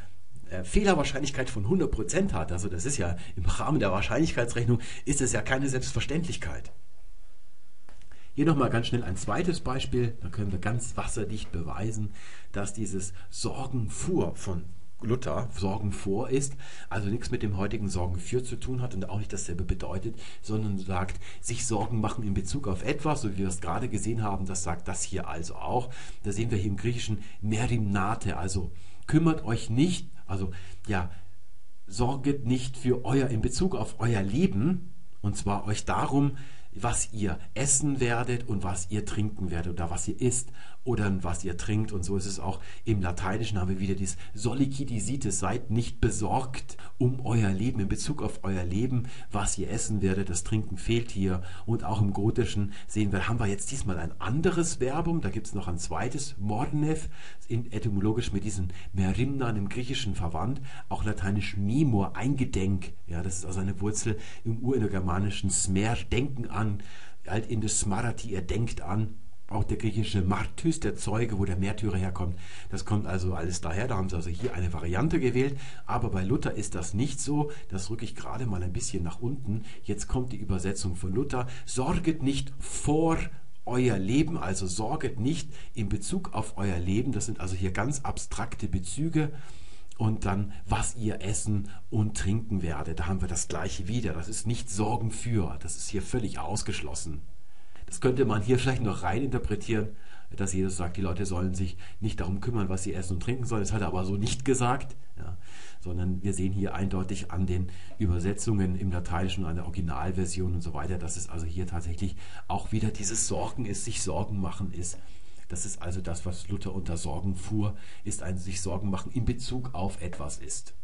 äh, Fehlerwahrscheinlichkeit von 100% hat, also das ist ja im Rahmen der Wahrscheinlichkeitsrechnung, ist es ja keine Selbstverständlichkeit. Hier nochmal ganz schnell ein zweites Beispiel, da können wir ganz wasserdicht beweisen, dass dieses Sorgenfuhr von Luther Sorgen vor ist, also nichts mit dem heutigen Sorgen für zu tun hat und auch nicht dasselbe bedeutet, sondern sagt, sich Sorgen machen in Bezug auf etwas, so wie wir es gerade gesehen haben, das sagt das hier also auch. Da sehen wir hier im Griechischen merimnate, also kümmert euch nicht, also ja, sorget nicht für euer in Bezug auf euer Leben, und zwar euch darum, was ihr essen werdet und was ihr trinken werdet oder was ihr isst oder was ihr trinkt. Und so ist es auch im Lateinischen haben wir wieder dieses Sollicitisites, seid nicht besorgt um euer Leben, in Bezug auf euer Leben, was ihr essen werdet. Das Trinken fehlt hier. Und auch im Gotischen sehen wir, haben wir jetzt diesmal ein anderes Verbum. Da gibt es noch ein zweites, Mornev, in, etymologisch mit diesem Merimnan im Griechischen verwandt. Auch lateinisch Mimor, eingedenk. Ja, das ist also eine Wurzel im urindogermanischen Smer, denken an. Altindisch Smarati, er denkt an auch der griechische Martys, der Zeuge, wo der Märtyrer herkommt, das kommt also alles daher. Da haben sie also hier eine Variante gewählt. Aber bei Luther ist das nicht so. Das rücke ich gerade mal ein bisschen nach unten. Jetzt kommt die Übersetzung von Luther. Sorget nicht vor euer Leben, also sorget nicht in Bezug auf euer Leben. Das sind also hier ganz abstrakte Bezüge. Und dann, was ihr essen und trinken werdet. Da haben wir das gleiche wieder. Das ist nicht Sorgen für. Das ist hier völlig ausgeschlossen. Das könnte man hier vielleicht noch rein interpretieren, dass Jesus sagt, die Leute sollen sich nicht darum kümmern, was sie essen und trinken sollen. Das hat er aber so nicht gesagt, ja, sondern wir sehen hier eindeutig an den Übersetzungen im Lateinischen, an der Originalversion und so weiter, dass es also hier tatsächlich auch wieder dieses Sorgen ist, sich Sorgen machen ist. Das ist also das, was Luther unter Sorgen fuhr, ist ein sich Sorgen machen in Bezug auf etwas ist.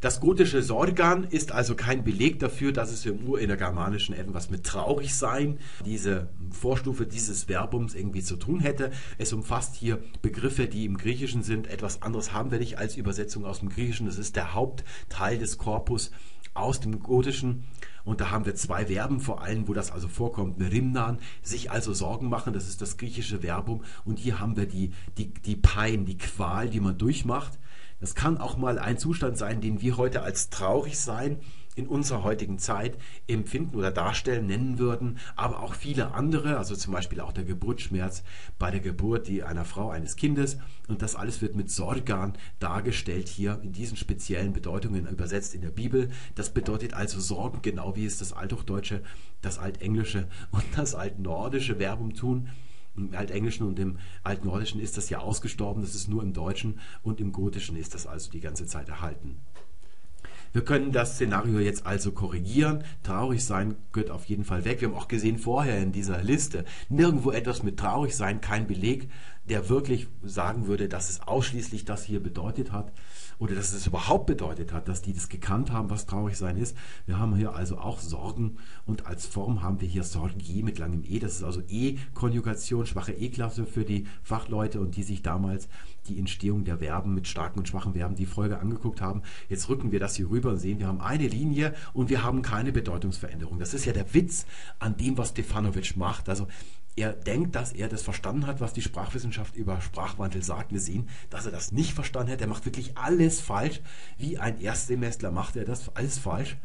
Das gotische Sorgan ist also kein Beleg dafür, dass es im Urinnergermanischen etwas mit traurig sein, diese Vorstufe dieses Verbums irgendwie zu tun hätte. Es umfasst hier Begriffe, die im Griechischen sind. Etwas anderes haben wir nicht als Übersetzung aus dem Griechischen. Das ist der Hauptteil des Korpus aus dem Gotischen. Und da haben wir zwei Verben vor allem, wo das also vorkommt. Merimnan, sich also Sorgen machen, das ist das griechische Verbum. Und hier haben wir die, die, die Pein, die Qual, die man durchmacht. Das kann auch mal ein Zustand sein, den wir heute als traurig sein in unserer heutigen Zeit empfinden oder darstellen, nennen würden, aber auch viele andere, also zum Beispiel auch der Geburtsschmerz bei der Geburt die einer Frau eines Kindes. Und das alles wird mit Sorgan dargestellt hier in diesen speziellen Bedeutungen übersetzt in der Bibel. Das bedeutet also Sorgen, genau wie es das Althochdeutsche, das Altenglische und das Altnordische Verbum tun. Im Altenglischen und im Altnordischen ist das ja ausgestorben, das ist nur im Deutschen und im Gotischen ist das also die ganze Zeit erhalten. Wir können das Szenario jetzt also korrigieren. Traurig sein gehört auf jeden Fall weg. Wir haben auch gesehen vorher in dieser Liste nirgendwo etwas mit traurig sein, kein Beleg, der wirklich sagen würde, dass es ausschließlich das hier bedeutet hat oder dass es überhaupt bedeutet hat, dass die das gekannt haben, was traurig sein ist. Wir haben hier also auch Sorgen und als Form haben wir hier Sorgie mit langem E. Das ist also E-Konjugation, schwache E-Klasse für die Fachleute und die sich damals die Entstehung der Verben mit starken und schwachen Verben die Folge angeguckt haben. Jetzt rücken wir das hier rüber und sehen, wir haben eine Linie und wir haben keine Bedeutungsveränderung. Das ist ja der Witz an dem, was Stefanovic macht. Also er denkt, dass er das verstanden hat, was die Sprachwissenschaft über Sprachwandel sagt. Wir sehen, dass er das nicht verstanden hat. Er macht wirklich alles falsch. Wie ein Erstsemestler macht er das alles falsch.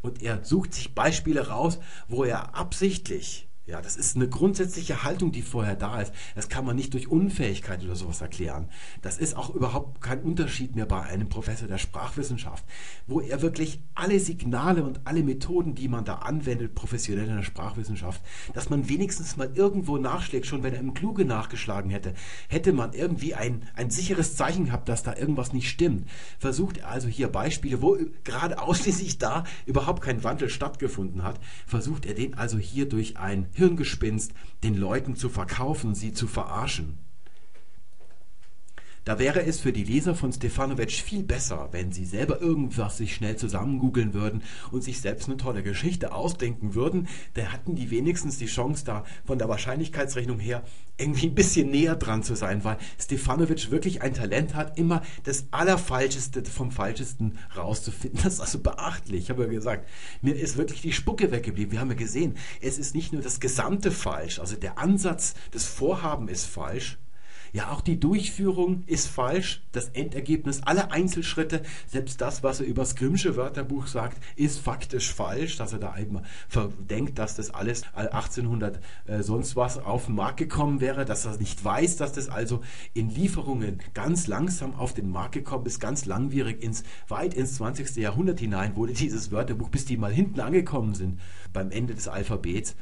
Und er sucht sich Beispiele raus, wo er absichtlich ja, das ist eine grundsätzliche Haltung, die vorher da ist. Das kann man nicht durch Unfähigkeit oder sowas erklären. Das ist auch überhaupt kein Unterschied mehr bei einem Professor der Sprachwissenschaft, wo er wirklich alle Signale und alle Methoden, die man da anwendet, professionell in der Sprachwissenschaft, dass man wenigstens mal irgendwo nachschlägt, schon wenn er im Kluge nachgeschlagen hätte, hätte man irgendwie ein, ein sicheres Zeichen gehabt, dass da irgendwas nicht stimmt. Versucht er also hier Beispiele, wo gerade ausschließlich da überhaupt kein Wandel stattgefunden hat, versucht er den also hier durch ein Hirngespinst, den Leuten zu verkaufen, sie zu verarschen. Da wäre es für die Leser von Stefanovic viel besser, wenn sie selber irgendwas sich schnell zusammengoogeln würden und sich selbst eine tolle Geschichte ausdenken würden. Da hatten die wenigstens die Chance, da von der Wahrscheinlichkeitsrechnung her irgendwie ein bisschen näher dran zu sein, weil Stefanovic wirklich ein Talent hat, immer das Allerfalscheste vom Falschesten rauszufinden. Das ist also beachtlich. Ich habe ja gesagt, mir ist wirklich die Spucke weggeblieben. Wir haben ja gesehen, es ist nicht nur das Gesamte falsch, also der Ansatz, das Vorhaben ist falsch, Ja, auch die Durchführung ist falsch. Das Endergebnis, alle Einzelschritte, selbst das, was er über das Grimmsche Wörterbuch sagt, ist faktisch falsch, dass er da einmal verdenkt, dass das alles 1800 äh, sonst was auf den Markt gekommen wäre, dass er nicht weiß, dass das also in Lieferungen ganz langsam auf den Markt gekommen ist, ganz langwierig ins weit ins 20. Jahrhundert hinein wurde dieses Wörterbuch, bis die mal hinten angekommen sind beim Ende des Alphabets.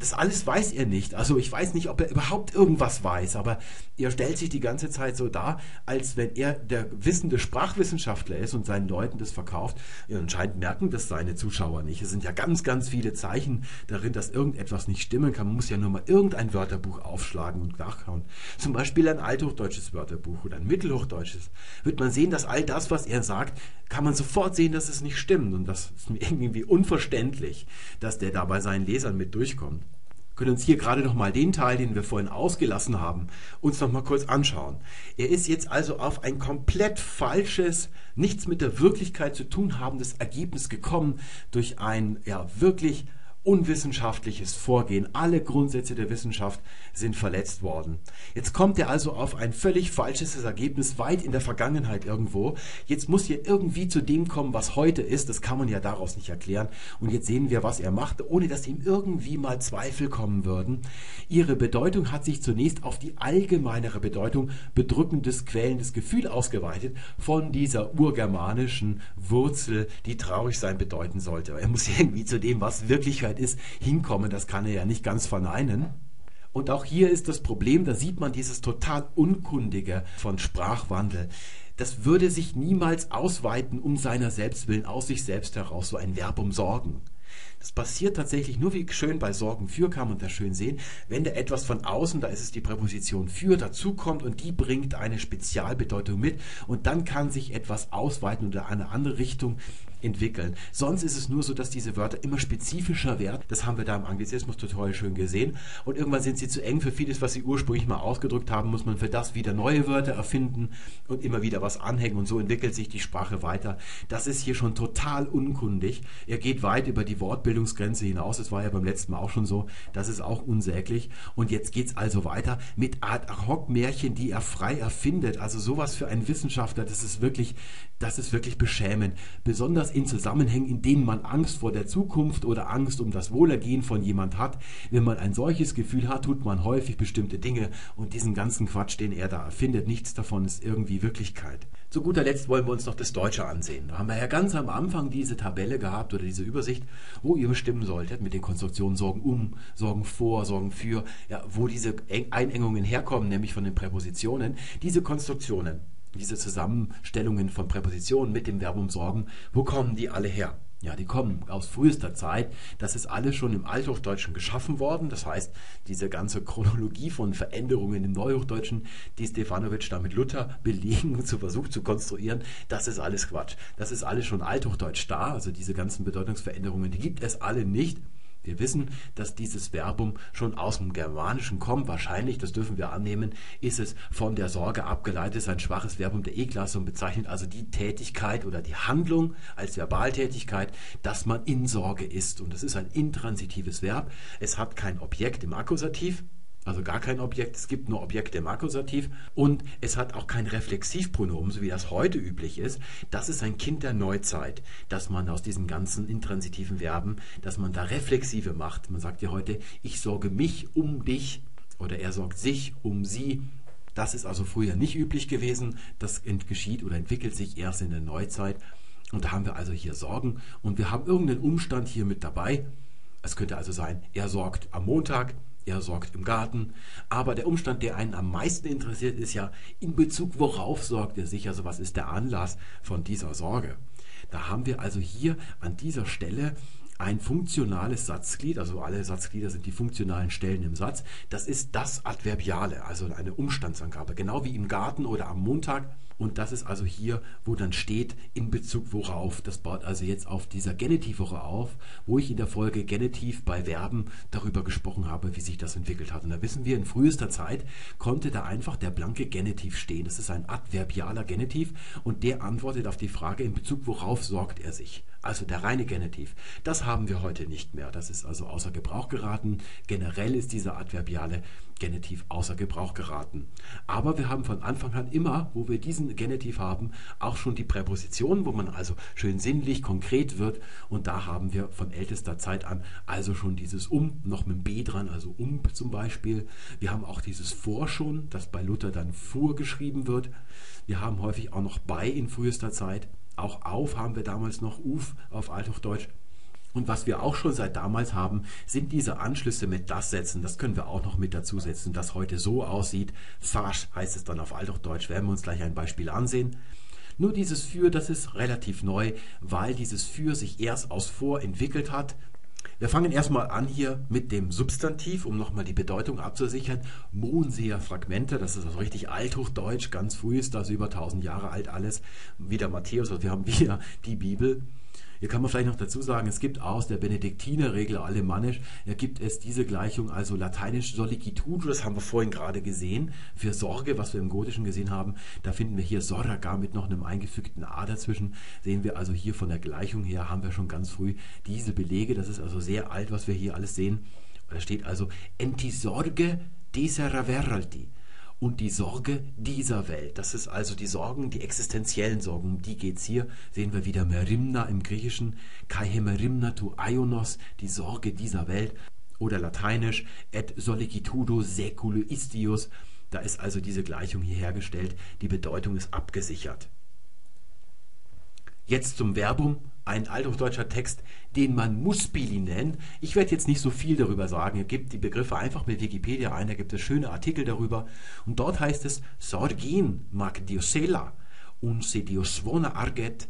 Das alles weiß er nicht. Also ich weiß nicht, ob er überhaupt irgendwas weiß, aber er stellt sich die ganze Zeit so dar, als wenn er der wissende Sprachwissenschaftler ist und seinen Leuten das verkauft. Ja, anscheinend merken das seine Zuschauer nicht. Es sind ja ganz, ganz viele Zeichen darin, dass irgendetwas nicht stimmen kann. Man muss ja nur mal irgendein Wörterbuch aufschlagen und nachschauen. Zum Beispiel ein althochdeutsches Wörterbuch oder ein mittelhochdeutsches. Wird man sehen, dass all das, was er sagt, kann man sofort sehen, dass es nicht stimmt. Und das ist mir irgendwie unverständlich, dass der da bei seinen Lesern mit durchkommt können uns hier gerade noch mal den Teil, den wir vorhin ausgelassen haben, uns noch mal kurz anschauen. Er ist jetzt also auf ein komplett falsches, nichts mit der Wirklichkeit zu tun habendes Ergebnis gekommen durch ein ja wirklich unwissenschaftliches Vorgehen. Alle Grundsätze der Wissenschaft sind verletzt worden. Jetzt kommt er also auf ein völlig falsches Ergebnis weit in der Vergangenheit irgendwo. Jetzt muss er irgendwie zu dem kommen, was heute ist. Das kann man ja daraus nicht erklären. Und jetzt sehen wir, was er macht, ohne dass ihm irgendwie mal Zweifel kommen würden. Ihre Bedeutung hat sich zunächst auf die allgemeinere Bedeutung bedrückendes, quälendes Gefühl ausgeweitet von dieser urgermanischen Wurzel, die traurig sein bedeuten sollte. Er muss irgendwie zu dem, was Wirklichkeit Wirklichkeit ist, hinkommen. Das kann er ja nicht ganz verneinen. Und auch hier ist das Problem, da sieht man dieses total Unkundige von Sprachwandel. Das würde sich niemals ausweiten um seiner selbst willen, aus sich selbst heraus, so ein Verb um Sorgen. Das passiert tatsächlich nur wie schön bei Sorgen für kann man das schön sehen, wenn da etwas von außen, da ist es die Präposition für, dazukommt und die bringt eine Spezialbedeutung mit und dann kann sich etwas ausweiten oder eine andere Richtung entwickeln. Sonst ist es nur so, dass diese Wörter immer spezifischer werden. Das haben wir da im Anglizismus-Tutorial schön gesehen. Und irgendwann sind sie zu eng für vieles, was sie ursprünglich mal ausgedrückt haben, muss man für das wieder neue Wörter erfinden und immer wieder was anhängen. Und so entwickelt sich die Sprache weiter. Das ist hier schon total unkundig. Er geht weit über die Wortbildungsgrenze hinaus. Das war ja beim letzten Mal auch schon so. Das ist auch unsäglich. Und jetzt geht es also weiter mit Ad-Hoc-Märchen, die er frei erfindet. Also sowas für einen Wissenschaftler, das ist wirklich, das ist wirklich beschämend. Besonders in Zusammenhängen, in denen man Angst vor der Zukunft oder Angst um das Wohlergehen von jemand hat. Wenn man ein solches Gefühl hat, tut man häufig bestimmte Dinge und diesen ganzen Quatsch, den er da erfindet, nichts davon ist irgendwie Wirklichkeit. Zu guter Letzt wollen wir uns noch das Deutsche ansehen. Da haben wir ja ganz am Anfang diese Tabelle gehabt oder diese Übersicht, wo ihr bestimmen solltet mit den Konstruktionen Sorgen um, Sorgen vor, Sorgen für, ja, wo diese Einengungen herkommen, nämlich von den Präpositionen. Diese Konstruktionen diese Zusammenstellungen von Präpositionen mit dem Verbum sorgen, wo kommen die alle her? Ja, die kommen aus frühester Zeit. Das ist alles schon im Althochdeutschen geschaffen worden. Das heißt, diese ganze Chronologie von Veränderungen im Neuhochdeutschen, die Stefanovic da mit Luther belegen und zu versucht zu konstruieren, das ist alles Quatsch. Das ist alles schon Althochdeutsch da. Also diese ganzen Bedeutungsveränderungen, die gibt es alle nicht. Wir wissen, dass dieses Verbum schon aus dem Germanischen kommt. Wahrscheinlich, das dürfen wir annehmen, ist es von der Sorge abgeleitet, ein schwaches Verbum der E-Klasse und bezeichnet also die Tätigkeit oder die Handlung als Verbaltätigkeit, dass man in Sorge ist. Und das ist ein intransitives Verb. Es hat kein Objekt im Akkusativ, also gar kein Objekt, es gibt nur Objekte im Akkusativ und es hat auch kein Reflexivpronomen, so wie das heute üblich ist. Das ist ein Kind der Neuzeit, dass man aus diesen ganzen intransitiven Verben, dass man da Reflexive macht. Man sagt ja heute, ich sorge mich um dich oder er sorgt sich um sie. Das ist also früher nicht üblich gewesen. Das geschieht oder entwickelt sich erst in der Neuzeit. Und da haben wir also hier Sorgen und wir haben irgendeinen Umstand hier mit dabei. Es könnte also sein, er sorgt am Montag, er sorgt im Garten. Aber der Umstand, der einen am meisten interessiert, ist ja in Bezug, worauf sorgt er sich? Also was ist der Anlass von dieser Sorge? Da haben wir also hier an dieser Stelle ein funktionales Satzglied, also alle Satzglieder sind die funktionalen Stellen im Satz. Das ist das Adverbiale, also eine Umstandsangabe, genau wie im Garten oder am Montag und das ist also hier, wo dann steht, in Bezug worauf. Das baut also jetzt auf dieser Genitivwoche auf, wo ich in der Folge Genitiv bei Verben darüber gesprochen habe, wie sich das entwickelt hat. Und da wissen wir, in frühester Zeit konnte da einfach der blanke Genitiv stehen. Das ist ein adverbialer Genitiv und der antwortet auf die Frage, in Bezug worauf sorgt er sich. Also der reine Genitiv. Das haben wir heute nicht mehr. Das ist also außer Gebrauch geraten. Generell ist dieser adverbiale Genitiv außer Gebrauch geraten. Aber wir haben von Anfang an immer, wo wir diesen Genitiv haben, auch schon die Präposition, wo man also schön sinnlich, konkret wird. Und da haben wir von ältester Zeit an also schon dieses um, noch mit dem B dran, also um zum Beispiel. Wir haben auch dieses vor schon, das bei Luther dann fuhr geschrieben wird. Wir haben häufig auch noch bei in frühester Zeit. Auch auf haben wir damals noch uf auf Althochdeutsch. Und was wir auch schon seit damals haben, sind diese Anschlüsse mit das setzen. Das können wir auch noch mit dazu setzen, das heute so aussieht. Fasch heißt es dann auf Althochdeutsch, werden wir uns gleich ein Beispiel ansehen. Nur dieses für, das ist relativ neu, weil dieses für sich erst aus vor entwickelt hat. Wir fangen erstmal an hier mit dem Substantiv, um nochmal die Bedeutung abzusichern. Monseer Fragmente, das ist also richtig althochdeutsch, ganz früh ist das über 1000 Jahre alt alles. Wieder Matthäus, also wir haben wieder die Bibel. Hier kann man vielleicht noch dazu sagen, es gibt aus der Benediktinerregel alemannisch, da gibt es diese Gleichung, also lateinisch sollicitudo, das haben wir vorhin gerade gesehen, für Sorge, was wir im Gotischen gesehen haben. Da finden wir hier Sorga mit noch einem eingefügten A dazwischen. Sehen wir also hier von der Gleichung her, haben wir schon ganz früh diese Belege. Das ist also sehr alt, was wir hier alles sehen. Da steht also enti sorge desera veralti und die Sorge dieser Welt. Das ist also die Sorgen, die existenziellen Sorgen, um die geht's hier. Sehen wir wieder Merimna im Griechischen, kai merimna tu aionos, die Sorge dieser Welt. Oder lateinisch, et sollicitudo seculu istius. Da ist also diese Gleichung hier hergestellt. Die Bedeutung ist abgesichert. Jetzt zum Verbum, ein althochdeutscher Text, den man Muspili nennt. Ich werde jetzt nicht so viel darüber sagen. Ihr gebt die Begriffe einfach mit Wikipedia ein, da gibt es schöne Artikel darüber. Und dort heißt es, Sorgin mag diosela, un se diosvona arget,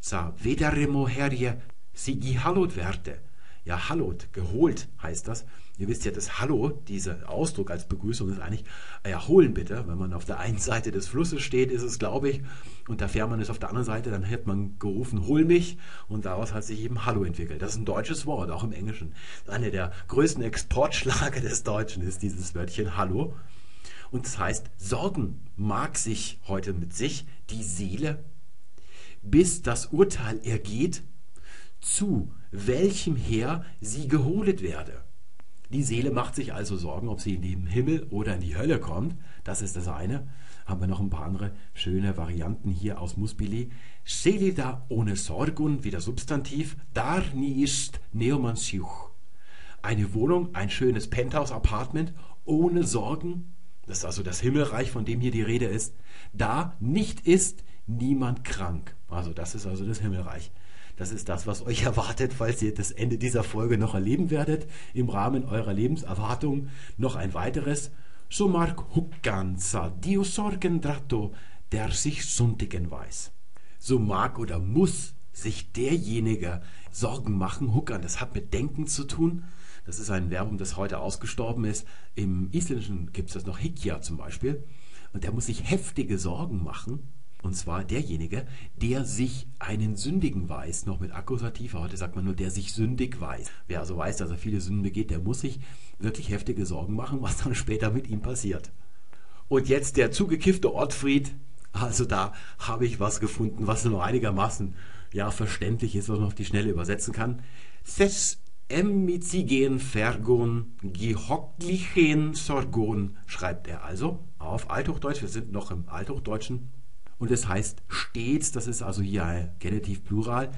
sa vederemo herje, sigi hallot werte. Ja, hallot, geholt heißt das. Ihr wisst ja, das Hallo, dieser Ausdruck als Begrüßung ist eigentlich, ja, holen bitte. Wenn man auf der einen Seite des Flusses steht, ist es, glaube ich, und der Fährmann ist auf der anderen Seite, dann hätte man gerufen, hol mich, und daraus hat sich eben Hallo entwickelt. Das ist ein deutsches Wort, auch im Englischen. Eine der größten Exportschlager des Deutschen ist dieses Wörtchen Hallo. Und das heißt, Sorgen mag sich heute mit sich die Seele, bis das Urteil ergeht, zu welchem Heer sie geholet werde. Die Seele macht sich also Sorgen, ob sie in den Himmel oder in die Hölle kommt. Das ist das eine. Haben wir noch ein paar andere schöne Varianten hier aus Musbili. Selida ohne Sorgun, wieder Substantiv. Dar ist neomansiuch. Eine Wohnung, ein schönes Penthouse-Apartment ohne Sorgen. Das ist also das Himmelreich, von dem hier die Rede ist. Da nicht ist niemand krank. Also das ist also das Himmelreich. Das ist das, was euch erwartet, falls ihr das Ende dieser Folge noch erleben werdet. Im Rahmen eurer Lebenserwartung noch ein weiteres. So mag hukkansa dio sorgen dratto, der sich sündigen weiß. So mag oder muss sich derjenige Sorgen machen. Hukkan, das hat mit Denken zu tun. Das ist ein Verbum, das heute ausgestorben ist. Im Isländischen gibt es das noch Hikja zum Beispiel. Und der muss sich heftige Sorgen machen und zwar derjenige, der sich einen Sündigen weiß, noch mit Akkusativ. Heute sagt man nur, der sich sündig weiß. Wer also weiß, dass er viele Sünden begeht, der muss sich wirklich heftige Sorgen machen, was dann später mit ihm passiert. Und jetzt der zugekiffte Ortfried. Also da habe ich was gefunden, was nur einigermaßen ja verständlich ist, was man auf die Schnelle übersetzen kann. Ses emmizigen fergon gehocklichen sorgon, schreibt er also auf Althochdeutsch. Wir sind noch im Althochdeutschen und es heißt stets, das ist also hier ein Genitiv Plural,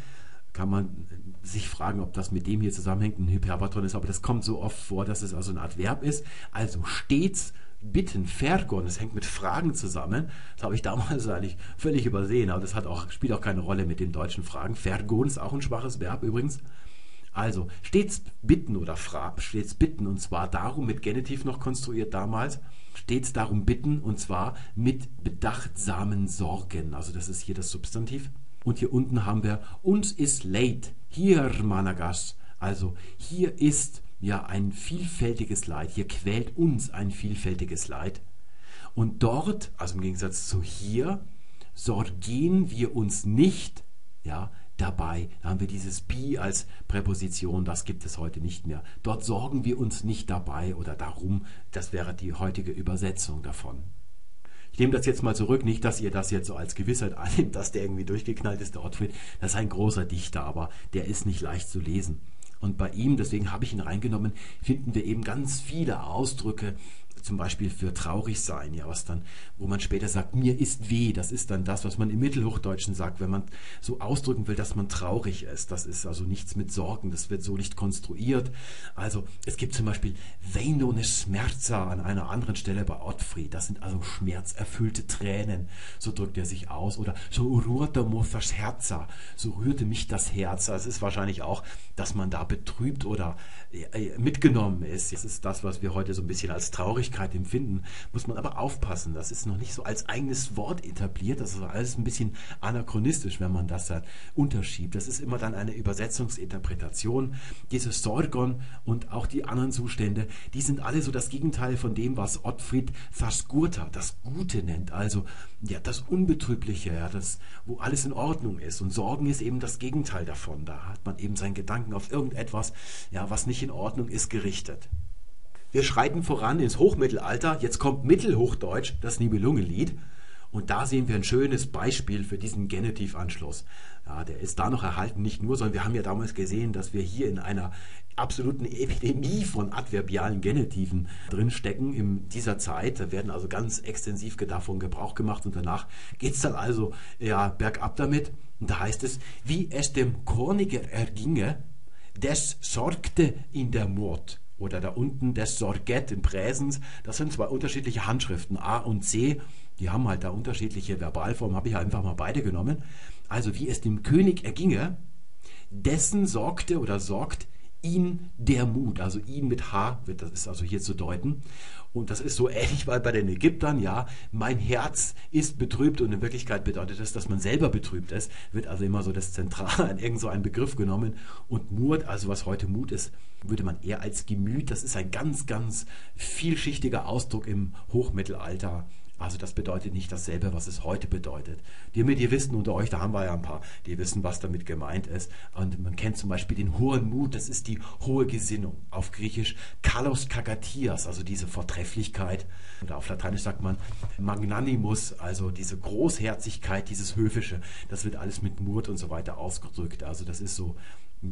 kann man sich fragen, ob das mit dem hier zusammenhängt, ein Hyperbaton ist, aber das kommt so oft vor, dass es also ein Adverb ist. Also stets bitten, Vergon, das hängt mit Fragen zusammen. Das habe ich damals eigentlich völlig übersehen, aber das hat auch, spielt auch keine Rolle mit den deutschen Fragen. Vergon ist auch ein schwaches Verb übrigens. Also stets bitten oder fra stets bitten und zwar darum mit Genitiv noch konstruiert damals stets darum bitten, und zwar mit bedachtsamen Sorgen. Also das ist hier das Substantiv. Und hier unten haben wir uns ist late, hier Managas. Also hier ist ja ein vielfältiges Leid, hier quält uns ein vielfältiges Leid. Und dort, also im Gegensatz zu hier, sorgen wir uns nicht, ja, dabei. Da haben wir dieses be als Präposition, das gibt es heute nicht mehr. Dort sorgen wir uns nicht dabei oder darum, das wäre die heutige Übersetzung davon. Ich nehme das jetzt mal zurück, nicht, dass ihr das jetzt so als Gewissheit annimmt, dass der irgendwie durchgeknallt ist, der Ottfried. Das ist ein großer Dichter, aber der ist nicht leicht zu lesen. Und bei ihm, deswegen habe ich ihn reingenommen, finden wir eben ganz viele Ausdrücke, zum Beispiel für traurig sein, ja, was dann, wo man später sagt, mir ist weh, das ist dann das, was man im Mittelhochdeutschen sagt, wenn man so ausdrücken will, dass man traurig ist. Das ist also nichts mit Sorgen, das wird so nicht konstruiert. Also es gibt zum Beispiel Veinone Schmerza an einer anderen Stelle bei Ottfried. Das sind also schmerzerfüllte Tränen, so drückt er sich aus. Oder so ururte mofas Herza, so rührte mich das Herz. Das ist wahrscheinlich auch, dass man da betrübt oder äh, mitgenommen ist. Das ist das, was wir heute so ein bisschen als Traurigkeit Traurigkeit empfinden, muss man aber aufpassen. Das ist noch nicht so als eigenes Wort etabliert. Das ist alles ein bisschen anachronistisch, wenn man das da unterschiebt. Das ist immer dann eine Übersetzungsinterpretation. Dieses Sorgon und auch die anderen Zustände, die sind alle so das Gegenteil von dem, was Ottfried Faskurta das Gute nennt. Also ja, das Unbetrübliche, ja, das, wo alles in Ordnung ist. Und Sorgen ist eben das Gegenteil davon. Da hat man eben seinen Gedanken auf irgendetwas, ja, was nicht in Ordnung ist, gerichtet. Wir schreiten voran ins Hochmittelalter. Jetzt kommt Mittelhochdeutsch, das Nibelungenlied. Und da sehen wir ein schönes Beispiel für diesen Genitivanschluss. Ja, der ist da noch erhalten, nicht nur, sondern wir haben ja damals gesehen, dass wir hier in einer absoluten Epidemie von adverbialen Genitiven drinstecken in dieser Zeit. Da werden also ganz extensiv davon Gebrauch gemacht und danach geht es dann also ja, bergab damit. Und da heißt es, wie es dem Korniger erginge, des sorgte in der Mord oder da unten das Sorget in Präsens. Das sind zwei unterschiedliche Handschriften, A und C. Die haben halt da unterschiedliche Verbalformen, habe ich einfach mal beide genommen. Also wie es dem König erginge, dessen sorgte oder sorgt ihn der Mut, also ihn mit H wird das ist also hier zu deuten. Und das ist so ähnlich wie bei den Ägyptern, ja, mein Herz ist betrübt und in Wirklichkeit bedeutet das, dass man selber betrübt ist, wird also immer so das Zentrale an irgend so einen Begriff genommen. Und Mut, also was heute Mut ist, würde man eher als Gemüt, das ist ein ganz, ganz vielschichtiger Ausdruck im Hochmittelalter also das bedeutet nicht dasselbe, was es heute bedeutet. Die mit ihr wissen unter euch, da haben wir ja ein paar, die wissen, was damit gemeint ist. Und man kennt zum Beispiel den hohen Mut, das ist die hohe Gesinnung. Auf Griechisch Kalos Kagatias, also diese Vortrefflichkeit. Oder auf Lateinisch sagt man Magnanimus, also diese Großherzigkeit, dieses Höfische. Das wird alles mit Mut und so weiter ausgedrückt. Also das ist so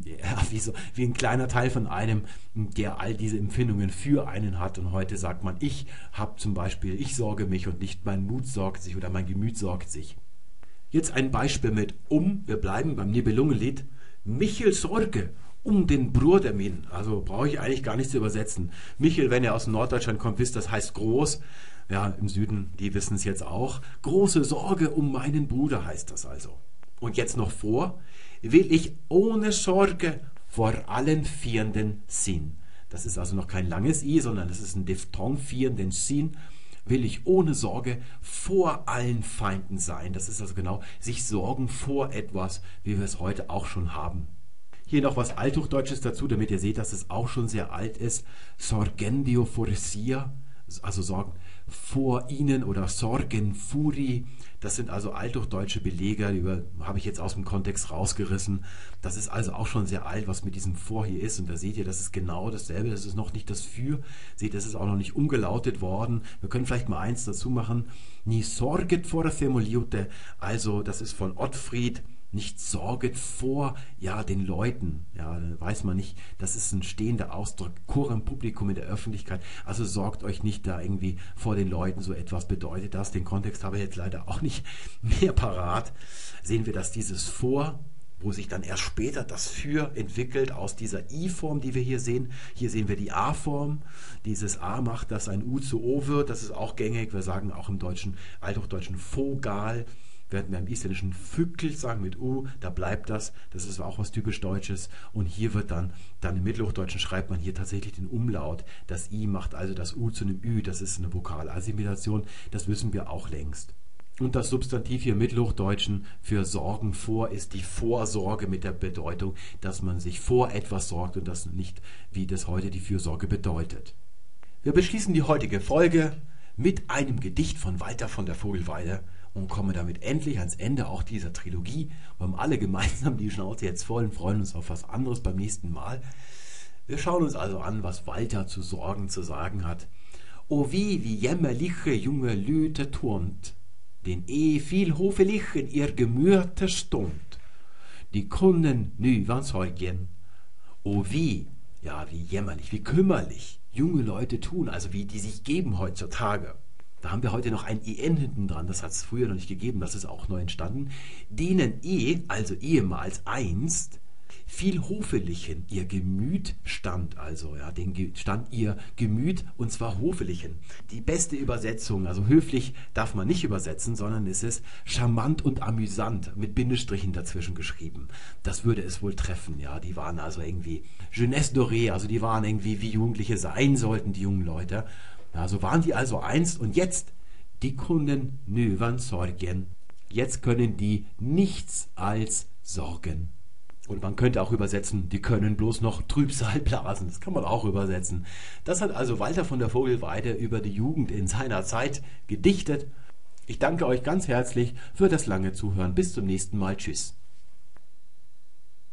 ja, wie, so, wie ein kleiner Teil von einem, der all diese Empfindungen für einen hat. Und heute sagt man, ich habe zum Beispiel, ich sorge mich und nicht mein Mut sorgt sich oder mein Gemüt sorgt sich. Jetzt ein Beispiel mit um, wir bleiben beim Nibelungenlied. Michel Sorge um den Bruder min. Also brauche ich eigentlich gar nicht zu übersetzen. Michel, wenn er aus Norddeutschland kommt, wisst, das heißt groß. Ja, im Süden, die wissen es jetzt auch. Große Sorge um meinen Bruder heißt das also. Und jetzt noch vor will ich ohne Sorge vor allen Vierenden Sinn. Das ist also noch kein langes I, sondern das ist ein Diphthong, vierenden Sinn. Will ich ohne Sorge vor allen Feinden sein. Das ist also genau sich sorgen vor etwas, wie wir es heute auch schon haben. Hier noch was Althochdeutsches dazu, damit ihr seht, dass es auch schon sehr alt ist. Sorgendio foresia, also Sorgen vor ihnen oder Sorgen furi. Das sind also althochdeutsche Belege, die habe ich jetzt aus dem Kontext rausgerissen. Das ist also auch schon sehr alt, was mit diesem Vor hier ist. Und da seht ihr, das ist genau dasselbe. Das ist noch nicht das Für. Seht, das ist auch noch nicht umgelautet worden. Wir können vielleicht mal eins dazu machen. Ni sorget vor der Femoliute. Also, das ist von Ottfried nicht sorget vor ja den Leuten. Ja, weiß man nicht, das ist ein stehender Ausdruck, Chorem Publikum in der Öffentlichkeit. Also sorgt euch nicht da irgendwie vor den Leuten, so etwas bedeutet das. Den Kontext habe ich jetzt leider auch nicht mehr parat. Sehen wir, dass dieses vor wo sich dann erst später das für entwickelt aus dieser I-Form, die wir hier sehen. Hier sehen wir die A-Form. Dieses A macht, dass ein U zu O wird. Das ist auch gängig. Wir sagen auch im Deutschen, Althochdeutschen Vogal während wir im Isländischen Fückel sagen mit U, da bleibt das, das ist auch was typisch Deutsches. Und hier wird dann, dann im Mittelhochdeutschen schreibt man hier tatsächlich den Umlaut. Das I macht also das U zu einem Ü, das ist eine Vokalassimilation, das wissen wir auch längst. Und das Substantiv hier im Mittelhochdeutschen für Sorgen vor ist die Vorsorge mit der Bedeutung, dass man sich vor etwas sorgt und das nicht, wie das heute die Fürsorge bedeutet. Wir beschließen die heutige Folge mit einem Gedicht von Walter von der Vogelweide und kommen damit endlich ans Ende auch dieser Trilogie. Wir haben alle gemeinsam die Schnauze jetzt voll und freuen uns auf was anderes beim nächsten Mal. Wir schauen uns also an, was Walter zu Sorgen zu sagen hat. O wie, wie jämmerliche junge Lüte turnt, den eh viel hofelich in ihr Gemüte stund. Die Kunden nu van Sorgen. O wie, ja, wie jämmerlich, wie kümmerlich junge Leute tun, also wie die sich geben heutzutage. Da haben wir heute noch ein EN hinten dran, das hat es früher noch nicht gegeben, das ist auch neu entstanden. Denen eh, also ehemals einst, viel hofellichen ihr Gemüt stand, also ja, den stand ihr Gemüt und zwar hofellichen. Die beste Übersetzung, also höflich darf man nicht übersetzen, sondern es ist charmant und amüsant mit Bindestrichen dazwischen geschrieben. Das würde es wohl treffen, ja. Die waren also irgendwie Jeunesse dorée, also die waren irgendwie wie Jugendliche sein sollten, die jungen Leute. Ja, so waren die also einst und jetzt die Kunden nüvern Sorgen. Jetzt können die nichts als sorgen. Und man könnte auch übersetzen, die können bloß noch Trübsal blasen. Das kann man auch übersetzen. Das hat also Walter von der Vogelweide über die Jugend in seiner Zeit gedichtet. Ich danke euch ganz herzlich für das lange Zuhören. Bis zum nächsten Mal. Tschüss.